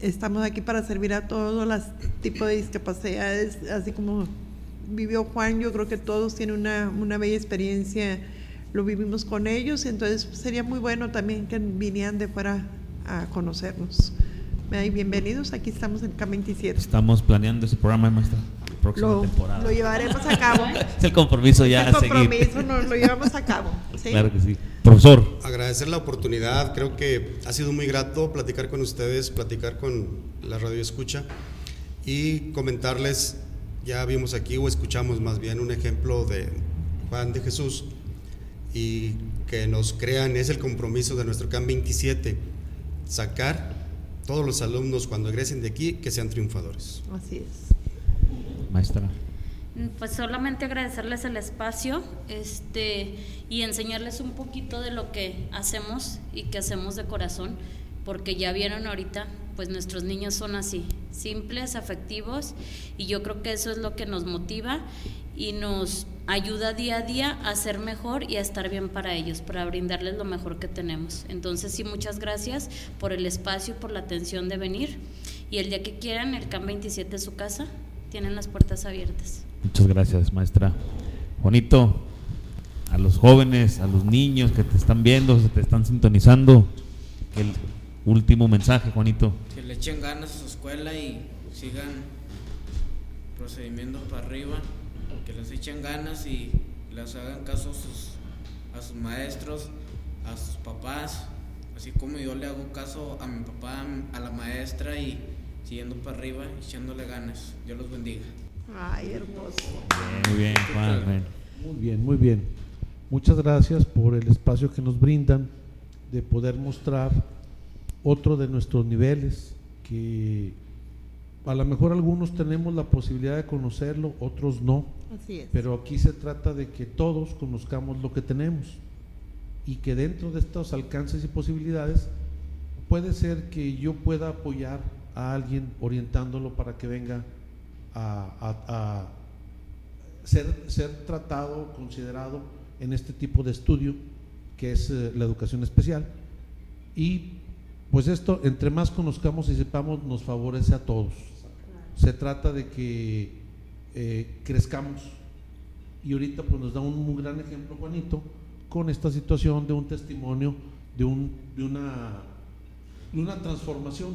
Estamos aquí para servir a todos los tipos de discapacidades, así como vivió Juan, yo creo que todos tienen una, una bella experiencia, lo vivimos con ellos, entonces sería muy bueno también que vinieran de fuera a conocernos. Bienvenidos, aquí estamos en K27. Estamos planeando ese programa, maestra. Próxima Lo, temporada. lo llevaremos a cabo. Es el compromiso ya Es a el seguir. compromiso, nos lo llevamos a cabo. ¿sí? Claro que sí. Profesor. Agradecer la oportunidad, creo que ha sido muy grato platicar con ustedes, platicar con la radio escucha y comentarles, ya vimos aquí o escuchamos más bien un ejemplo de Juan de Jesús y que nos crean, es el compromiso de nuestro CAM 27, sacar todos los alumnos cuando egresen de aquí que sean triunfadores. Así es. Maestra. Pues solamente agradecerles el espacio este, y enseñarles un poquito de lo que hacemos y que hacemos de corazón, porque ya vieron ahorita, pues nuestros niños son así, simples, afectivos, y yo creo que eso es lo que nos motiva y nos ayuda día a día a ser mejor y a estar bien para ellos, para brindarles lo mejor que tenemos. Entonces sí, muchas gracias por el espacio, por la atención de venir, y el día que quieran, el CAM 27 es su casa, tienen las puertas abiertas. Muchas gracias, maestra. Juanito, a los jóvenes, a los niños que te están viendo, que te están sintonizando, el último mensaje, Juanito. Que le echen ganas a su escuela y sigan procedimiento para arriba, que les echen ganas y les hagan caso a sus, a sus maestros, a sus papás, así como yo le hago caso a mi papá, a la maestra y siguiendo para arriba, echándole ganas. Dios los bendiga. Ay, hermoso. Muy bien, Juan. bueno. Muy bien, muy bien. Muchas gracias por el espacio que nos brindan de poder mostrar otro de nuestros niveles que a lo mejor algunos tenemos la posibilidad de conocerlo, otros no. Así es. Pero aquí se trata de que todos conozcamos lo que tenemos y que dentro de estos alcances y posibilidades puede ser que yo pueda apoyar a alguien orientándolo para que venga a, a- a ser, ser tratado, considerado en este tipo de estudio que es eh, la educación especial. Y pues esto, entre más conozcamos y sepamos, nos favorece a todos. Se trata de que eh, crezcamos. Y ahorita pues nos da un muy gran ejemplo, Juanito, con esta situación de un testimonio de, un, de, una, de una transformación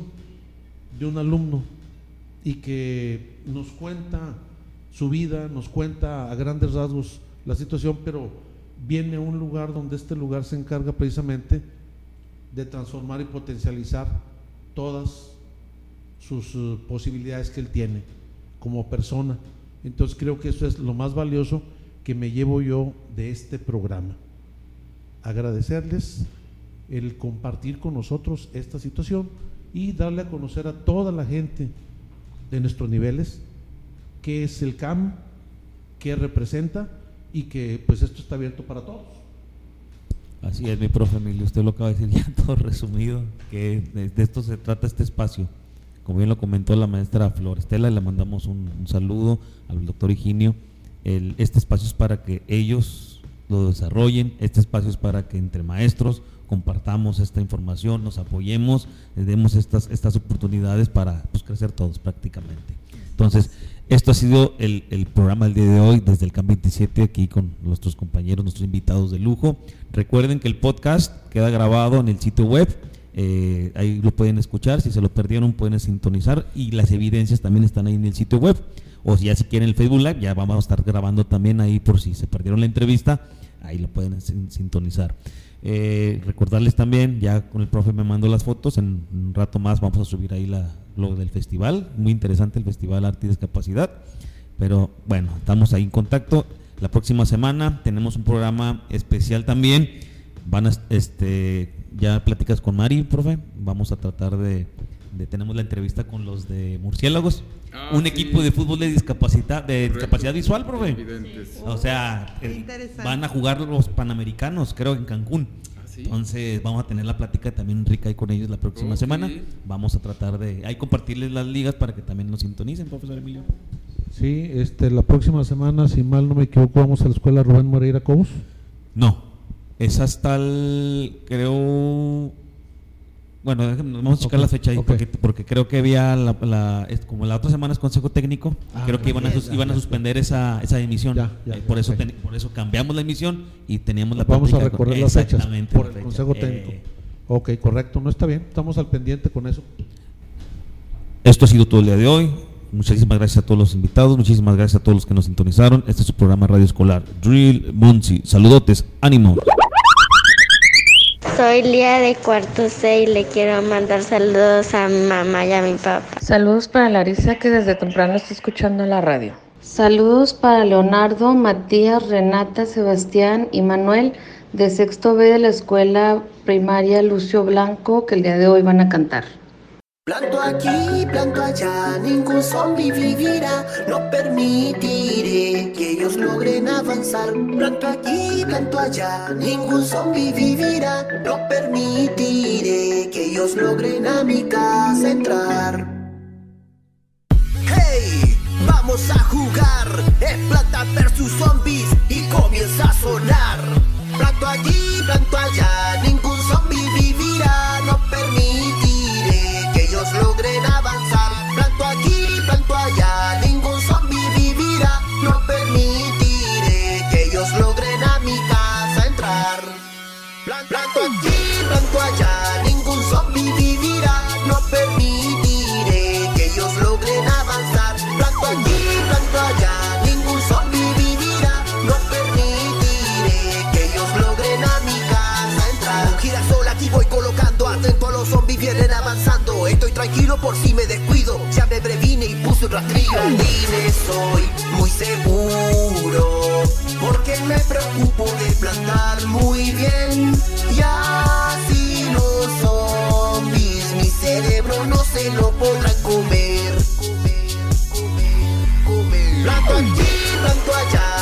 de un alumno y que nos cuenta su vida, nos cuenta a grandes rasgos la situación, pero viene un lugar donde este lugar se encarga precisamente de transformar y potencializar todas sus eh, posibilidades que él tiene como persona. Entonces creo que eso es lo más valioso que me llevo yo de este programa. Agradecerles el compartir con nosotros esta situación y darle a conocer a toda la gente de nuestros niveles qué es el CAM, qué representa y que pues esto está abierto para todos. Así es, mi profe Emilio, usted lo acaba de decir ya todo resumido, que de, esto se trata este espacio. Como bien lo comentó la maestra Florestela, le mandamos un, un saludo al doctor Higinio. El- este espacio es para que ellos lo desarrollen, este espacio es para que entre maestros compartamos esta información, nos apoyemos, les demos estas, estas oportunidades para pues, crecer todos prácticamente. Entonces, esto ha sido el, el programa del día de hoy desde el CAM 27 aquí con nuestros compañeros, nuestros invitados de lujo. Recuerden que el podcast queda grabado en el sitio web, eh, ahí lo pueden escuchar, si se lo perdieron pueden sintonizar y las evidencias también están ahí en el sitio web. O si ya si quieren el Facebook Live, ya vamos a estar grabando también ahí por si se perdieron la entrevista, ahí lo pueden sin- sintonizar. Eh, recordarles también, ya con el profe me mandó las fotos, en un rato más vamos a subir ahí la, lo del festival, muy interesante el Festival Arte y Discapacidad, pero bueno, estamos ahí en contacto. La próxima semana tenemos un programa especial también, van a, este, ya platicas con Mari, profe, vamos a tratar de, de- tenemos la entrevista con los de Murciélagos, Ah, un sí. equipo de fútbol de discapacidad, de Correcto. discapacidad visual, profe. Evidentes. O sea, van a jugar los panamericanos, creo, en Cancún. sí? Entonces vamos a tener la plática también rica ahí con ellos la próxima semana. Vamos a tratar de ahí compartirles las ligas para que también nos sintonicen, profesor Emilio. Sí, este, la próxima semana, si mal no me equivoco, vamos a la escuela Rubén Moreira Cobos. No, es hasta el, creo, bueno, vamos a checar la fecha ahí porque, porque creo que había, la, la- como la otra semana es consejo técnico, Ah, creo que iban a, sus- ya, iban a ya, suspender esa, esa emisión. Ya, Eh, por, eso ok. ten- por eso cambiamos la emisión y teníamos la Vamos a con- recorrer las fechas por el fecha. Consejo Eh, Técnico. Ok, correcto, no está bien, estamos al pendiente con eso. Esto ha sido todo el día de hoy. Muchísimas gracias a todos los invitados, muchísimas gracias a todos los que nos sintonizaron. Este es su programa Radio Escolar, Drill Muncie. Saludotes, ánimo. Soy Lía de cuarto C y le quiero mandar saludos a mi mamá y a mi papá. Saludos para Larisa que desde temprano está escuchando la radio. Saludos para Leonardo, Matías, Renata, Sebastián y Manuel de sexto B de la escuela primaria Lucio Blanco que el día de hoy van a cantar. Planto aquí, planto allá, ningún zombie vivirá. No permitiré que ellos logren avanzar. Planto aquí, planto allá, ningún zombie vivirá. No permitiré que ellos logren a mi casa entrar. Hey, vamos a jugar. Es planta versus zombies y comienza a sonar. Planto aquí, planto allá, Por si me descuido. Ya me previne y puse un rastrillo. Jardines soy muy seguro. Porque me preocupo de plantar muy bien. Y así los zombies, mi cerebro no se lo podrán comer. Planto aquí, planto allá,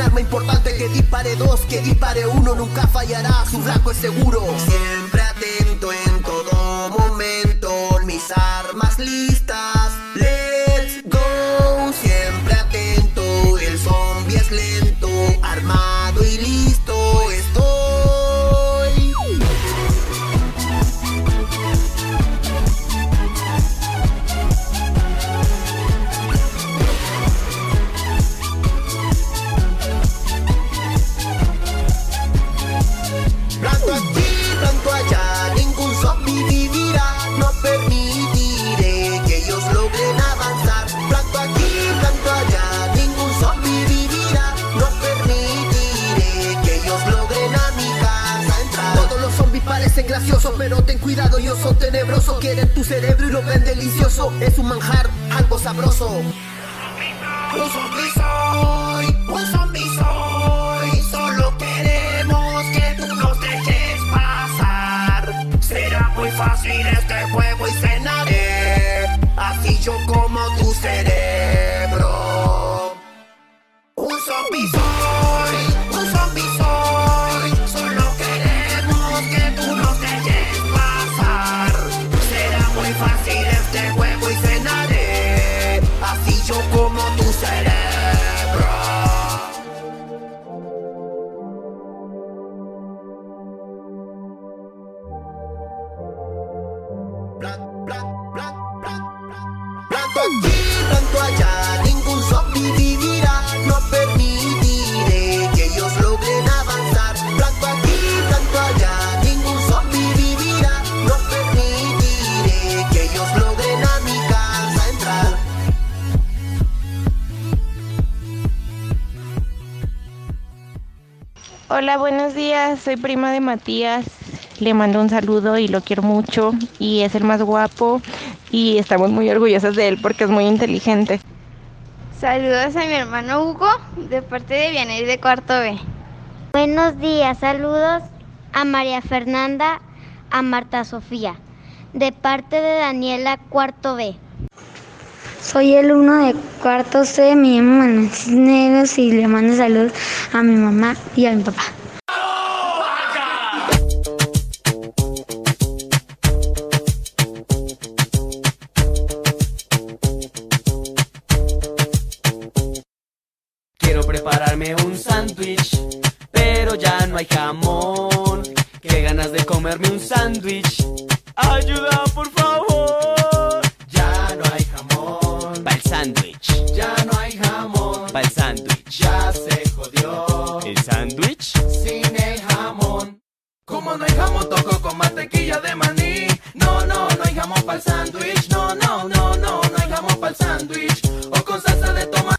arma importante. Que dispare dos, que dispare uno, nunca fallará. Su blanco es seguro. Un zombie soy, un zombie soy. Solo queremos que tú nos dejes pasar. Será muy fácil este juego y cenaré. Así yo como tu cerebro. Soy prima de Matías. Le mando un saludo y lo quiero mucho. Y es el más guapo. Y estamos muy orgullosas de él porque es muy inteligente. Saludos a mi hermano Hugo de parte de Vianey de Cuarto B. Buenos días, saludos a María Fernanda, a Marta Sofía, de parte de Daniela Cuarto B. Soy el uno de cuarto C, me llamo Manuel Cisneros y le mando saludos a mi mamá y a mi papá. sándwich, pero ya no hay jamón. Qué ganas de comerme un sándwich. Ayuda, por favor. Ya no hay jamón. Para el sándwich. Ya no hay jamón. Para el sándwich. Ya se jodió. ¿El sándwich? Sin el jamón. Como no hay jamón, toco con mantequilla de maní. No, no, no hay jamón para el sándwich. No, no, no, no, no hay jamón para el sándwich. O con salsa de tomate.